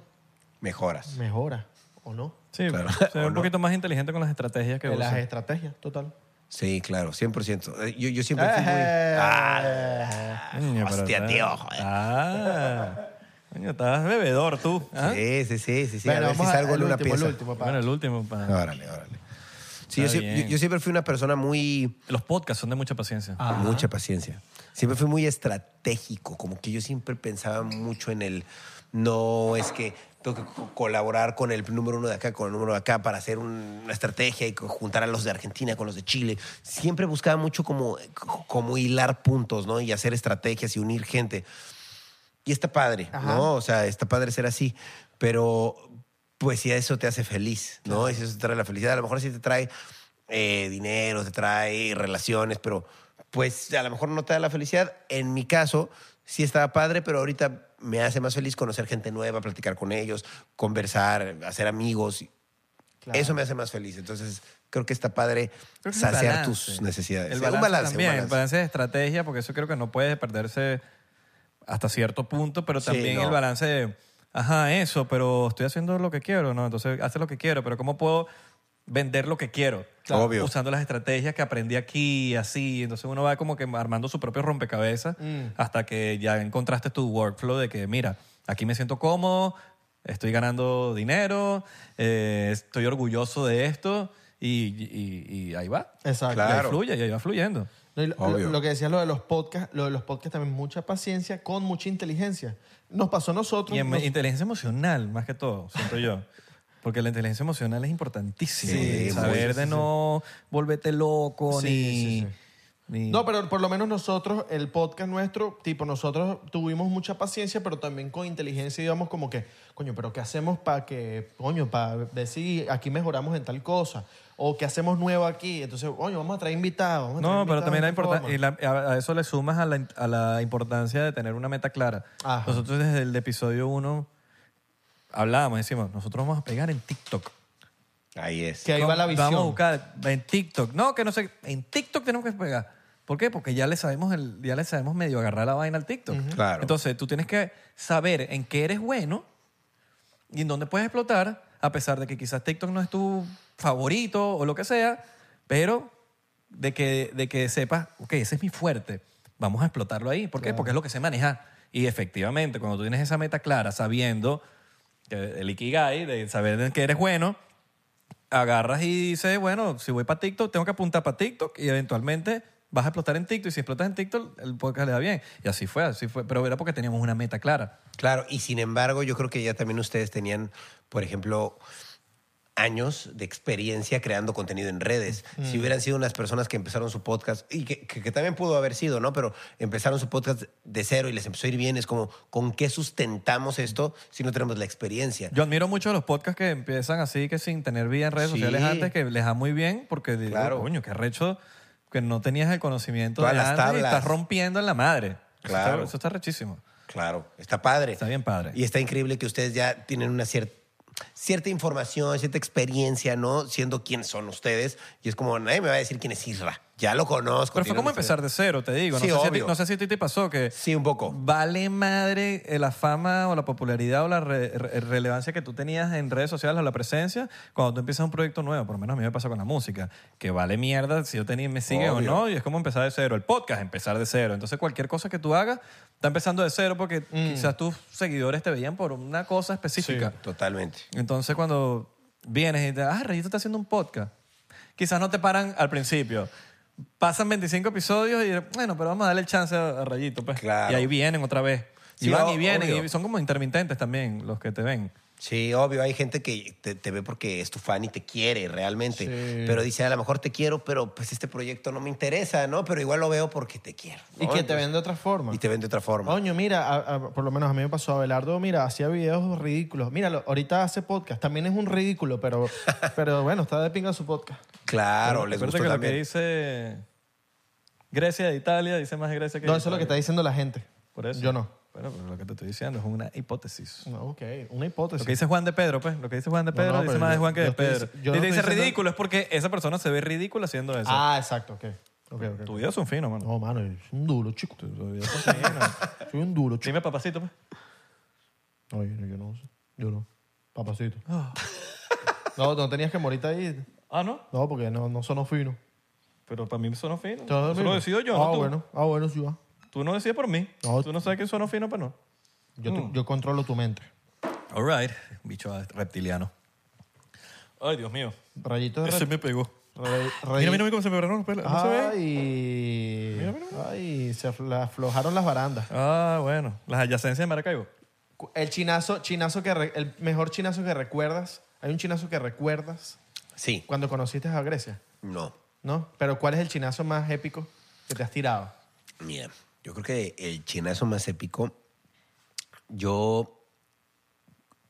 Mejoras. mejora. ¿o no? Sí, Claro. ser un poquito más inteligente con las estrategias que De las estrategias, total. Sí, claro, 100%. Eh, Yo, yo siempre fui muy... Eh, Coño, pero Hostia, tío, joder. Ah, coño, estás bebedor tú. ¿ah? Sí, sí, sí, sí, sí. Bueno, a ver si vamos a- salgo una último, el pieza. último, pa. Bueno, el último. pa- Órale, órale. Sí, yo, Está sie- yo- bien. yo siempre fui una persona muy... Los podcasts son de mucha paciencia. Ah. con mucha paciencia. Siempre fui muy estratégico, como que yo siempre pensaba mucho en el, no es que tengo que co- colaborar con el número uno de acá, con el número de acá para hacer un- una estrategia y co- juntar a los de Argentina con los de Chile. Siempre buscaba mucho como, como hilar puntos, ¿no? Y hacer estrategias y unir gente. Y está padre, Ajá. ¿no? O sea, está padre ser así, pero pues si eso te hace feliz, ¿no? Y si eso te trae la felicidad, a lo mejor sí te trae eh, dinero, te trae relaciones, pero pues a lo mejor no te da la felicidad. En mi caso, sí estaba padre, pero ahorita me hace más feliz conocer gente nueva, platicar con ellos, conversar, hacer amigos. Claro. Eso me hace más feliz. Entonces, creo que está padre saciar balance. tus necesidades. El balance, un balance, también, un balance. balance de estrategia, porque eso creo que no puede perderse hasta cierto punto, pero Sí, también no. el balance de, ajá, eso, pero estoy haciendo lo que quiero, ¿no? Entonces, hace lo que quiero, pero ¿cómo puedo vender lo que quiero? Claro. Obvio. Usando las estrategias que aprendí aquí, así. Entonces uno va como que armando su propio rompecabezas hasta que ya encontraste tu workflow de que, mira, aquí me siento cómodo, estoy ganando dinero, eh, estoy orgulloso de esto y, y- y ahí va. Exacto. Y ahí Claro. fluye, y ahí va fluyendo. No, y lo, Obvio. lo- lo que decías lo de los podcasts, lo de los podcasts también mucha paciencia con mucha inteligencia. Nos pasó a nosotros. Y en- nos- inteligencia emocional, más que todo, siento yo. Porque la inteligencia emocional es importantísima. Sí, Saber de sí, no volverte loco Sí, ni, sí, sí. ni- No, pero por lo menos nosotros, el podcast nuestro, tipo, nosotros tuvimos mucha paciencia, pero también con inteligencia íbamos como que, coño, pero ¿qué hacemos para que, coño, para ver si aquí mejoramos en tal cosa? O qué hacemos nuevo aquí. Entonces, coño, vamos a traer invitados. vamos a traer No, pero también la esta importa- forma. y la- a, a eso le sumas a la, a la importancia de tener una meta clara. Ajá. Nosotros desde el episodio 1 hablábamos, decimos, nosotros vamos a pegar en TikTok. Ahí es. Que ahí va la visión. Vamos a buscar en TikTok. No, que no sé. En TikTok tenemos que pegar. ¿Por qué? Porque ya le sabemos, el, ya le sabemos medio agarrar la vaina al TikTok. Claro. Entonces tú tienes que saber en qué eres bueno y en dónde puedes explotar, a pesar de que quizás TikTok no es tu favorito o lo que sea, pero de que, de que sepas, ok, ese es mi fuerte, vamos a explotarlo ahí. ¿Por qué? Porque es lo que se maneja. Y efectivamente, cuando tú tienes esa meta clara, sabiendo que el Ikigai, de saber qué eres bueno, agarras y dices, bueno, si voy para TikTok, tengo que apuntar para TikTok y eventualmente vas a explotar en TikTok y si explotas en TikTok, el podcast le da bien. Y así fue, así fue. Pero era porque teníamos una meta clara. Claro, y sin embargo, yo creo que ya también ustedes tenían, por ejemplo, años de experiencia creando contenido en redes. Si hubieran sido unas personas que empezaron su podcast, y que, que- que también pudo haber sido, ¿no? Pero empezaron su podcast de cero y les empezó a ir bien, es como, ¿con qué sustentamos esto si no tenemos la experiencia? Yo admiro mucho a los podcasts que empiezan así, que sin tener vida en redes Sí. sociales antes, que les da muy bien, porque digo, Claro. coño, qué recho que no tenías el conocimiento Todas de las antes y tablas. estás rompiendo en la madre. Eso Claro. está- Eso está rechísimo. Claro, está padre. Está bien padre. Y está increíble que ustedes ya tienen una cierta cierta información, cierta experiencia, ¿no? Siendo quiénes son ustedes. Y es como, nadie me va a decir quién es Isra. Ya lo conozco. Pero fue tiene como una empezar de cero, te digo. Sí, no, sé si a ti, obvio. no sé si a ti te pasó que Sí, un poco. vale madre eh, la fama o la popularidad o la re- re- relevancia que tú tenías en redes sociales o la presencia cuando tú empiezas un proyecto nuevo. Por lo menos a mí me pasa con la música. Que vale mierda si yo tenía, me sigue o Obvio. no. Y es como empezar de cero. El podcast, empezar de cero. Entonces cualquier cosa que tú hagas está empezando de cero porque quizás tus seguidores te veían por una cosa específica. Totalmente. Entonces, cuando vienes y te ah, Rayito está haciendo un podcast, quizás no te paran al principio. Pasan 25 episodios y, bueno, pero vamos a darle el chance a, a Rayito, pues. Claro. Y ahí vienen otra vez. Y Sí, van o- y vienen. obvio. Y son como intermitentes también los que te ven. Sí, obvio, hay gente que te, te ve porque es tu fan y te quiere realmente. Sí. Pero dice, a lo mejor te quiero, pero pues este proyecto no me interesa, ¿no? Pero igual lo veo porque te quiero. Y ¿no? que te ven de otra forma. Y te ven de otra forma. Coño, mira, a- a- por lo menos a mí me pasó Abelardo, mira, hacía videos ridículos. Míralo, ahorita hace podcast. También es un ridículo, pero, pero bueno, está de pinga su podcast. Claro, les Acuérdate gustó que lo también. que dice Grecia de Italia dice más Grecia que No, eso es lo que está diciendo la gente. Por eso. Yo no. Bueno, pero lo que te estoy diciendo es una hipótesis. No, ok, una hipótesis. Lo que dice Juan de Pedro, pues. Lo que dice Juan de Pedro no, dice más de Juan que de estoy Pedro. y te dice diciendo- ridículo es porque esa persona se ve ridícula haciendo eso. Ah, exacto, ok. Ok, ok. Tu video es un fino, mano. No, mano, es un duro, chico. Tu video es un fino. Soy un duro, chico. Dime, papacito, pues. No, yo no sé. Yo no. Papacito. No, no tenías que morirte ahí. Ah, ¿no? No, porque no, no sonó fino. Pero para mí sonó fino. ¿Sonó Eso lo decido yo, Ah, no tú. bueno. Ah, bueno, sí va. Tú no decides por mí. No. Tú no sabes que sonó fino, pero no. Yo, Mm. yo controlo tu mente. All right. Bicho reptiliano. Ay, Dios mío. Rayito de Ese me pegó. Ray- Mira, mira cómo se me pararon los pelos. ¿No se ve? Ay, ay, se afl- aflojaron las barandas. Ah, bueno. Las adyacencias de Maracaibo. El chinazo, chinazo que re- el mejor chinazo que recuerdas. Hay un chinazo que recuerdas Sí, cuando conociste a Grecia, no. ¿no? Pero ¿cuál es el chinazo más épico que te has tirado? Mira, yo creo que el chinazo más épico, yo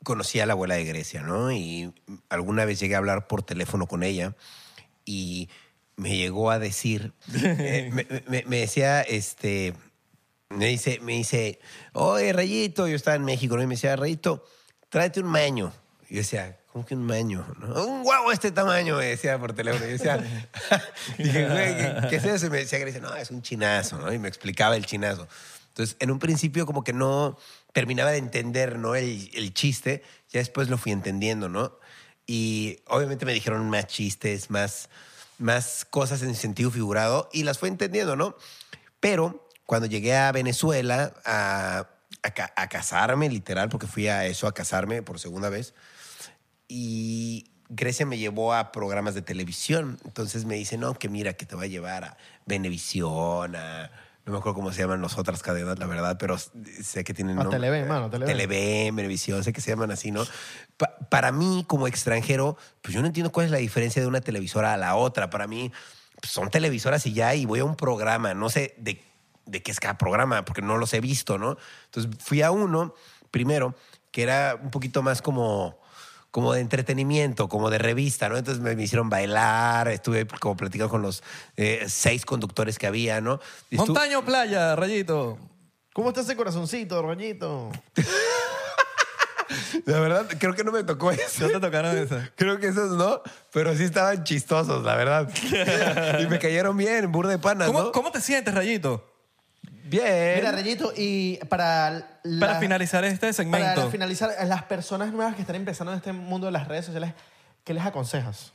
conocí a la abuela de Grecia, ¿no? Y alguna vez llegué a hablar por teléfono con ella y me llegó a decir, eh, me, me- me decía, este, me dice, me dice, oye, Rayito, yo estaba en México, ¿no? Y me decía, Rayito, tráete un maño. Y yo decía, ¿cómo que un maño? no? Un guau este tamaño, me decía por teléfono. Yo decía, dije, güey, ¿qué, qué es eso? Y me decía Grecia, no, es un chinazo, ¿no? Y me explicaba el chinazo. Entonces, en un principio como que no terminaba de entender, ¿no? El, el chiste, ya después lo fui entendiendo, ¿no? Y obviamente me dijeron más chistes, más, más cosas en sentido figurado y las fui entendiendo, ¿no? Pero cuando llegué a Venezuela a, a a casarme, literal, porque fui a eso, a casarme por segunda vez, y Grecia me llevó a programas de televisión. Entonces me dice, no, que mira, que te va a llevar a Venevisión, a... No me acuerdo cómo se llaman las otras cadenas, la verdad, pero sé que tienen... A nombre- Televen, mano, Televen. Televen, Venevisión, sé que se llaman así, ¿no? Pa- para mí, como extranjero, pues yo no entiendo cuál es la diferencia de una televisora a la otra. Para mí, pues, son televisoras y ya, y voy a un programa, no sé de, de qué es cada programa, porque no los he visto, ¿no? Entonces fui a uno, primero, que era un poquito más como como de entretenimiento, como de revista, ¿no? Entonces me, me hicieron bailar, estuve como platicando con los eh, seis conductores que había, ¿no? Y estu- Montaña o playa, Rayito. ¿Cómo está ese corazoncito, Rayito? La verdad, creo que no me tocó eso. ¿No te tocaron esa? Creo que esos no, pero sí estaban chistosos, la verdad. y me cayeron bien, burda de panas, ¿Cómo, ¿no? ¿Cómo te sientes, Rayito? Bien. Mira, Rayito, y para... la- Para finalizar este Para segmento. finalizar, a las personas nuevas que están empezando en este mundo de las redes sociales, ¿qué les aconsejas?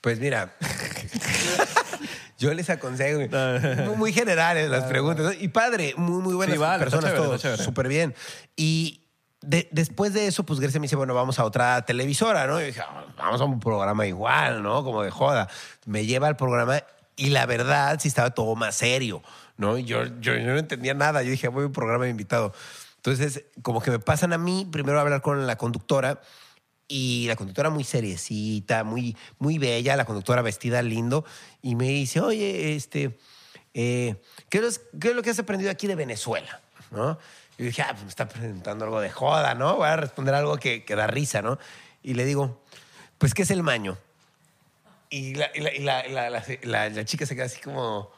Pues mira, yo les aconsejo, Ah. muy, muy generales las preguntas. ¿no? Y padre, muy, muy buenas Sí, vale, está personas, chévere, todos, chévere. súper bien. Y de- después de eso, pues Grecia me dice, bueno, vamos a otra televisora, ¿no? Y dije, "Ah, vamos a un programa igual, ¿no? Como de joda. Me lleva al programa y la verdad sí estaba todo más serio, ¿no? Y Yo, yo, no entendía nada. Yo dije, voy a un programa de invitado. Entonces, como que me pasan a mí primero a hablar con la conductora y la conductora muy seriecita, muy, muy bella, la conductora vestida lindo, y me dice, oye, este, eh, ¿qué, es, qué es lo que has aprendido aquí de Venezuela? ¿No? Y dije, ah, pues me está preguntando algo de joda, ¿no? Voy a responder algo que, que da risa, ¿no? Y le digo, pues, ¿qué es el maño? Y la- la- la- la chica se queda así como,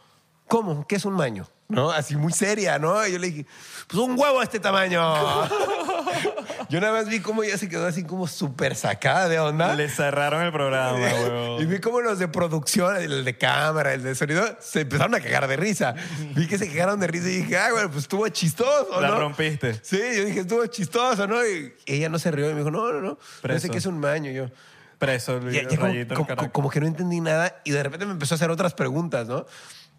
¿cómo? ¿Qué es un maño? ¿No? Así muy seria, ¿no? Y yo le dije, pues un huevo de este tamaño. yo nada más vi cómo ella se quedó así como súper sacada de onda. Le cerraron el programa, Y huevón. vi cómo los de producción, el de cámara, el de sonido, se empezaron a cagar de risa. Vi que se cagaron de risa y dije, ay, bueno, pues estuvo chistoso, La ¿no? rompiste. Sí, yo dije, estuvo chistoso, ¿no? Y ella no se rió y me dijo, no, no, no. No Preso. sé qué es un maño. Y yo, Preso, el ya- ya como, como- como que no entendí nada y de repente me empezó a hacer otras preguntas, ¿no?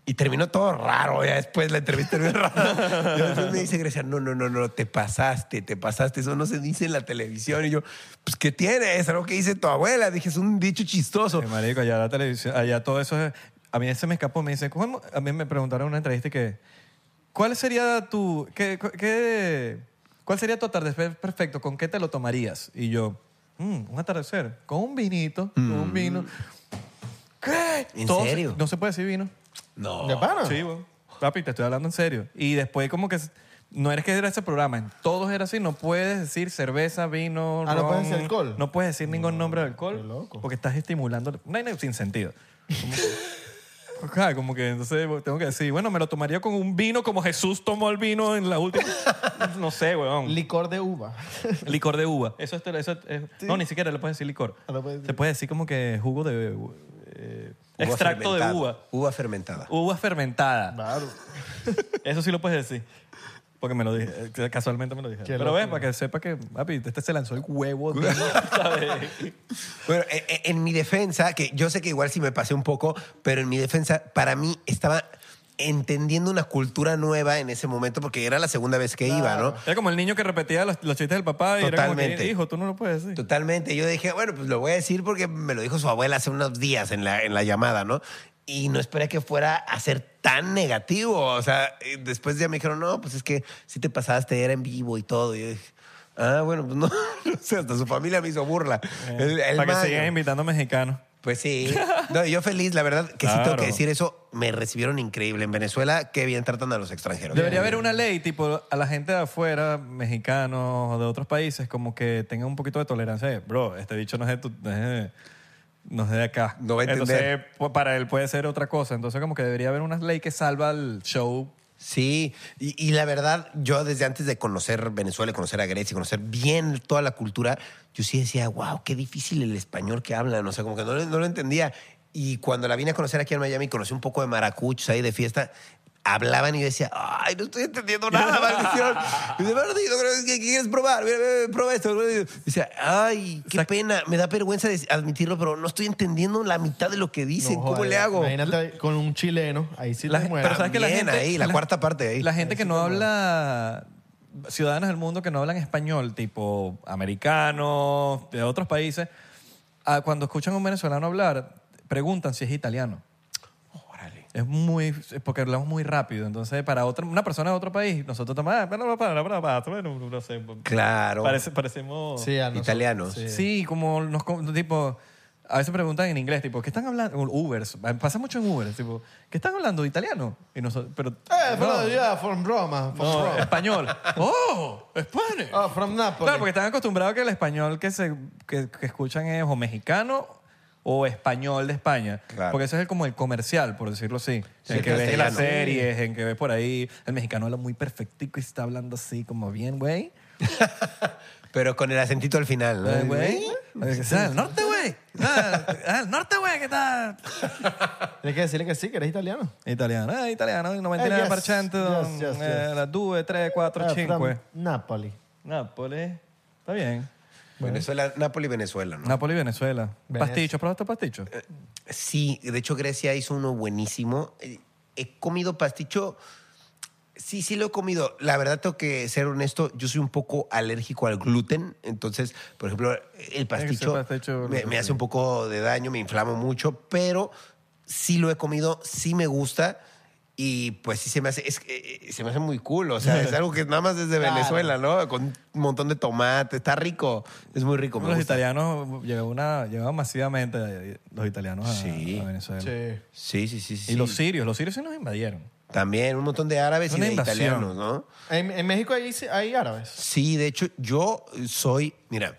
Y terminó todo raro, ya después la entrevista terminó rara. Y después me dice Grecia, no, no, no, no, te pasaste, te pasaste, eso no se dice en la televisión. Y yo, pues, ¿qué tiene? Es algo que dice tu abuela. Dije, es un dicho chistoso. Eh, marico, allá la televisión, allá todo eso es- A mí se me escapó, me dicen, ¿cómo- a mí me preguntaron en una entrevista que, ¿cuál sería tu, qué, qué- cuál sería tu atardecer perfecto? ¿Con qué te lo tomarías? Y yo, "Mm, un atardecer, con un vinito, con un vino. ¿Qué? ¿En Todo se- serio? no se puede decir vino. No. ¿De pana? Sí, weón. Papi, te estoy hablando en serio. Y después como que... No eres que era ese programa, en todos era así, no puedes decir cerveza, vino, Ah, no ron, puedes decir alcohol. No puedes decir ningún nombre de alcohol. qué loco. Porque estás estimulando... No hay nada sin sentido. Como, Ajá, como que entonces tengo que decir, bueno, me lo tomaría con un vino como Jesús tomó el vino en la última... No sé, weón. Licor de uva. licor de uva. Eso, es- eso es- No, ni siquiera le puedes decir licor. Ah, no puedes decir. Se puede decir como que jugo de... eh, Uva extracto de uva. Uva fermentada. Uva fermentada. Claro. Eso sí lo puedes decir. Porque me lo dije, eh, casualmente me lo dije. Pero ves, para que sepa que, papi, este se lanzó el huevo. de- ¿sabes? Bueno, en, en- en mi defensa, que yo sé que igual sí me pasé un poco, pero en mi defensa, para mí estaba entendiendo una cultura nueva en ese momento porque era la segunda vez que iba, ¿no? Era como el niño que repetía los, los chistes del papá y era como que, Totalmente. hijo, tú no lo puedes decir. Totalmente. Yo dije, bueno, pues lo voy a decir porque me lo dijo su abuela hace unos días en la, en la llamada, ¿no? Y no esperé que fuera a ser tan negativo. O sea, y después ya me dijeron, no, pues es que si te pasaste, era en vivo y todo. Y yo dije, ah, bueno, pues no. O sea, hasta su familia me hizo burla. El- el para que sigan invitando mexicanos. Pues sí. No, yo feliz, la verdad, que sí tengo Claro. que decir eso. Me recibieron increíble. En Venezuela, qué bien tratan a los extranjeros. Debería haber una ley, tipo, a la gente de afuera, mexicanos o de otros países, como que tengan un poquito de tolerancia. de, Bro, este bicho no es de, tu- no es de, no es de acá. No va a entender. Entonces, pu- para él puede ser otra cosa. Entonces, como que debería haber una ley que salva el show. Sí, y, la verdad, yo desde antes de conocer Venezuela, conocer a Grecia, conocer bien toda la cultura, yo sí decía, wow, qué difícil el español que hablan. O sea, como que no lo entendía. Y cuando la vine a conocer aquí en Miami, conocí un poco de maracuchos ahí de fiesta. Hablaban y yo decía, ay, no estoy entendiendo nada, maldición. Y dice, "Bernardino, ¿qué qué quieres probar? Mira, mira, Prueba esto. Y dice, ay, qué pena, me da vergüenza admitirlo, pero no estoy entendiendo la mitad de lo que dicen. No ¿Cómo le hago? Imagínate con un chileno, ahí sí La- te mueres. pero ¿sabes que la gente- ahí, la, la- cuarta parte ahí. La gente que no habla, ciudadanos del mundo que no hablan español, tipo americanos, de otros países, ah, cuando escuchan a un venezolano hablar, preguntan si es italiano. Es muy, es porque hablamos muy rápido. Entonces, para otra, una persona de otro país, nosotros estamos, ah, para, para, para, para, bueno, no sé. Claro. Parece- parecemos. Sí, a nosotros. Italianos. Sí. Sí, como nos, tipo, a veces preguntan en inglés, tipo, ¿qué están hablando? Ubers, pasa mucho en Uber, tipo, ¿qué están hablando? ¿Italiano? Y nosotros, pero, Eh, no, from, yeah, from Roma. From no, Roma. español. ¡Oh! ¡Spanish! Oh, from Napoli. Claro, porque están acostumbrados que el español que, se, que, que escuchan es o mexicano o español de España. Claro. Porque ese es el, como el comercial, por decirlo así. Sí, el que ves en las series, en que ves por ahí. El mexicano habla muy perfectico y está hablando así como bien, güey. Pero con el acentito al final, ¿no? Eh, güey. El norte, güey. El norte, güey, ¿qué tal? Tienes que decirle que sí, que eres italiano. Italiano, eh, italiano, Eh, 99%, yes, yes, yes, eh, las 2, 3, 4, Ah, 5. from Napoli. Nápoles, está bien. Venezuela, Nápoles, Venezuela, ¿no? Nápoles, Venezuela. Venezuela. Pasticho, ¿probaste pasticho? Sí, de hecho Grecia hizo uno buenísimo. Eh, He comido pasticho. Sí, sí lo he comido. La verdad tengo que ser honesto, yo soy un poco alérgico al gluten, entonces, por ejemplo, el pasticho, pasticho me, me hace un poco de daño, me inflamo mucho, pero sí lo he comido, sí me gusta y pues sí se me hace, es, que, eh, se me hace muy cool, o sea, es algo que nada más desde Claro. Venezuela, ¿no? Con un montón de tomate, está rico, es muy rico. Los gusta. italianos llegaban, masivamente los italianos a, Sí. a Venezuela. Sí. Sí, sí, sí, sí. Y los sirios, los sirios sí nos invadieron. También un montón de árabes y de invasión. italianos, ¿no? En, en México hay, hay árabes. Sí, de hecho, yo soy, mira,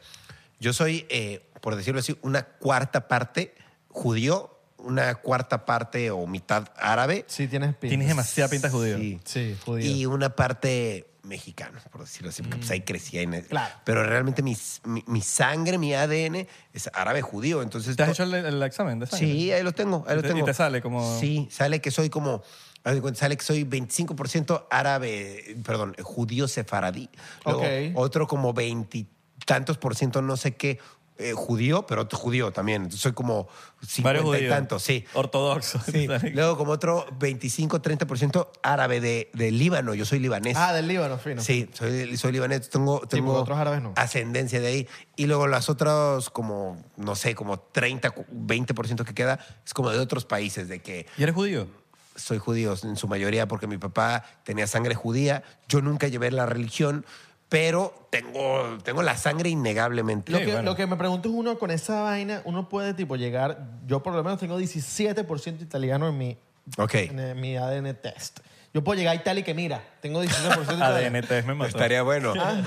yo soy, eh, por decirlo así, una cuarta parte judío, una cuarta parte o mitad árabe. Sí, tienes pinta. Tienes demasiada pinta judío. Sí. Sí, judío. Y una parte mexicana, por decirlo así, porque pues ahí crecí. En Claro. Pero realmente mi, mi, mi sangre, mi ADN es árabe judío. Entonces, ¿Te has hecho el, el examen de sangre? Sí, ahí lo tengo, ahí ¿Y lo te- tengo. y te sale como- Sí, sale que soy como... Sale que soy 25% árabe, perdón, judío sefaradí. Luego, Ok. otro como veintitantos por ciento, no sé qué, eh, judío, pero otro judío también. Entonces soy como Varios cincuenta y judíos. tantos, sí. Ortodoxos. Sí. Luego como otro 25-30% árabe de, de Líbano. Yo soy libanés. Ah, del Líbano, fino. Sí, soy, soy libanés, tengo, tengo porque otros árabes no. ascendencia de ahí. Y luego las otras, como, no sé, como 30, 20% que queda, es como de otros países, de que ¿Y eres judío? soy judío en su mayoría porque mi papá tenía sangre judía. Yo nunca llevé la religión, pero tengo, tengo la sangre innegablemente. Lo, Sí, que, bueno. lo que me pregunto es uno con esa vaina, uno puede tipo llegar, yo por lo menos tengo 17% italiano en mi, Ok. en, eh, mi ADN test. Yo puedo llegar a Italia y que mira, tengo 17% italiano. ADN test me mató. Estaría bueno. Ah,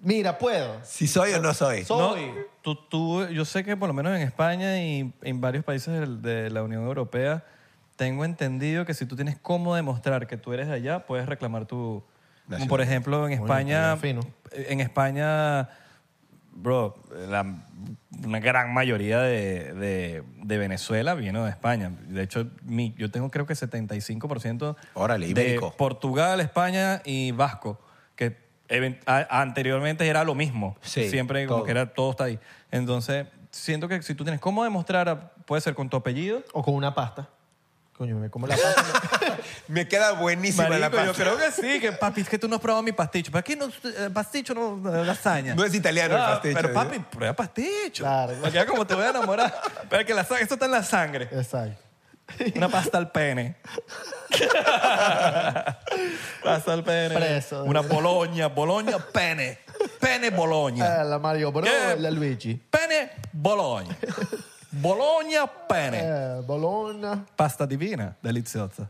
mira, puedo. Si soy o no soy. No, Soy. tú, tú- yo sé que por lo menos en España y en varios países del- de la Unión Europea, tengo entendido que si tú tienes cómo demostrar que tú eres de allá, puedes reclamar tu... Como por ejemplo, en España, en España bro, la- una gran mayoría de, de- de Venezuela vino de España. De hecho, mi- yo tengo creo que 75% Órale, de. Portugal, España y Vasco, que anteriormente era lo mismo. Sí, Siempre como que era todo está ahí. Entonces, siento que si tú tienes cómo demostrar, a- puede ser con tu apellido. O con una pasta. Coño, me como la pasta. Me queda buenísima la Marico, yo pasta. creo que sí, que papi, es que tú no has probado mi pasticho. ¿Para qué no? eh, Pasticho no, eh, lasaña. No es italiano el Ah, pasticho, Pero ¿eh? papi, prueba pasticho. Claro. Para que veas cómo te voy a enamorar. Pero que la, sa- esto está en la sangre. Exacto. Una pasta al pene. pasta al pene. Preso. Una boloña, boloña, pene. Pene, boloña. Ah, la Mario Bro ¿Qué? y la Luigi. Pene, boloña. Boloña, pene. Eh, Bologna. Pasta divina, deliziosa.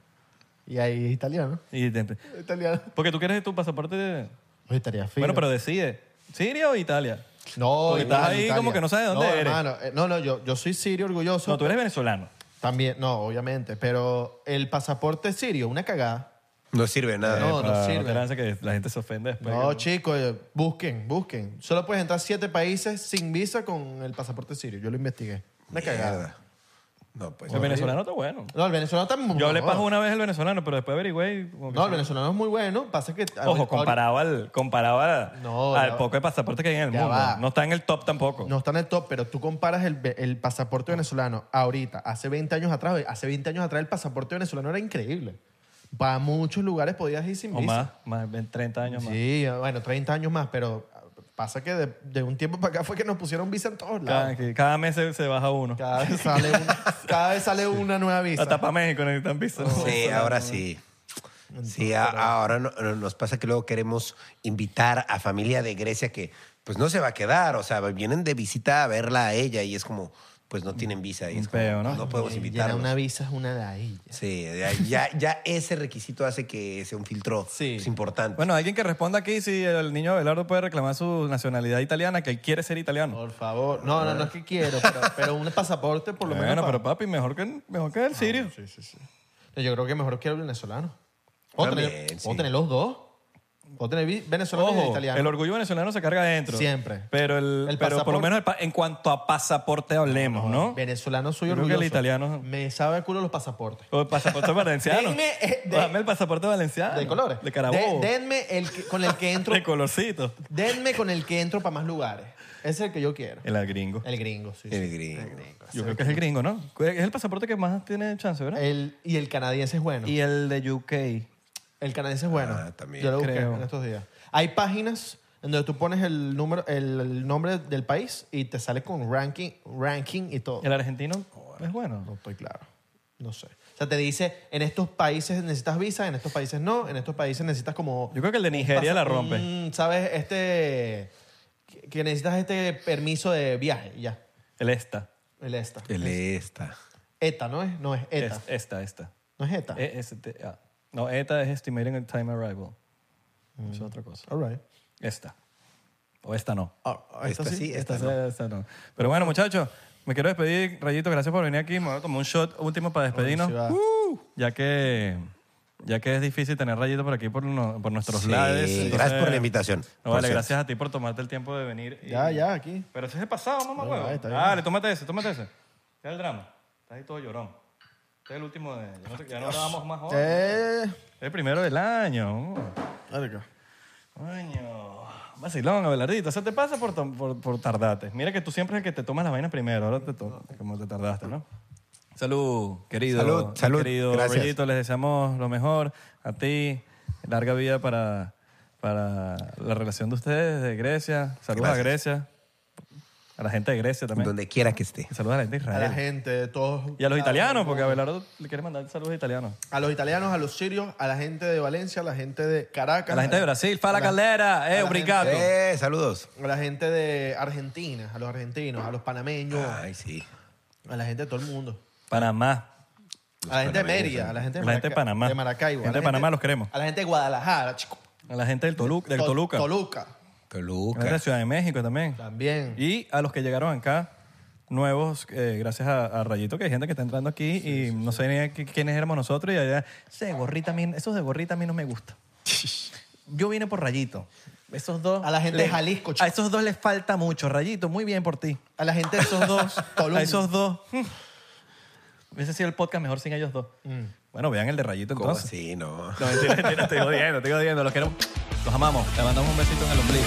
Y ahí italiano. Y te- Italiano. porque tú quieres tu pasaporte de... Oye, estaría fino. Bueno, pero decide. ¿Siria o Italia? No, Porque estás ahí Italia. como que no sabes de dónde no, eres. hermano, eh, no, no, yo, yo soy sirio orgulloso. No, tú eres venezolano. También, no, obviamente. Pero el pasaporte sirio, una cagada. No sirve de nada. No, no Para sirve. te que la gente se ofende después. No, chicos, eh, busquen, busquen. Solo puedes entrar a siete países sin visa con el pasaporte sirio. Yo lo investigué. Una cagada. No, pues. El venezolano está bueno. No, el venezolano está muy Yo hablé bueno. paja una vez el venezolano, pero después averigüé. y como que No, el sí. venezolano es muy bueno. Pasa que. Ojo, comparado al, comparado a- No, al ya- poco de pasaporte que hay en el ya mundo. va. No está en el top tampoco. No está en el top, pero tú comparas el, ve- el pasaporte venezolano ahorita, hace 20 años atrás. Hace 20 años atrás el pasaporte venezolano era increíble. Para muchos lugares podías ir sin o visa. más, más, 30 años más. Sí, bueno, 30 años más, pero pasa que de, de un tiempo para acá fue que nos pusieron visa en todos Cada, lados. cada mes se, se baja uno. Cada vez sale, un- cada vez sale una nueva visa. Hasta para México necesitan visa. Sí, ahora sí. Sí, a- ahora no- no- nos pasa que luego queremos invitar a familia de Grecia que pues no se va a quedar, o sea, vienen de visita a verla a ella y es como, pues no tienen visa y es como, peo, ¿no? no podemos Llenar invitarlos. una visa es una ladilla. Sí, ya, ya, ya ese requisito hace que sea un filtro Sí. pues, importante. Bueno, alguien que responda aquí si el niño Abelardo puede reclamar su nacionalidad italiana, que él quiere ser italiano. Por favor. No, no, no es que quiero, pero, pero un pasaporte por lo menos. bueno, para- pero papi, mejor que, mejor que el sirio. Sí, sí, sí. Yo creo que mejor quiero el venezolano. Puedo, También, tener, sí. puedo tener los dos. Puedo tener vi- venezolano y Ojo, italiano. el orgullo venezolano se carga adentro. Siempre. Pero, el, El pero por lo menos el en cuanto a pasaporte hablemos, ¿no? Venezolano soy creo que orgulloso. el italiano- Me sabe a culo los pasaportes. O el pasaporte valenciano. Denme, eh, de- Dame el pasaporte valenciano. ¿De colores? De Carabobo. De- denme el que- con el que entro. De colorcito. denme con el que entro para más lugares. Ese es el que yo quiero. El gringo. El gringo, sí. el sí. gringo. Yo creo que es el gringo, ¿no? Es el pasaporte que más tiene chance, ¿verdad? El- y el canadiense es bueno. Y el de UK. El canadiense es bueno. Ah, también. Yo lo busqué Creo. en estos días. Hay páginas en donde tú pones el número, el, el nombre del país y te sale con ranking, ranking y todo. El argentino es bueno. No estoy claro. No sé. O sea, te dice, en estos países necesitas visa, en estos países no, en estos países necesitas como... Yo creo que el de Nigeria la rompe. un, ¿Sabes? Este... Que que necesitas este permiso de viaje, ya. El esta. El ESTA. El esta. ETA, ¿no es? No es ETA. Es- esta, esta. No es ETA. E- este, ah. No, ETA es Estimating Time Arrival. Eso es otra cosa. All right. Esta. O esta no. Ah, Esta sí, esta Esta, no. esta no. Pero bueno, muchachos, me quiero despedir. Rayito, gracias por venir aquí. Me voy a tomar un shot último para despedirnos. Uh, ya que ya que es difícil tener Rayito por aquí por, no- por nuestros Sí, entonces- gracias por la invitación, No, vale, gracias a ti por tomarte el tiempo de venir. y- Ya, ya, aquí. Pero ese es el pasado, mamá, Bueno, huevo. Dale, tómate ese, tómate ese. ¿Qué es el drama? Estás ahí todo llorón. Este es el último de... Ya no, ya no grabamos más hoy. Eh... Es el primero del año. acá. Coño. Vacilón, Abelardito. Eso te pasa por, por, por tardarte. Mira que tú siempre es el que te tomas las vainas primero. Ahora te to- como te tardaste, ¿no? Salud, querido. Salud. Querido Gracias. Les deseamos lo mejor. A ti, larga vida para, para la relación de ustedes de Grecia. Saludos a Grecia. A la gente de Grecia también. Donde quiera que esté. Saludos a la gente de A Israel. la gente, de todos. Y a los italianos, porque Abelardo le quiere mandar saludos italianos. A los italianos, a los sirios, a la gente de Valencia, a la gente de Caracas. A la gente de Brasil, Fala a la- Caldera, a eh, la obrigado. Eh, saludos. A la gente de Argentina, a los argentinos, a los panameños, Ay, sí. a la gente de todo el mundo. Panamá. A la gente de Mérida, a la gente de, La gente de Panamá. de Maracaibo. a Gente la de Panamá los queremos. A la gente de Guadalajara, chico. A la gente del, Tolu- del To- Toluca. Toluca. A la gente Toluca. de Ciudad de México también. También. Y a los que llegaron acá, nuevos, eh, gracias a, a Rayito, que hay gente que está entrando aquí y no sé ni qui- quiénes éramos nosotros y allá, ese de gorrita a mí, esos de gorrita a mí no me gusta. Yo vine por Rayito. Esos dos. A la gente de Jalisco, chico. A esos dos les falta mucho. Rayito, muy bien por ti. A la gente de esos dos. A esos dos. mm, Hubiese sido el podcast mejor sin ellos dos. Bueno, vean el de Rayito ¿Cómo entonces. así? No. No, mentira, mentira, estoy jodiendo, estoy jodiendo. Los queremos. Los amamos. Le mandamos un besito en el ombligo.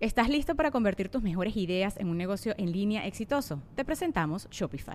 ¿Estás listo para convertir tus mejores ideas en un negocio en línea exitoso? Te presentamos Shopify.